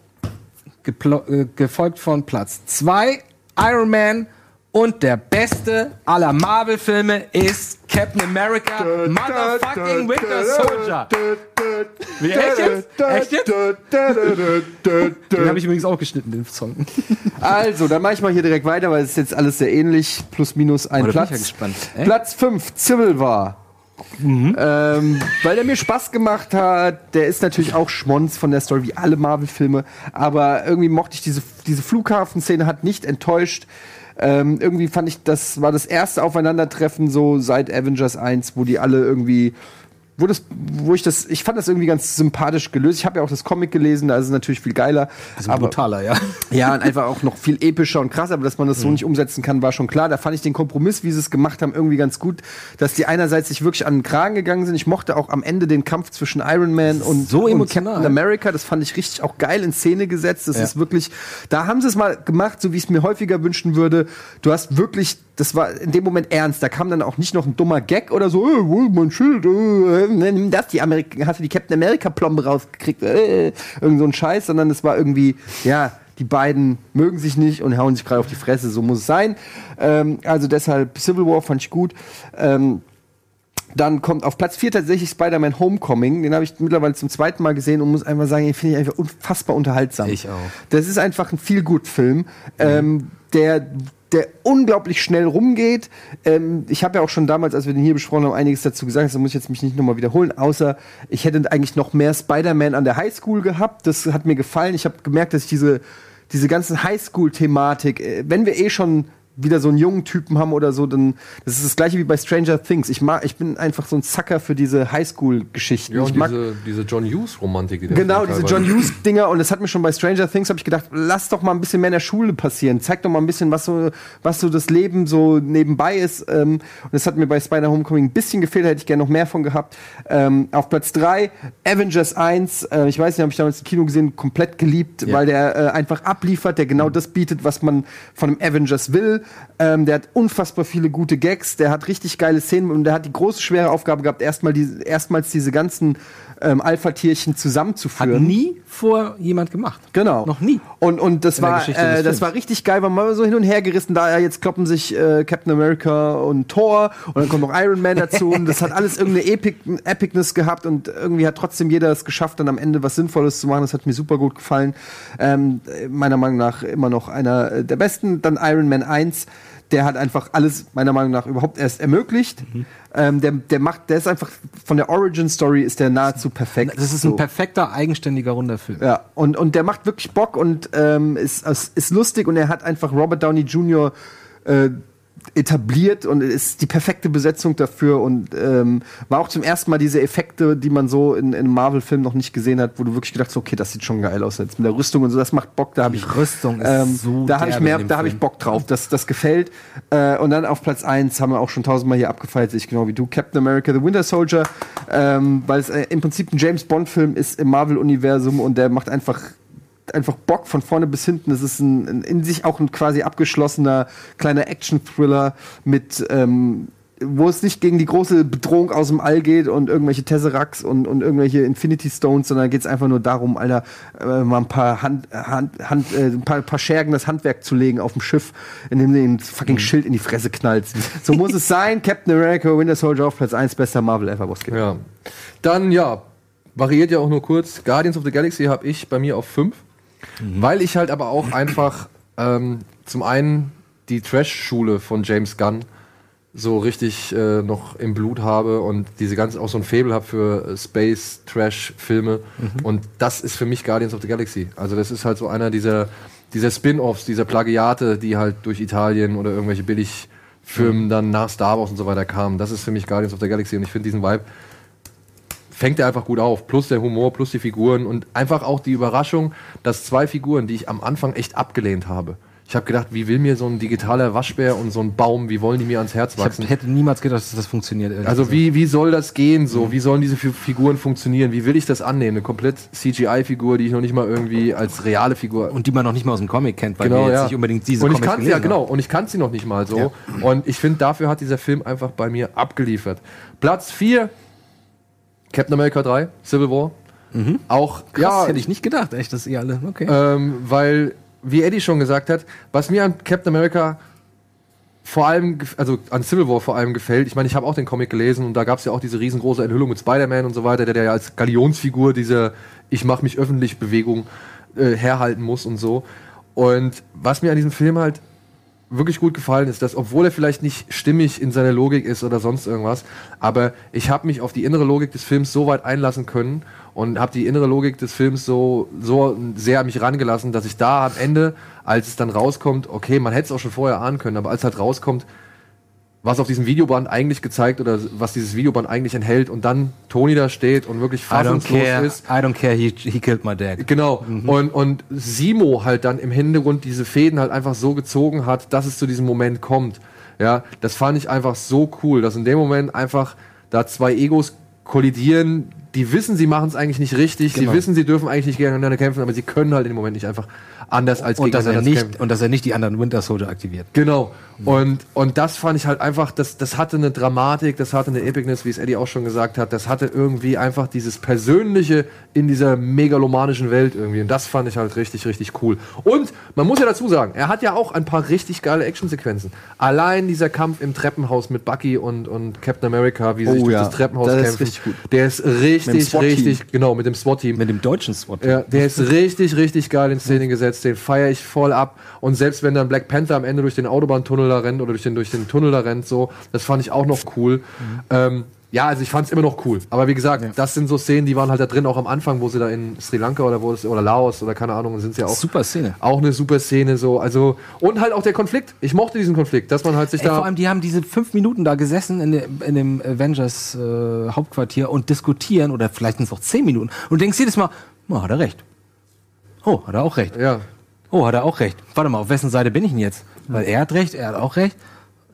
äh, gefolgt von Platz 2 Iron Man und der beste aller Marvel-Filme ist Captain America Motherfucking Winter Soldier. Wie, echt jetzt? Echt jetzt? Den habe ich übrigens auch geschnitten, den Song. Also, dann mache ich mal hier direkt weiter, weil es ist jetzt alles sehr ähnlich. Plus, minus ein Oh, da bin ich Platz. ja gespannt. Echt? Platz 5, Civil War. Ähm, weil der mir Spaß gemacht hat. Der ist natürlich auch Schmonz von der Story, wie alle Marvel-Filme. Aber irgendwie mochte ich diese, diese Flughafenszene, hat nicht enttäuscht. Ähm, irgendwie fand ich, das war das erste Aufeinandertreffen so seit Avengers 1, wo die alle irgendwie wo, das, wo ich das, ich fand das irgendwie ganz sympathisch gelöst. Ich habe ja auch das Comic gelesen, da ist es natürlich viel geiler. aber brutaler, ja. ja, und einfach auch noch viel epischer und krasser, aber dass man das so nicht umsetzen kann, war schon klar. Da fand ich den Kompromiss, wie sie es gemacht haben, irgendwie ganz gut, dass die einerseits sich wirklich an den Kragen gegangen sind. Ich mochte auch am Ende den Kampf zwischen Iron Man und, So und. Captain America. Das fand ich richtig auch geil in Szene gesetzt. Das Ja. ist wirklich, da haben sie es mal gemacht, so wie ich es mir häufiger wünschen würde. Du hast wirklich, das war in dem Moment ernst. Da kam dann auch nicht noch ein dummer Gag oder so, äh, wo ist mein Schild, äh, nimm das, die Amerika, hast du die Captain America Plombe rausgekriegt, äh, irgend so ein Scheiß, sondern es war irgendwie, ja, die beiden mögen sich nicht und hauen sich gerade auf die Fresse, so muss es sein. Ähm, also deshalb Civil War fand ich gut. Ähm, dann kommt auf Platz 4 tatsächlich Spider-Man Homecoming. Den habe ich mittlerweile zum zweiten Mal gesehen und muss einfach sagen, den finde ich einfach unfassbar unterhaltsam. Ich auch. Das ist einfach ein Feel-Good-Film, ähm, der, der unglaublich schnell rumgeht. Ähm, ich habe ja auch schon damals, als wir den hier besprochen haben, einiges dazu gesagt. Das muss ich jetzt mich nicht nochmal wiederholen. Außer ich hätte eigentlich noch mehr Spider-Man an der Highschool gehabt. Das hat mir gefallen. Ich habe gemerkt, dass ich diese, diese ganzen Highschool-Thematik, äh, wenn wir eh schon wieder so einen jungen Typen haben oder so, dann das ist das gleiche wie bei Stranger Things. Ich mag, ich bin einfach so ein Sucker für diese Highschool-Geschichten. Ja, ich und mag diese, diese John Hughes-Romantik, die Genau, diese John Hughes-Dinger. Und das hat mir schon bei Stranger Things, habe ich gedacht, lass doch mal ein bisschen mehr in der Schule passieren. Zeig doch mal ein bisschen, was so, was so das Leben so nebenbei ist. Ähm, und das hat mir bei Spider Homecoming ein bisschen gefehlt, hätte ich gerne noch mehr von gehabt. Ähm, auf Platz 3, Avengers 1. Äh, ich weiß nicht, habe ich damals im Kino gesehen, komplett geliebt, weil der äh, einfach abliefert, der genau das bietet, was man von einem Avengers will. Ähm, der hat unfassbar viele gute Gags, der hat richtig geile Szenen und der hat die große, schwere Aufgabe gehabt, erstmal die, erstmals diese ganzen ähm, Alpha-Tierchen Hat zusammenzuführen. nie vor jemand gemacht. Genau. Noch nie. Und, und das, In war, äh, das war richtig geil, weil man so hin und her gerissen. Da jetzt kloppen sich äh, Captain America und Thor und dann kommt noch Iron Man dazu und das hat alles irgendeine Epic Epicness gehabt und irgendwie hat trotzdem jeder es geschafft, dann am Ende was Sinnvolles zu machen. Das hat mir super gut gefallen. Ähm, meiner Meinung nach immer noch einer der besten. Dann Iron Man 1. Der hat einfach alles meiner Meinung nach überhaupt erst ermöglicht. Mhm. Ähm, der, der macht, der ist einfach von der Origin Story ist der nahezu perfekt. Das ist So. ein perfekter, eigenständiger, runder Film. Ja, und, und der macht wirklich Bock und ähm, ist, ist, ist lustig und er hat einfach Robert Downey Jr. Äh, etabliert und ist die perfekte Besetzung dafür und ähm, war auch zum ersten Mal diese Effekte, die man so in, in einem Marvel-Film noch nicht gesehen hat, wo du wirklich gedacht hast, okay, das sieht schon geil aus jetzt mit der Rüstung und so, das macht Bock, da habe ich Rüstung ist ähm, so da habe ich mehr, da habe ich. Bock drauf, das, das gefällt äh, und dann auf Platz 1 haben wir auch schon tausendmal hier abgefeiert, ich genau wie du, Captain America, The Winter Soldier, ähm, weil es äh, im Prinzip ein James Bond-Film ist im Marvel-Universum und der macht einfach einfach Bock von vorne bis hinten. Es ist ein, ein in sich auch ein quasi abgeschlossener kleiner Action-Thriller mit ähm, wo es nicht gegen die große Bedrohung aus dem All geht und irgendwelche Tesseracts und, und irgendwelche Infinity Stones, sondern geht es einfach nur darum, Alter, äh, mal ein paar Hand, Hand, Hand äh, ein paar, paar Schergen das Handwerk zu legen auf dem Schiff, indem du den fucking Schild in die Fresse knallst. So muss es sein. Captain America, Winter Soldier auf Platz 1, bester Marvel ever, was geht. Ja. Dann, ja, variiert ja auch nur kurz. Guardians of the Galaxy habe ich bei mir auf 5. Weil ich halt aber auch einfach ähm, zum einen die Trash-Schule von James Gunn so richtig äh, noch im Blut habe und diese ganze auch so ein Faible habe für äh, Space Trash Filme und das ist für mich Guardians of the Galaxy. Also das ist halt so einer dieser dieser Spin-offs, dieser Plagiate, die halt durch Italien oder irgendwelche Billigfirmen dann nach Star Wars und so weiter kamen. Das ist für mich Guardians of the Galaxy und ich finde diesen Vibe fängt er einfach gut auf. Plus der Humor, plus die Figuren und einfach auch die Überraschung, dass zwei Figuren, die ich am Anfang echt abgelehnt habe. Ich habe gedacht, wie will mir so ein digitaler Waschbär und so ein Baum, wie wollen die mir ans Herz Ich hab, wachsen? hätte niemals gedacht, dass das funktioniert. Also wie, wie soll das gehen so? Wie sollen diese Fi- Figuren funktionieren? Wie will ich das annehmen? Eine komplett CGI-Figur, die ich noch nicht mal irgendwie als reale Figur Und die man noch nicht mal aus dem Comic kennt, weil genau, wir jetzt ja. nicht unbedingt diese und ich Comics kannte ja genau und ich kannte sie noch nicht mal so und ich finde dafür hat dieser Film einfach bei mir abgeliefert. Platz 4 Captain America 3 Civil War. Auch haben. Krass, ja, hätte ich nicht gedacht, echt, dass ihr alle. Okay. ähm, weil wie Eddie schon gesagt hat, was mir an Captain America vor allem, also an Civil War vor allem gefällt, ich meine, ich habe auch den Comic gelesen und da gab es ja auch diese riesengroße Enthüllung mit Spider-Man und so weiter, der, der ja als Galionsfigur diese Ich mach mich öffentlich Bewegung äh, herhalten muss und so. Und was mir an diesem Film halt wirklich gut gefallen ist, dass obwohl er vielleicht nicht stimmig in seiner Logik ist oder sonst irgendwas, aber ich habe mich auf die innere Logik des Films so weit einlassen können und habe die innere Logik des Films so so sehr an mich rangelassen, dass ich da am Ende, als es dann rauskommt, okay, man hätte es auch schon vorher ahnen können, aber als halt rauskommt, was auf diesem Videoband eigentlich gezeigt oder was dieses Videoband eigentlich enthält und dann Tony da steht und wirklich fassungslos ist. I don't care. He, he killed my dad. Genau. Und, und Simo halt dann im Hintergrund diese Fäden halt einfach so gezogen hat, dass es zu diesem Moment kommt. Ja, das fand ich einfach so cool, dass in dem Moment einfach da zwei Egos kollidieren, die wissen, sie machen es eigentlich nicht richtig, Genau. sie wissen, sie dürfen eigentlich nicht gegeneinander kämpfen, aber sie können halt in dem Moment nicht einfach anders als Und dass, er nicht, und dass er nicht die anderen Winter Soldier aktiviert. Genau. Und, und das fand ich halt einfach, das, das hatte eine Dramatik, das hatte eine Epicness, wie es Eddie auch schon gesagt hat. Das hatte irgendwie einfach dieses Persönliche in dieser megalomanischen Welt irgendwie. Und das fand ich halt richtig, richtig cool. Und man muss ja dazu sagen, er hat ja auch ein paar richtig geile Actionsequenzen. Allein dieser Kampf im Treppenhaus mit Bucky und, und Captain America, wie sie Oh sich durch ja, das Treppenhaus das ist kämpfen. richtig gut. Der ist richtig, SWAT-Team. richtig, genau, mit dem SWAT-Team. Mit dem deutschen SWAT. Ja, der ist richtig, richtig geil in Szene gesetzt. Den feiere ich voll ab. Und selbst wenn dann Black Panther am Ende durch den Autobahntunnel da rennt oder durch den, durch den Tunnel da rennt, so, das fand ich auch noch cool. Ähm, ja, also ich fand es immer noch cool. Aber wie gesagt, das sind so Szenen, die waren halt da drin, auch am Anfang, wo sie da in Sri Lanka oder wo es, oder Laos oder keine Ahnung, sind sie ja auch. Super Szene. Auch eine super Szene, so. Also, und halt auch der Konflikt. Ich mochte diesen Konflikt, dass man halt sich Ey, da. vor allem, die haben diese fünf Minuten da gesessen in, dem- in dem Avengers äh, Hauptquartier und diskutieren oder vielleicht sind es auch zehn Minuten und denkst jedes Mal, oh, hat er recht. Oh, hat er auch recht. ja, Oh, hat er auch recht. Warte mal, auf wessen Seite bin ich denn jetzt? Weil er hat recht, er hat auch recht.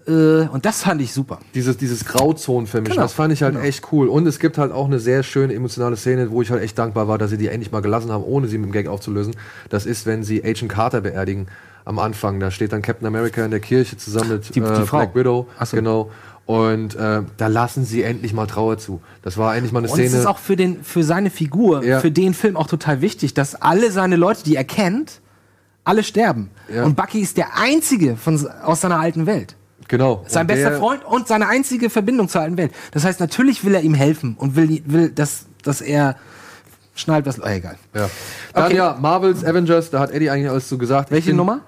Äh, und das fand ich super. dieses, dieses Grauzonenvermischen, Genau, das fand ich halt echt cool. Und es gibt halt auch eine sehr schöne emotionale Szene, wo ich halt echt dankbar war, dass sie die endlich mal gelassen haben, ohne sie mit dem Gag aufzulösen. Das ist, wenn sie Agent Carter beerdigen am Anfang. Da steht dann Captain America in der Kirche zusammen mit Die- die äh, Frau. Black Widow. So. Genau. Und äh, da lassen sie endlich mal Trauer zu. Das war endlich mal eine Und es Szene. ist auch für, den, für seine Figur, Ja. für den Film auch total wichtig, dass alle seine Leute, die er kennt, alle sterben. Ja. Und Bucky ist der einzige von, aus seiner alten Welt. genau. Sein Und bester Freund und seine einzige Verbindung zur alten Welt. Das heißt, natürlich will er ihm helfen und will, will dass, dass er schnallt, was. Oh, egal. Ja. Dann Okay. ja, Marvels Avengers, da hat Eddie eigentlich alles so gesagt. Welche Nummer?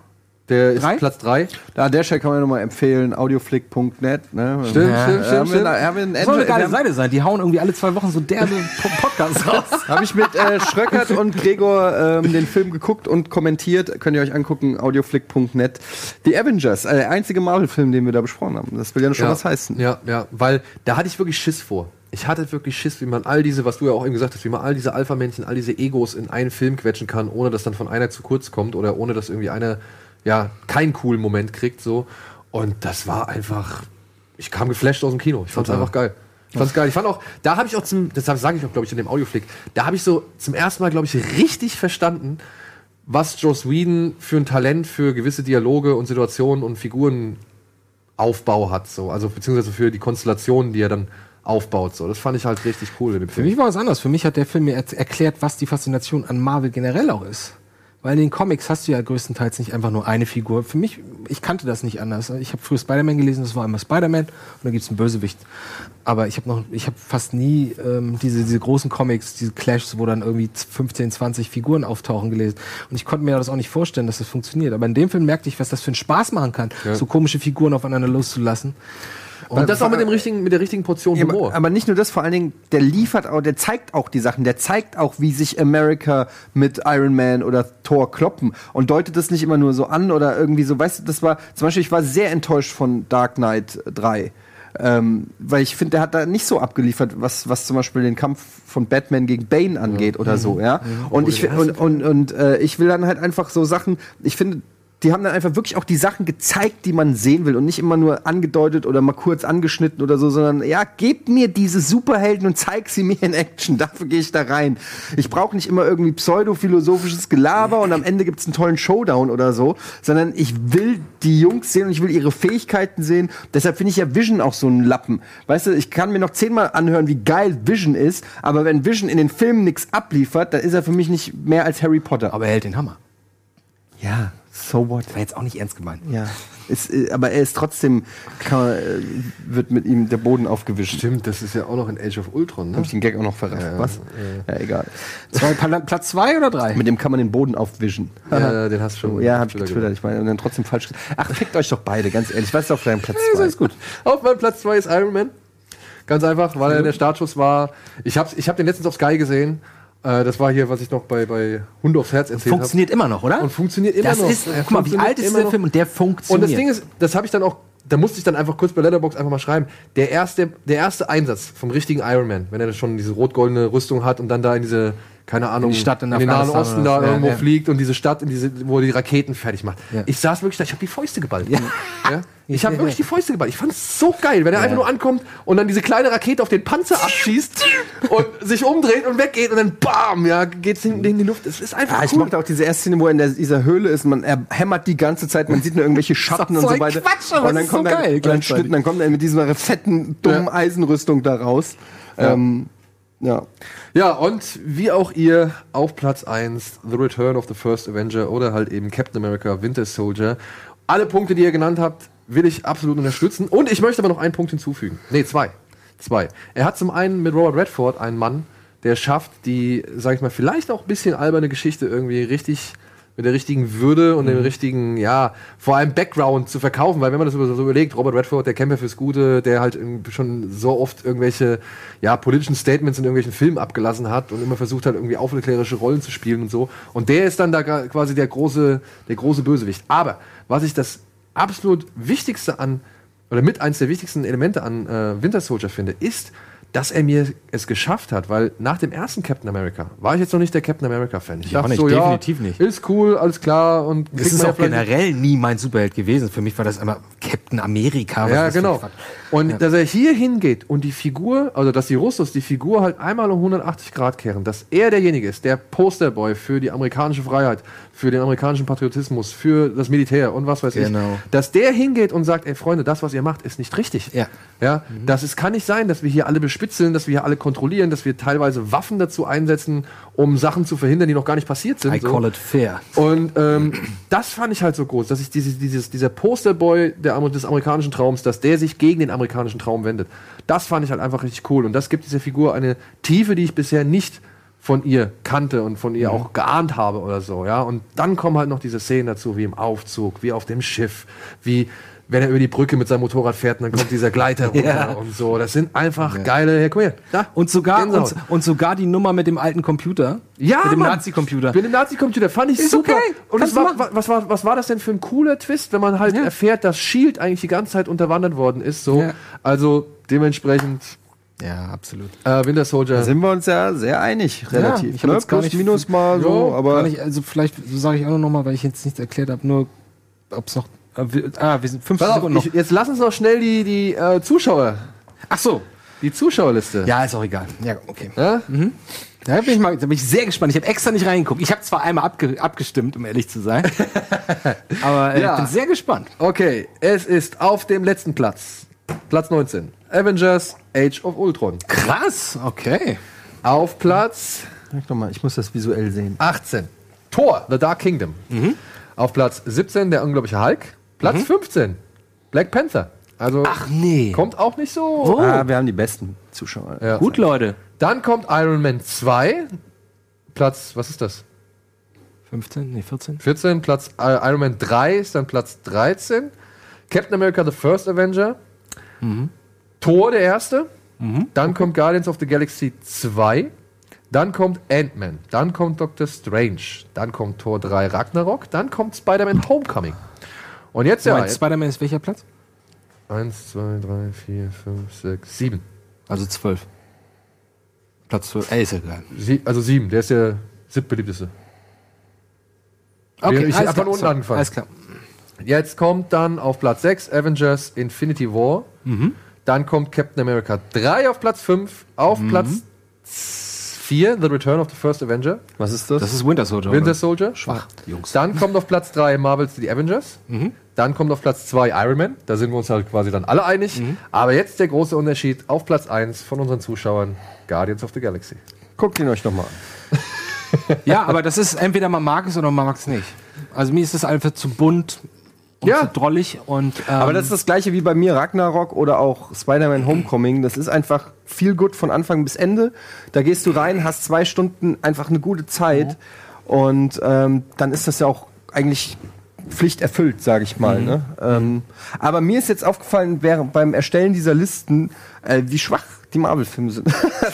Der ist Drei? Platz 3. Da an der Stelle kann man nochmal empfehlen, audioflick.net. Ne? Stimmt, Ja. stimmt, stimmt, stimmt. da- haben Das soll eine geile Seite sein. Die hauen irgendwie alle zwei Wochen so derbe Po- Podcasts raus. Habe ich mit äh, Schröckert und Gregor ähm, den Film geguckt und kommentiert. Könnt ihr euch angucken, audioflick.net. The Avengers, äh, der einzige Marvel-Film, den wir da besprochen haben. Das will ja schon ja. was heißen. Ja, ja, weil da hatte ich wirklich Schiss vor. Ich hatte wirklich Schiss, wie man all diese, was du ja auch eben gesagt hast, wie man all diese Alpha-Männchen, all diese Egos in einen Film quetschen kann, ohne dass dann von einer zu kurz kommt oder ohne dass irgendwie einer, ja, keinen coolen Moment kriegt, so. Und das war einfach, ich kam geflasht aus dem Kino. Ich fand's einfach geil. Ich fand's geil. Ich fand auch, da habe ich auch zum, das sage ich auch, glaube ich, in dem Audioflick, da habe ich so zum ersten Mal, glaube ich, richtig verstanden, was Joss Whedon für ein Talent für gewisse Dialoge und Situationen und Figurenaufbau hat, so. Also, beziehungsweise für die Konstellationen, die er dann aufbaut, so. Das fand ich halt richtig cool in dem Für Film. mich war es anders. Für mich hat der Film mir er erklärt, was die Faszination an Marvel generell auch ist. Weil in den Comics hast du ja größtenteils nicht einfach nur eine Figur. Für mich, ich kannte das nicht anders. Ich habe früher Spider-Man gelesen, das war immer Spider-Man und dann gibt's einen Bösewicht. Aber ich habe noch, ich habe fast nie ähm, diese, diese großen Comics, diese Clashs, wo dann irgendwie 15, 20 Figuren auftauchen gelesen. Und ich konnte mir das auch nicht vorstellen, dass das funktioniert. Aber in dem Film merkte ich, was das für einen Spaß machen kann, so komische Figuren aufeinander loszulassen. Und das auch mit dem richtigen, mit der richtigen Portion Ja, Humor. aber, nicht nur das, vor allen Dingen, der liefert auch, der zeigt auch die Sachen, der zeigt auch, wie sich America mit Iron Man oder Thor kloppen und deutet das nicht immer nur so an oder irgendwie so, weißt du, das war, zum Beispiel, ich war sehr enttäuscht von Dark Knight 3. Ähm, weil ich finde, der hat da nicht so abgeliefert, was, was zum Beispiel den Kampf von Batman gegen Bane angeht oder so, ja. Und ich, und, und, und äh, ich will dann halt einfach so Sachen, ich finde, die haben dann einfach wirklich auch die Sachen gezeigt, die man sehen will und nicht immer nur angedeutet oder mal kurz angeschnitten oder so, sondern ja, gebt mir diese Superhelden und zeig sie mir in Action. Dafür gehe ich da rein. Ich brauche nicht immer irgendwie pseudophilosophisches Gelaber und am Ende gibt's einen tollen Showdown oder so, sondern ich will die Jungs sehen und ich will ihre Fähigkeiten sehen. Deshalb finde ich ja Vision auch so ein Lappen. Weißt du, ich kann mir noch zehnmal anhören, wie geil Vision ist, aber wenn Vision in den Filmen nichts abliefert, dann ist er für mich nicht mehr als Harry Potter. Aber er hält den Hammer. ja, so what? War jetzt auch nicht ernst gemeint. Ja, ist, äh, aber er ist trotzdem, kann, äh, wird mit ihm der Boden aufgewischt. Stimmt, das ist ja auch noch in Age of Ultron, ne? Hab ich den Gag auch noch verraten? Was? Ja, egal. Zwei, Pla- Platz zwei oder drei? Mit dem kann man den Boden aufwischen. Ja, den hast du schon. Ja, hab ich Twitter getwittert. Ich meine, und dann trotzdem falsch gesagt. Ach, fickt euch doch beide, ganz ehrlich. Was ist auf deinem Platz Ja, zwei? ist gut. Auf meinem Platz 2 ist Iron Man. Ganz einfach, weil er der Startschuss war. Ich habe ich hab den letztens auf Sky gesehen. Äh, das war hier, was ich noch bei, bei Hunde aufs Herz erzählt habe. Funktioniert immer noch, oder? Und funktioniert immer das noch. Ist, guck mal, wie alt ist der noch. Film und der Und funktioniert. das Ding ist, das habe ich dann auch, da musste ich dann einfach kurz bei Letterbox einfach mal schreiben. Der erste, der erste Einsatz vom richtigen Iron Man, wenn er schon diese rot-goldene Rüstung hat und dann da in diese, keine Ahnung, In die Stadt in den Nahen Osten da. Ja, irgendwo ja. fliegt und diese Stadt, in diese, wo er die Raketen fertig macht. Ja. Ich saß wirklich da, ich habe die Fäuste geballt. Ich habe wirklich die Fäuste geballt. Ich fand's so geil, wenn er einfach nur ankommt und dann diese kleine Rakete auf den Panzer abschießt und sich umdreht und weggeht und dann BAM, ja, geht's in, in die Luft. Es ist einfach Ja, ich cool. mochte auch diese erste Szene, wo er in der, dieser Höhle ist. Man, er hämmert die ganze Zeit, man sieht nur irgendwelche Schatten und so weiter. Quatsch, aber und dann es ist so kommt er, geil und dann. Schnitt, dann kommt er mit dieser fetten, dummen Eisenrüstung da raus. Ähm, ja. Ja, und wie auch ihr auf Platz 1 The Return of the First Avenger oder halt eben Captain America Winter Soldier. Alle Punkte, die ihr genannt habt, will ich absolut unterstützen. Und ich möchte aber noch einen Punkt hinzufügen. Nee, zwei. Zwei. Er hat zum einen mit Robert Redford einen Mann, der schafft, die, sag ich mal, vielleicht auch ein bisschen alberne Geschichte irgendwie richtig mit der richtigen Würde und dem richtigen, ja, vor allem Background zu verkaufen, weil wenn man das so so überlegt, Robert Redford, der Kämpfer fürs Gute, der halt schon so oft irgendwelche, ja, politischen Statements in irgendwelchen Filmen abgelassen hat und immer versucht hat, irgendwie aufklärerische Rollen zu spielen und so. Und der ist dann da quasi der große, der große Bösewicht. Aber was ich das absolut Wichtigste an, oder mit eins der wichtigsten Elemente an äh, Winter Soldier finde, ist, dass er mir es geschafft hat, weil nach dem ersten Captain America war ich jetzt noch nicht der Captain America-Fan. Ich Ich auch nicht, definitiv nicht. Ist cool, alles klar und Das ist ja auch vielleicht- generell nie mein Superheld gewesen. Für mich war das immer Captain America. Ja, genau. Und dass er hier hingeht und die Figur, also dass die Russos die Figur halt einmal um 180 Grad kehren, dass er derjenige ist, der Posterboy für die amerikanische Freiheit, für den amerikanischen Patriotismus, für das Militär und was weiß Genau. ich. Dass der hingeht und sagt, ey Freunde, das, was ihr macht, ist nicht richtig. Ja. Ja, das ist, kann nicht sein, dass wir hier alle bespitzeln, dass wir hier alle kontrollieren, dass wir teilweise Waffen dazu einsetzen, um Sachen zu verhindern, die noch gar nicht passiert sind. I call it fair. Und ähm, das fand ich halt so groß, dass ich dieses, dieses, dieser Posterboy der, des amerikanischen Traums, dass der sich gegen den amerikanischen Traum wendet. Das fand ich halt einfach richtig cool. Und das gibt dieser Figur eine Tiefe, die ich bisher nicht von ihr kannte und von ihr auch geahnt habe oder so, ja. Und dann kommen halt noch diese Szenen dazu, wie im Aufzug, wie auf dem Schiff, wie wenn er über die Brücke mit seinem Motorrad fährt und dann kommt dieser Gleiter runter Ja. und so. Das sind einfach geile, hey, guck her, da. Und sogar, und, und sogar die Nummer mit dem alten Computer. Ja, Mit dem. Nazi-Computer. Mit dem Nazi-Computer fand ich Ist super. okay. Und es war, was, war, was war das denn für ein cooler Twist, wenn man halt Ja. erfährt, dass Shield eigentlich die ganze Zeit unterwandert worden ist. So, Ja. also dementsprechend Ja, absolut. äh, Winter Soldier. Da sind wir uns ja sehr einig, relativ. ich hab ne? jetzt gar Plus, nicht- minus mal so, Ja, aber nicht, also vielleicht sage ich auch noch mal, weil ich jetzt nichts erklärt habe, nur ob es noch. Wir- Ah, wir sind 50 Pass auf, Sekunden noch. ich, jetzt lass uns noch schnell die, die äh, Zuschauer, Ach so. die Zuschauerliste. Ja, ist auch egal. Ja, okay. Ja? Da bin ich, mal, da bin ich sehr gespannt. Ich habe extra nicht reingeguckt. Ich habe zwar einmal abge, abgestimmt, um ehrlich zu sein. aber äh, Ja. ich bin sehr gespannt. Okay, es ist auf dem letzten Platz, Platz 19, Avengers Age of Ultron. Krass, okay. Auf Platz Sag doch mal, ich muss das visuell sehen. 18, Thor, The Dark Kingdom. Auf Platz 17, der unglaubliche Hulk. Platz 15, Black Panther. Also Ach nee. kommt auch nicht so. Oh. Ah, wir haben die besten Zuschauer. Ja. Gut, Leute. Dann kommt Iron Man 2. Platz, was ist das? 15, nee, 14. 14. Platz äh, Iron Man 3 ist dann Platz 13. Captain America The First Avenger. Thor der erste. Dann kommt Guardians of the Galaxy 2. Dann kommt Ant-Man. Dann kommt Doctor Strange. Dann kommt Thor 3 Ragnarok. Dann kommt Spider-Man Homecoming. Und jetzt ja. Ja, Spider-Man ist welcher Platz? 1, 2, 3, 4, 5, 6, 7. Also 12. Platz 12. Ey, ist egal. Sie, also 7. Der ist der siebtbeliebteste. Okay, Ich alles hab von unten so, angefangen. Alles klar. Jetzt kommt dann auf Platz 6 Avengers Infinity War. Dann kommt Captain America 3 auf Platz 5. Auf Platz 4 The Return of the First Avenger. Was ist das? Das ist Winter Soldier. Winter oder? Soldier. Schwach, Jungs. Dann kommt auf Platz 3 Marvel's The Avengers. Dann kommt auf Platz 2 Iron Man. Da sind wir uns halt quasi dann alle einig. Aber jetzt der große Unterschied auf Platz 1 von unseren Zuschauern Guardians of the Galaxy. Guckt ihn euch nochmal an. Ja, aber das ist entweder man mag es oder man mag es nicht. Also mir ist das einfach zu bunt und Ja. zu drollig und ähm, Aber das ist das gleiche wie bei mir Ragnarok oder auch Spider-Man Homecoming. Das ist einfach viel gut von Anfang bis Ende. Da gehst du rein, hast zwei Stunden einfach eine gute Zeit und ähm, dann ist das ja auch eigentlich Pflicht erfüllt, sage ich mal. Ne? Ähm, aber mir ist jetzt aufgefallen, während beim Erstellen dieser Listen, äh, wie schwach die Marvel-Filme sind.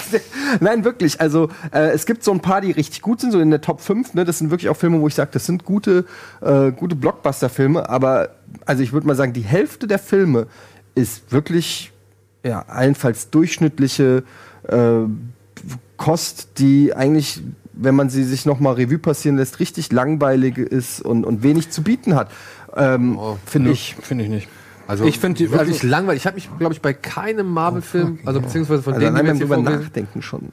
Nein, wirklich. Also äh, es gibt so ein paar, die richtig gut sind, so in der Top 5. Ne? Das sind wirklich auch Filme, wo ich sage, das sind gute, äh, gute Blockbuster-Filme. Aber also ich würde mal sagen, die Hälfte der Filme ist wirklich ja, allenfalls durchschnittliche äh, Kost, die eigentlich, wenn man sie sich noch mal Revue passieren lässt, richtig langweilig ist und, und wenig zu bieten hat. Ähm, Finde ich. finde ich nicht. Also Ich find die- wirklich also- langweilig. Ich habe mich, glaube ich, bei keinem Marvel-Film, also beziehungsweise von Also denen, die wir jetzt drüber nachdenken schon.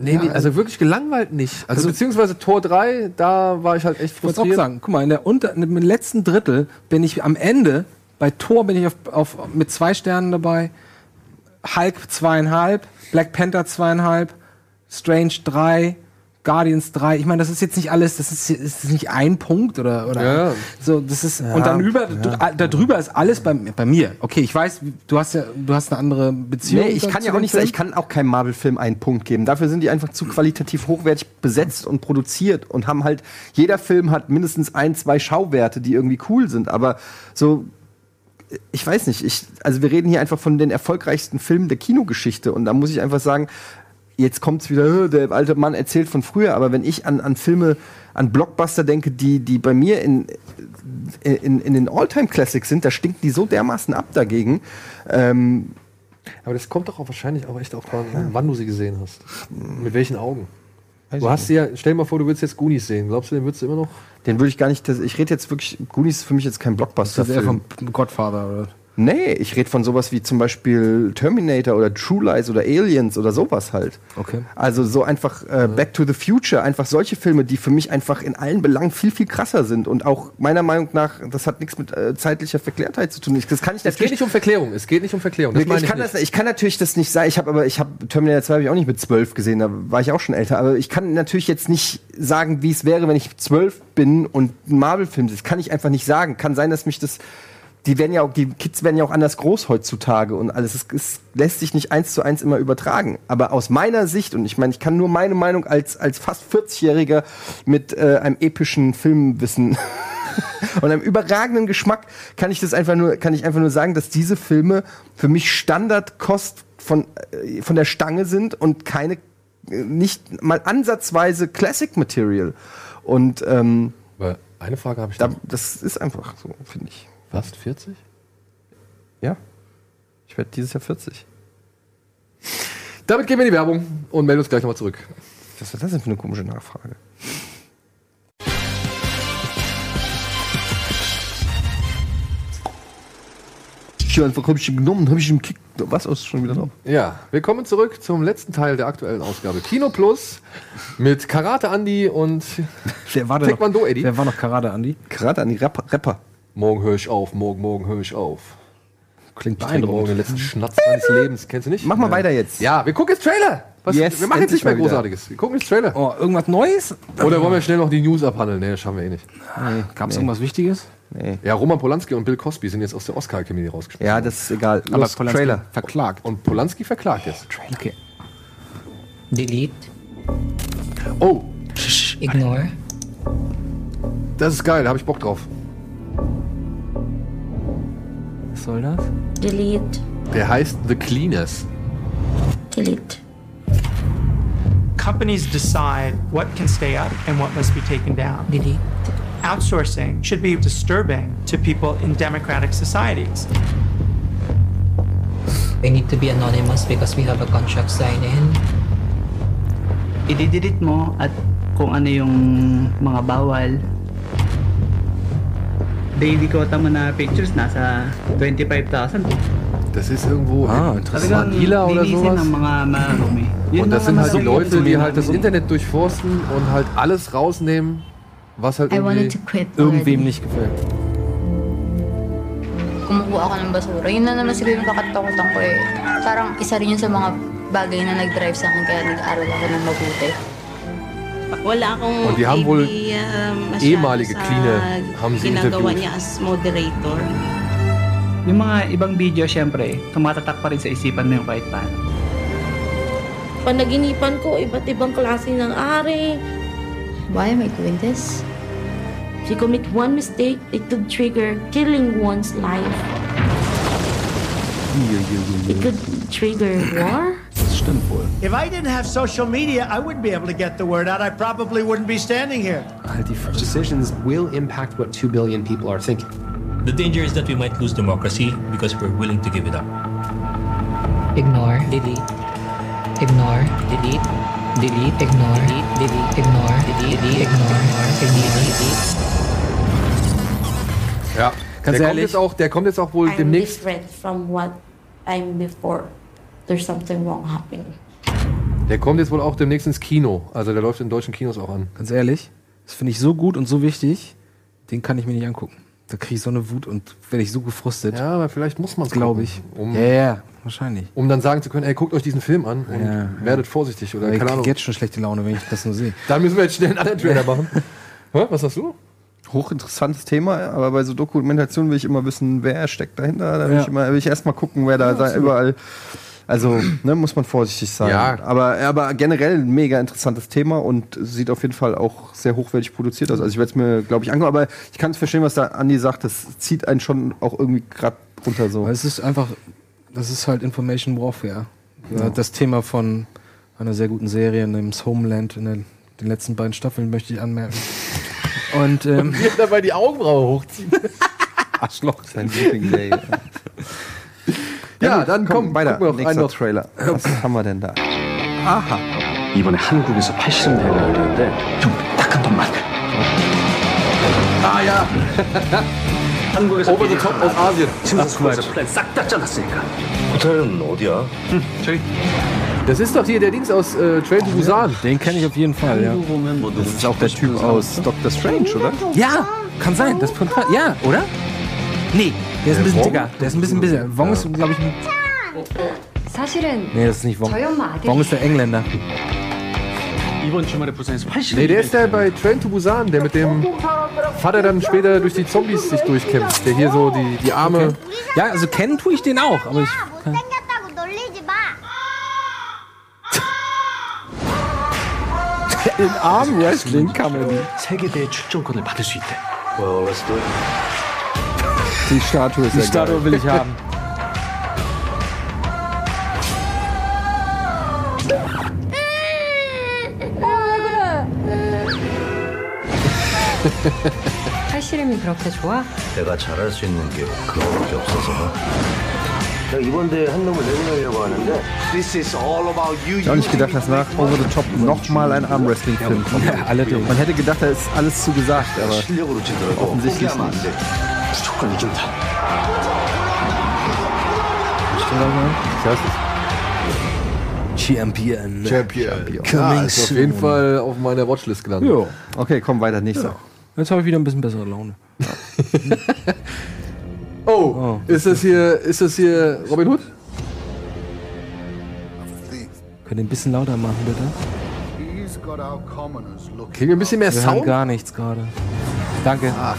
Nee, nee, also wirklich gelangweilt nicht. Also, beziehungsweise Tor 3, da war ich halt echt Ich wollte auch frustriert. sagen, guck mal, in der unter, im letzten Drittel bin ich am Ende, bei Tor bin ich auf, auf, mit zwei Sternen dabei, Hulk zweieinhalb, Black Panther zweieinhalb, Strange drei, Guardians 3. Ich meine, das ist jetzt nicht alles, das ist, ist nicht ein Punkt oder, oder Ja. so, das ist, und dann über, dr- da drüber ist alles bei, bei mir. Okay, ich weiß, du hast ja, du hast eine andere Beziehung. Nee, ich kann ja auch nicht sagen, Film. ich kann auch keinem Marvel-Film einen Punkt geben. Dafür sind die einfach zu qualitativ hochwertig besetzt und produziert und haben halt, jeder Film hat mindestens ein, zwei Schauwerte, die irgendwie cool sind. Aber so, ich weiß nicht, ich, also wir reden hier einfach von den erfolgreichsten Filmen der Kinogeschichte und da muss ich einfach sagen, jetzt kommt's wieder, "Äh, der alte Mann erzählt von früher, aber wenn ich an, an Filme, an Blockbuster denke, die, die bei mir in, in, in den Alltime-Classics sind, da stinken die so dermaßen ab dagegen. Ähm, Aber das kommt doch auch wahrscheinlich auch echt auch dran, wann du sie gesehen hast. Mit welchen Augen. Weiß Du hast sie ja, stell dir mal vor, du würdest jetzt Goonies sehen. Glaubst du, den würdest du immer noch? Den würde ich gar nicht. Das, ich rede jetzt wirklich. Goonies ist für mich jetzt kein Blockbuster. Das ist eher vom Godfather, oder? Nee, ich rede von sowas wie zum Beispiel Terminator oder True Lies oder Aliens oder sowas halt. Okay. Also so einfach äh, Back to the Future, einfach solche Filme, die für mich einfach in allen Belangen viel, viel krasser sind. Und auch meiner Meinung nach, das hat nichts mit äh, zeitlicher Verklärtheit zu tun. Ich, das kann ich Es geht nicht um Verklärung. Es geht nicht um Verklärung. Das ich, meine kann nicht. das, ich kann natürlich das nicht sagen. Ich habe aber, ich habe Terminator 2 habe ich auch nicht mit zwölf gesehen, da war ich auch schon älter. Aber ich kann natürlich jetzt nicht sagen, wie es wäre, wenn ich zwölf bin und einen Marvel-Film sehe. Das kann ich einfach nicht sagen. Kann sein, dass mich das. Die werden ja auch, die Kids werden ja auch anders groß heutzutage und alles. Es, es lässt sich nicht eins zu eins immer übertragen. Aber aus meiner Sicht, und ich meine, ich kann nur meine Meinung als, als fast 40-Jähriger mit äh, einem epischen Filmwissen und einem überragenden Geschmack kann ich das einfach nur, kann ich einfach nur sagen, dass diese Filme für mich Standardkost von, äh, von der Stange sind und keine, äh, nicht mal ansatzweise Classic Material. Und ähm, Aber eine Frage habe ich da, das ist einfach so, finde ich. Fast 40? Ja. Ich werde dieses Jahr 40. Damit gehen wir in die Werbung und melden uns gleich nochmal zurück. Was war das denn für eine komische Nachfrage? Einfach hab ich ihn genommen, habe ich ihn gekickt. Was ist schon wieder drauf? Ja, wir kommen zurück zum letzten Teil der aktuellen Ausgabe. Kino Plus mit Karate Andy und Wer war denn Taekwondo noch, Eddie. Wer war noch Karate Andy? Gerade an die Rapper. Rapper. Morgen höre ich auf, morgen, morgen höre ich auf. Klingt Ich trinke morgen den letzten Schnatz meines Lebens. Kennst du nicht? Mach mal weiter jetzt. Ja, wir gucken jetzt Trailer. Was, Yes, wir machen jetzt nicht mehr wieder. Großartiges. Wir gucken jetzt Trailer. Oh, irgendwas Neues? Oder wollen wir schnell noch die News abhandeln? Nee, das schaffen wir eh nicht. Gab es irgendwas Wichtiges? Ja, Roman Polanski und Bill Cosby sind jetzt aus der Oscar Academy rausgeschmissen. Ja, das ist egal. Aber Los, Polanski Trailer. verklagt. Und Polanski verklagt jetzt. Okay. Delete. Oh, Ignore. das ist geil, da habe ich Bock drauf. Was soll das? Delete. Der heißt The Cleaners. Delete. Companies decide what can stay up and what must be taken down. Delete. Outsourcing should be disturbing to people in democratic societies. I need to be anonymous because we have a contract sign in. i-delete mo at kung ano yung mga bawal. Daily quota mo na pictures nasa 25,000. Das ist irgendwo Ah, in interessant. Manila oder sowas. ng mga. Yun Und das sind halt die Leute, die halt das. Internet durchforsten und halt alles rausnehmen, was halt irgendwie... Irgendwem nicht gefällt. kumukuha ako ng basura. Yun na naman siguro yung kakatakutan ko eh. Parang isa rin yun sa mga bagay na nag-drive sa akin kaya nag-aaral ako ng mabuti. Wala akong Und die haben wohl idea masyado ehemalige sa Cleaner haben sie ginagawa interviewt. niya as moderator. Yung mga ibang video, syempre, tumatatak pa rin sa isipan mo yung kahit paano. Panaginipan ko, iba't ibang klase ng ari. Why am I doing this? If you commit one mistake, it could trigger killing one's life. It could trigger war. Das stimmt wohl. If I didn't have social media, I wouldn't be able to get the word out. I probably wouldn't be standing here. Halt. Decisions will impact what 2 billion people are thinking. The danger is that we might lose democracy because we're willing to give it up. Ignore. Delete. Ignore. Delete. Delete. Ignore. Delete. Delete. Ignore. Delete. Delete. Ignore. Delete. Delete. Ja, Ganz der kommt, jetzt auch, der kommt jetzt auch wohl I'm demnächst... different from what I'm before. There's something wrong happening. Der kommt jetzt wohl auch demnächst ins Kino. Also der läuft in deutschen Kinos auch an. Ganz ehrlich, das finde ich so gut und so wichtig, den kann ich mir nicht angucken. Da kriege ich so eine Wut und werde ich so gefrustet. Ja, aber vielleicht muss man es glaube ich. Um, Ja, ja, wahrscheinlich. um dann sagen zu können, ey, guckt euch diesen Film an und Ja, werdet vorsichtig. Oder ich kriege jetzt schon schlechte Laune, wenn ich das nur sehe. Dann müssen wir jetzt schnell einen anderen Trailer machen. Hä? Was hast du? Hochinteressantes Thema, aber bei so Dokumentationen will ich immer wissen, wer steckt dahinter. Da will Ja. ich, immer, will ich erstmal gucken, wer da sei, überall. Also, ne, muss man vorsichtig sein. Ja. Aber, aber generell ein mega interessantes Thema und sieht auf jeden Fall auch sehr hochwertig produziert aus. Also, ich werde es mir, glaube ich, angucken, aber ich kann es verstehen, was da Andi sagt. Das zieht einen schon auch irgendwie gerade runter so. Weil es ist einfach, das ist halt Information Warfare. Ja. Das Thema von einer sehr guten Serie, namens Homeland, in den, den letzten beiden Staffeln möchte ich anmerken. Und ähm, er dabei die Augenbraue hochzieht. Arschloch. Sein Day. Ja, Ja, dann komm, weiter. gucken wir noch Nächster einen noch. Trailer. Was haben wir denn da? Aha. 이번에 한국에서 80년대 열리는데 좀 딱한 번만. Ah ja. 한국에서 Over the top aus Asien. 침사스쿨에서 플랜 싹다 짜놨으니까. 호텔은 어디야? 저기. Das ist doch hier der Dings aus äh, Train to Busan. Den kenne ich auf jeden Fall, ja. Das ist auch der Typ aus Doctor Strange, oder? Ja, kann sein. Das könnte ja, oder? Nee, der ist ein bisschen dicker. Der ist ein bisschen bisschen. Wong ist, glaube ich, ein. 사실은 Nee, das ist nicht Wong. 저희 엄마 아들이 Wong ist der Engländer. 이번 주말에 부산에서 80. Nee, der ist der bei Train to Busan, der mit dem Vater dann später durch die Zombies sich durchkämpft. Der hier so die, die Arme. Ja, also kennen tue ich den auch, aber ich. 못생겼다고 놀리지 마. Den Arm, ja, den kann man nicht. 세계대회 출전권을 받을 수 있대. Well, let's do it. Die Statue ist Die ja Statue geil. will ich haben. 팔씨름이 그렇게 좋아? 내가 잘할 수 있는 게 그거밖에 없어서. 내가 이번 대회 한 놈을 내보내려고 하는데. This is all about you. Ich hab auch nicht gedacht, dass nach Over the Top nochmal ein Armwrestling-Film kommt. Ja, allerdings. Man hätte gedacht, da ist alles zu gesagt, aber 실력으로 지더라도 offensichtlich 포기하면 안 nicht. こに行くんだ Ich weiß es. Champion. Champion. Coming ja, ist auf jeden Fall auf meiner Watchlist gelandet. Jo. Okay, komm weiter, nächster. Ja. Jetzt habe ich wieder ein bisschen bessere Laune. oh, oh, ist das hier, ist das hier Robin Hood? Könnt ihr ein bisschen lauter machen, bitte? Kriegen wir ein bisschen mehr Sound? Wir haben gar nichts gerade. Danke. Ach.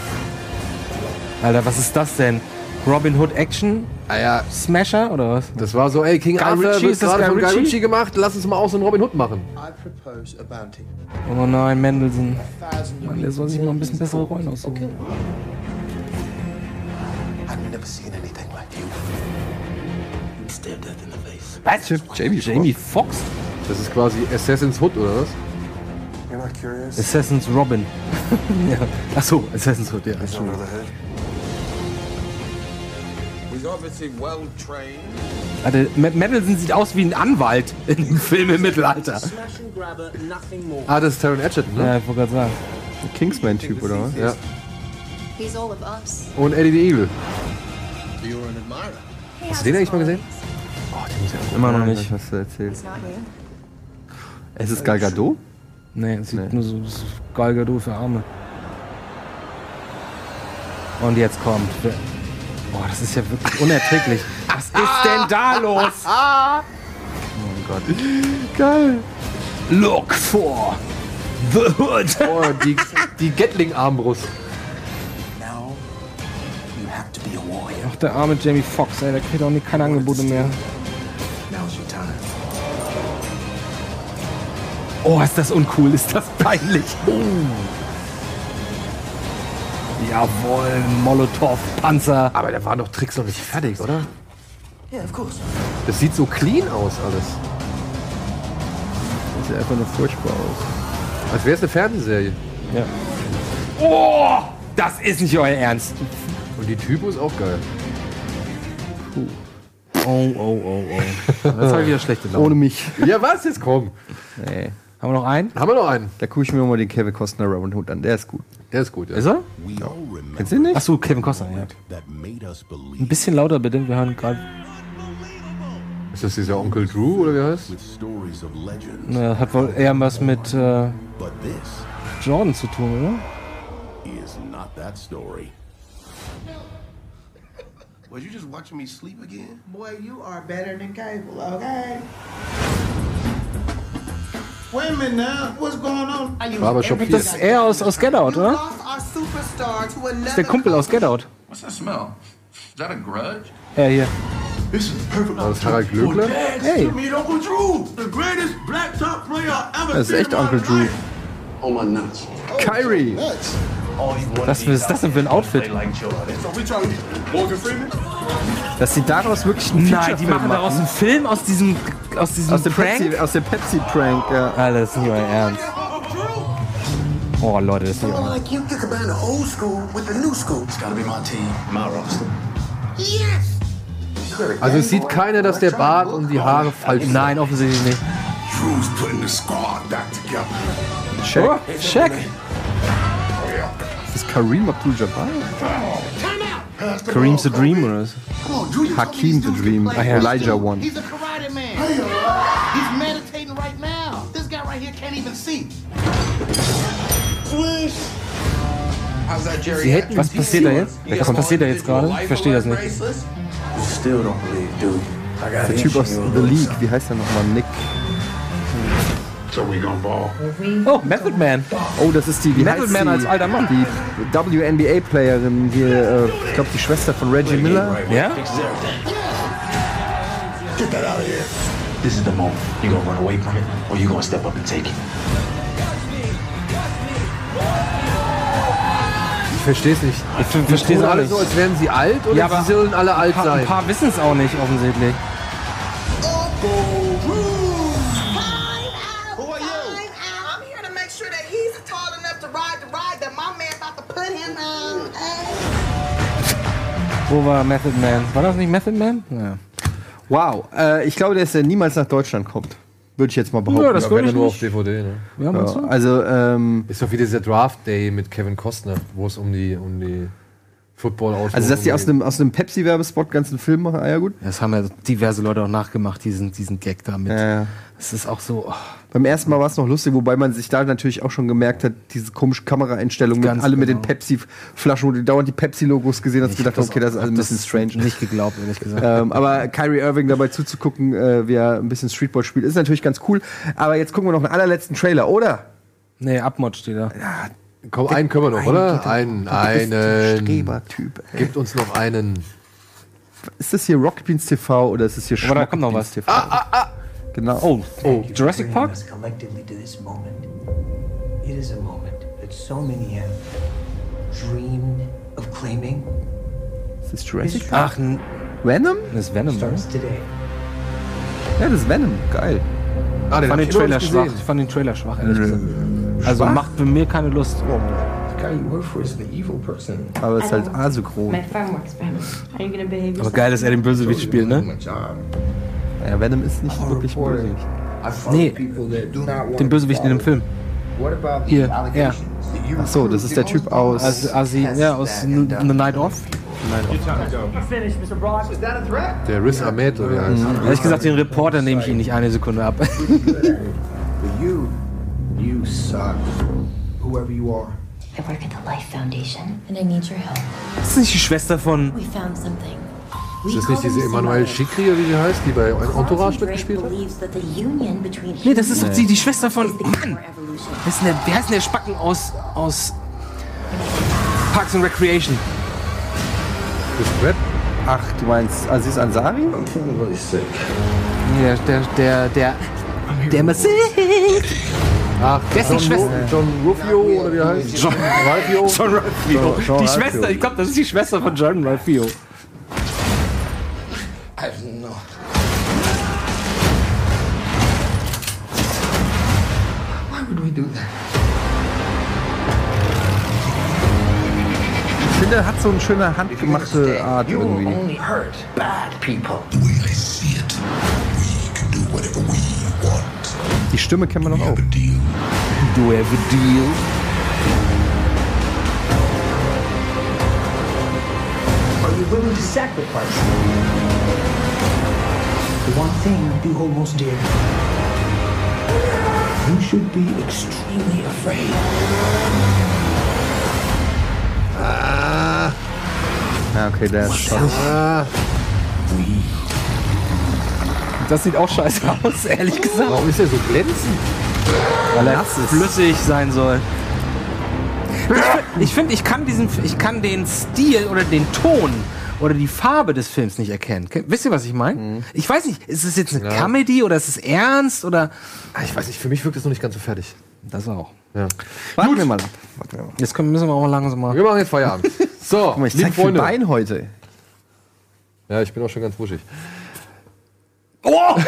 Alter, was ist das denn? Robin Hood Action? Ah ja, Smasher oder was? das war so, ey, King Guy Arthur Ritchie, wird gerade Guy von Guy Ritchie? Gemacht, lass uns mal auch so einen Robin Hood machen. Oh nein, Mendelssohn. Mann, der soll sich mal ein bisschen bessere Rollen aussuchen. I've never seen anything like you. Stare death in the face. Was? Jamie, Jamie Fox? Das ist quasi Assassin's Hood, oder was? You're not curious? Assassin's Robin. ja. Achso, Assassin's Hood, ja. He's obviously well trained. Alter, Ma- Mendelssohn sieht aus wie ein Anwalt in einem Film im Mittelalter. Ah, das ist Taron Edgerton, ne? Ja, ich wollte gerade sagen. Ein Kingsman-Typ, oder was? Ja. Und Eddie the Eagle. Hast du den eigentlich mal gesehen? Immer noch nicht. Was hast du erzählt? Es ist Gal Gadot? Nee, es sieht Nee. nur so Gal Gadot für Arme. Und jetzt kommt. Boah, das ist ja wirklich unerträglich. Was ist denn da los? Ah! Oh Gott. Geil. Look for the Hood. Oh, die, die Gatling-Armbrust. Now, you have to be a warrior. Ach, der arme Jamie Foxx, ey, der kriegt auch nie keine Angebote mehr. Now's your time. Oh, ist das uncool, ist das peinlich. Oh. Jawohl, Molotow-Panzer. Aber da waren doch Tricks noch nicht fertig, oder? Yeah, of course. Das sieht so clean aus alles. Das sieht einfach nur furchtbar aus. Als wäre es eine Fernsehserie. Ja. Oh, das ist nicht euer Ernst. Und die Typo ist auch geil. Oh, oh, oh, oh. Das habe ich wieder schlechte Laune. Ohne mich. Ja, was? Jetzt komm. Nee. Haben wir noch einen? Haben wir noch einen? Da gucke ich mir mal den Kevin Costner Robin Hood an. Der ist gut. Der ist gut, ja. Ist er? Kennst du ihn nicht? Achso, Kevin Costner, ja. Ein bisschen lauter bitte, wir hören gerade. Ist das dieser Onkel Drew oder wie heißt? Naja, hat wohl eher was mit äh, Jordan zu tun, oder? Is not that story. Was you just watching me sleep again? Boy, you are better than cable, okay? Wait a minute now. What's going on? Are you Barbershop everything Das ist er aus, aus Get Out, oder? Das ist der Kumpel aus Get Out. What's that smell? Is that a grudge? Er hier. This is perfect. War das Harald Glöckler? Hey. meet Uncle Drew, the greatest black top player ever Das ist echt Uncle Drew. Oh my nuts. Kyrie. Was ist das denn für ein Outfit? Dass sie daraus wirklich einen Nein, die machen daraus einen Film aus diesem, aus diesem aus dem Prank. Pepsi, aus dem Pepsi-Prank, ja. Alter, das ist nicht euer Ernst. Oh, Leute, das ist nicht euer Ernst. Also es sieht keiner, dass der Bart und die Haare falsch sind. Nein, offensichtlich nicht. Shaq. Oh, Shaq. Ist das Kareem Abdul-Jabbar? Kareem the Dream oder was? Hakim the Dream. Ach ja, Elijah One. He's a karate man. He's meditating right now. This guy right here can't even see. Swish. How's that, Jerry? Sie hätten, was passiert da jetzt? Was passiert da jetzt gerade? Ich verstehe das nicht. Der Typ aus The League, wie heißt der nochmal? Nick. So we gonna ball. Oh, Method Man. Oh, das ist die, Method Man als alter Mann. Die WNBA-Playerin hier, äh, ich glaube, die Schwester von Reggie Miller. Ja? Get that out of here. This is the moment. You gonna run away from it, or you gonna step up and take it? Ich verstehe es nicht. Ich Die verstehe es alle nicht. so, als wären sie alt oder Ja, aber sie sollen alle alt Ein paar, sein. ein paar wissen es auch nicht, offensichtlich. Who Wo war Method Man? War das nicht Method Man? Ja. Wow, äh, ich glaube, dass er niemals nach Deutschland kommt. Würde ich jetzt mal behaupten. Ja, das Ja, würde wenn ich nur nicht. auf DVD, ne? Ja, meinst du? Ja, also, ähm, Ist doch wie dieser Draft Day mit Kevin Costner, wo es um die, um die football also dass die aus einem, aus einem Pepsi-Werbespot ganzen Film machen, ah ja gut. Das haben ja diverse Leute auch nachgemacht, diesen, diesen Gag da mit. Ja, ja. Das ist auch so. Oh. Beim ersten Mal war es noch lustig, wobei man sich da natürlich auch schon gemerkt hat, diese komische Kameraeinstellung, mit alle mit den genau. Pepsi-Flaschen, wo du dauernd die Pepsi-Logos gesehen hast, gedacht, okay, das ist alles ein bisschen strange. Nicht geglaubt, ehrlich gesagt. ähm, aber Kyrie Irving dabei zuzugucken, äh, wie er ein bisschen Streetball spielt, ist natürlich ganz cool. Aber jetzt gucken wir noch einen allerletzten Trailer, oder? Nee, Abmod steht da. Komm, einen können wir noch, oder? Einen, einen. Streber-Typ. ey. Gibt uns noch einen. Ist das hier Rocket Beans TV oder ist das hier Aber da kommt noch was. TV? Ah, ah, ah. Genau. Oh, oh, Jurassic Park? collectively to this moment. It is a moment that so many have dreamed of claiming. Ist das Jurassic Park? Ach, Venom? das ist Venom. Starts today. Ja, das ist Venom. Geil. Ah, Ich den fand den Trailer schwach. Ich fand den Trailer schwach, ehrlich gesagt. Also macht für mir keine Lust. Person. Aber es ist halt asynchron. Aber geil, dass er den Bösewicht spielt, ne? Ja, Venom ist nicht wirklich böse. Nee, Den Bösewicht in dem. Film. Hier, the allegations that you Ach so, das ist der Typ aus. Also, Asi, ja, aus The Night Of. Der Riz Ahmed, oder wie heißt. Ehrlich gesagt, den Reporter nehme ich ihn nicht eine Sekunde ab. You, suck. Whoever you are. I work at the Life Foundation and I need your help. Das ist nicht die Schwester von. We found something. Ist das nicht diese Emanuelle Chikri, oder wie die heißt, die bei Entourage mitgespielt hat? Nee, das ist doch die, die Schwester von. Mann! evolution. Wer ist denn der, wer heißt denn der Spacken aus. aus. Parks and Recreation? Das Brett? Ach, du meinst Aziz Ansari? Feeling really sick. Nee, der, der, der. Der Massiv! Ach, Dessen John, Schwester. John Rufio, oder wie heißt? John Ralphio? John John die. Schwester, ich glaube, das ist die Schwester von John Ralphio. I don't know. Why would we do that? Ich finde, er hat so eine schöne handgemachte Art You will irgendwie. only hurt bad people. The way I see it, we can do whatever we want. Die Stimme kennen wir noch auch. Deal. Do have a deal. Are you willing to sacrifice the one thing you hold most dear? You should be extremely afraid. Ja, okay, der ist schon. Ah, Das sieht auch scheiße aus, ehrlich gesagt. warum ist er so glänzend? Weil er flüssig sein soll. Ich finde, ich, kann diesen, ich kann den Stil oder den Ton oder die Farbe des Films nicht erkennen. Ke- Wisst ihr, was ich meine? Ich weiß nicht, ist es jetzt eine Ja. Comedy oder ist es ernst oder. Ah, Ich weiß nicht, für mich wirkt es noch nicht ganz so fertig. Das auch. Ja. Warten wir mal ab. Warten wir mal. Jetzt können, müssen wir auch mal langsam mal. Wir machen jetzt Feierabend. So, Guck mal, ich zeig Freunde. Bein heute. Ja, ich bin auch schon ganz wuschig. Was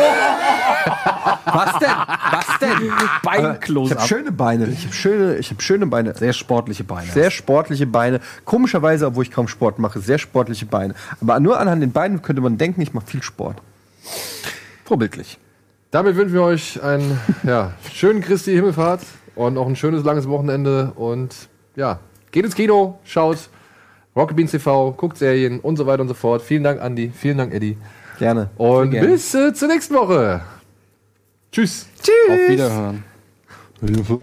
denn? Was denn? Bein-Close-up. Ich habe schöne Beine. Ich habe schöne, ich hab schöne Beine. Sehr sportliche Beine. Sehr sportliche Beine. Komischerweise, obwohl ich kaum Sport mache, sehr sportliche Beine. Aber nur anhand den Beinen könnte man denken, ich mache viel Sport. Vorbildlich. Damit wünschen wir euch einen ja, schönen Christi Himmelfahrt und auch ein schönes langes Wochenende. Und ja, geht ins Kino, schaut Rocket Beans TV, guckt Serien und so weiter und so fort. Vielen Dank, Andi. Vielen Dank, Eddie. Gerne. Und gerne. bis äh, zur nächsten Woche. Tschüss. Tschüss. Auf Wiederhören.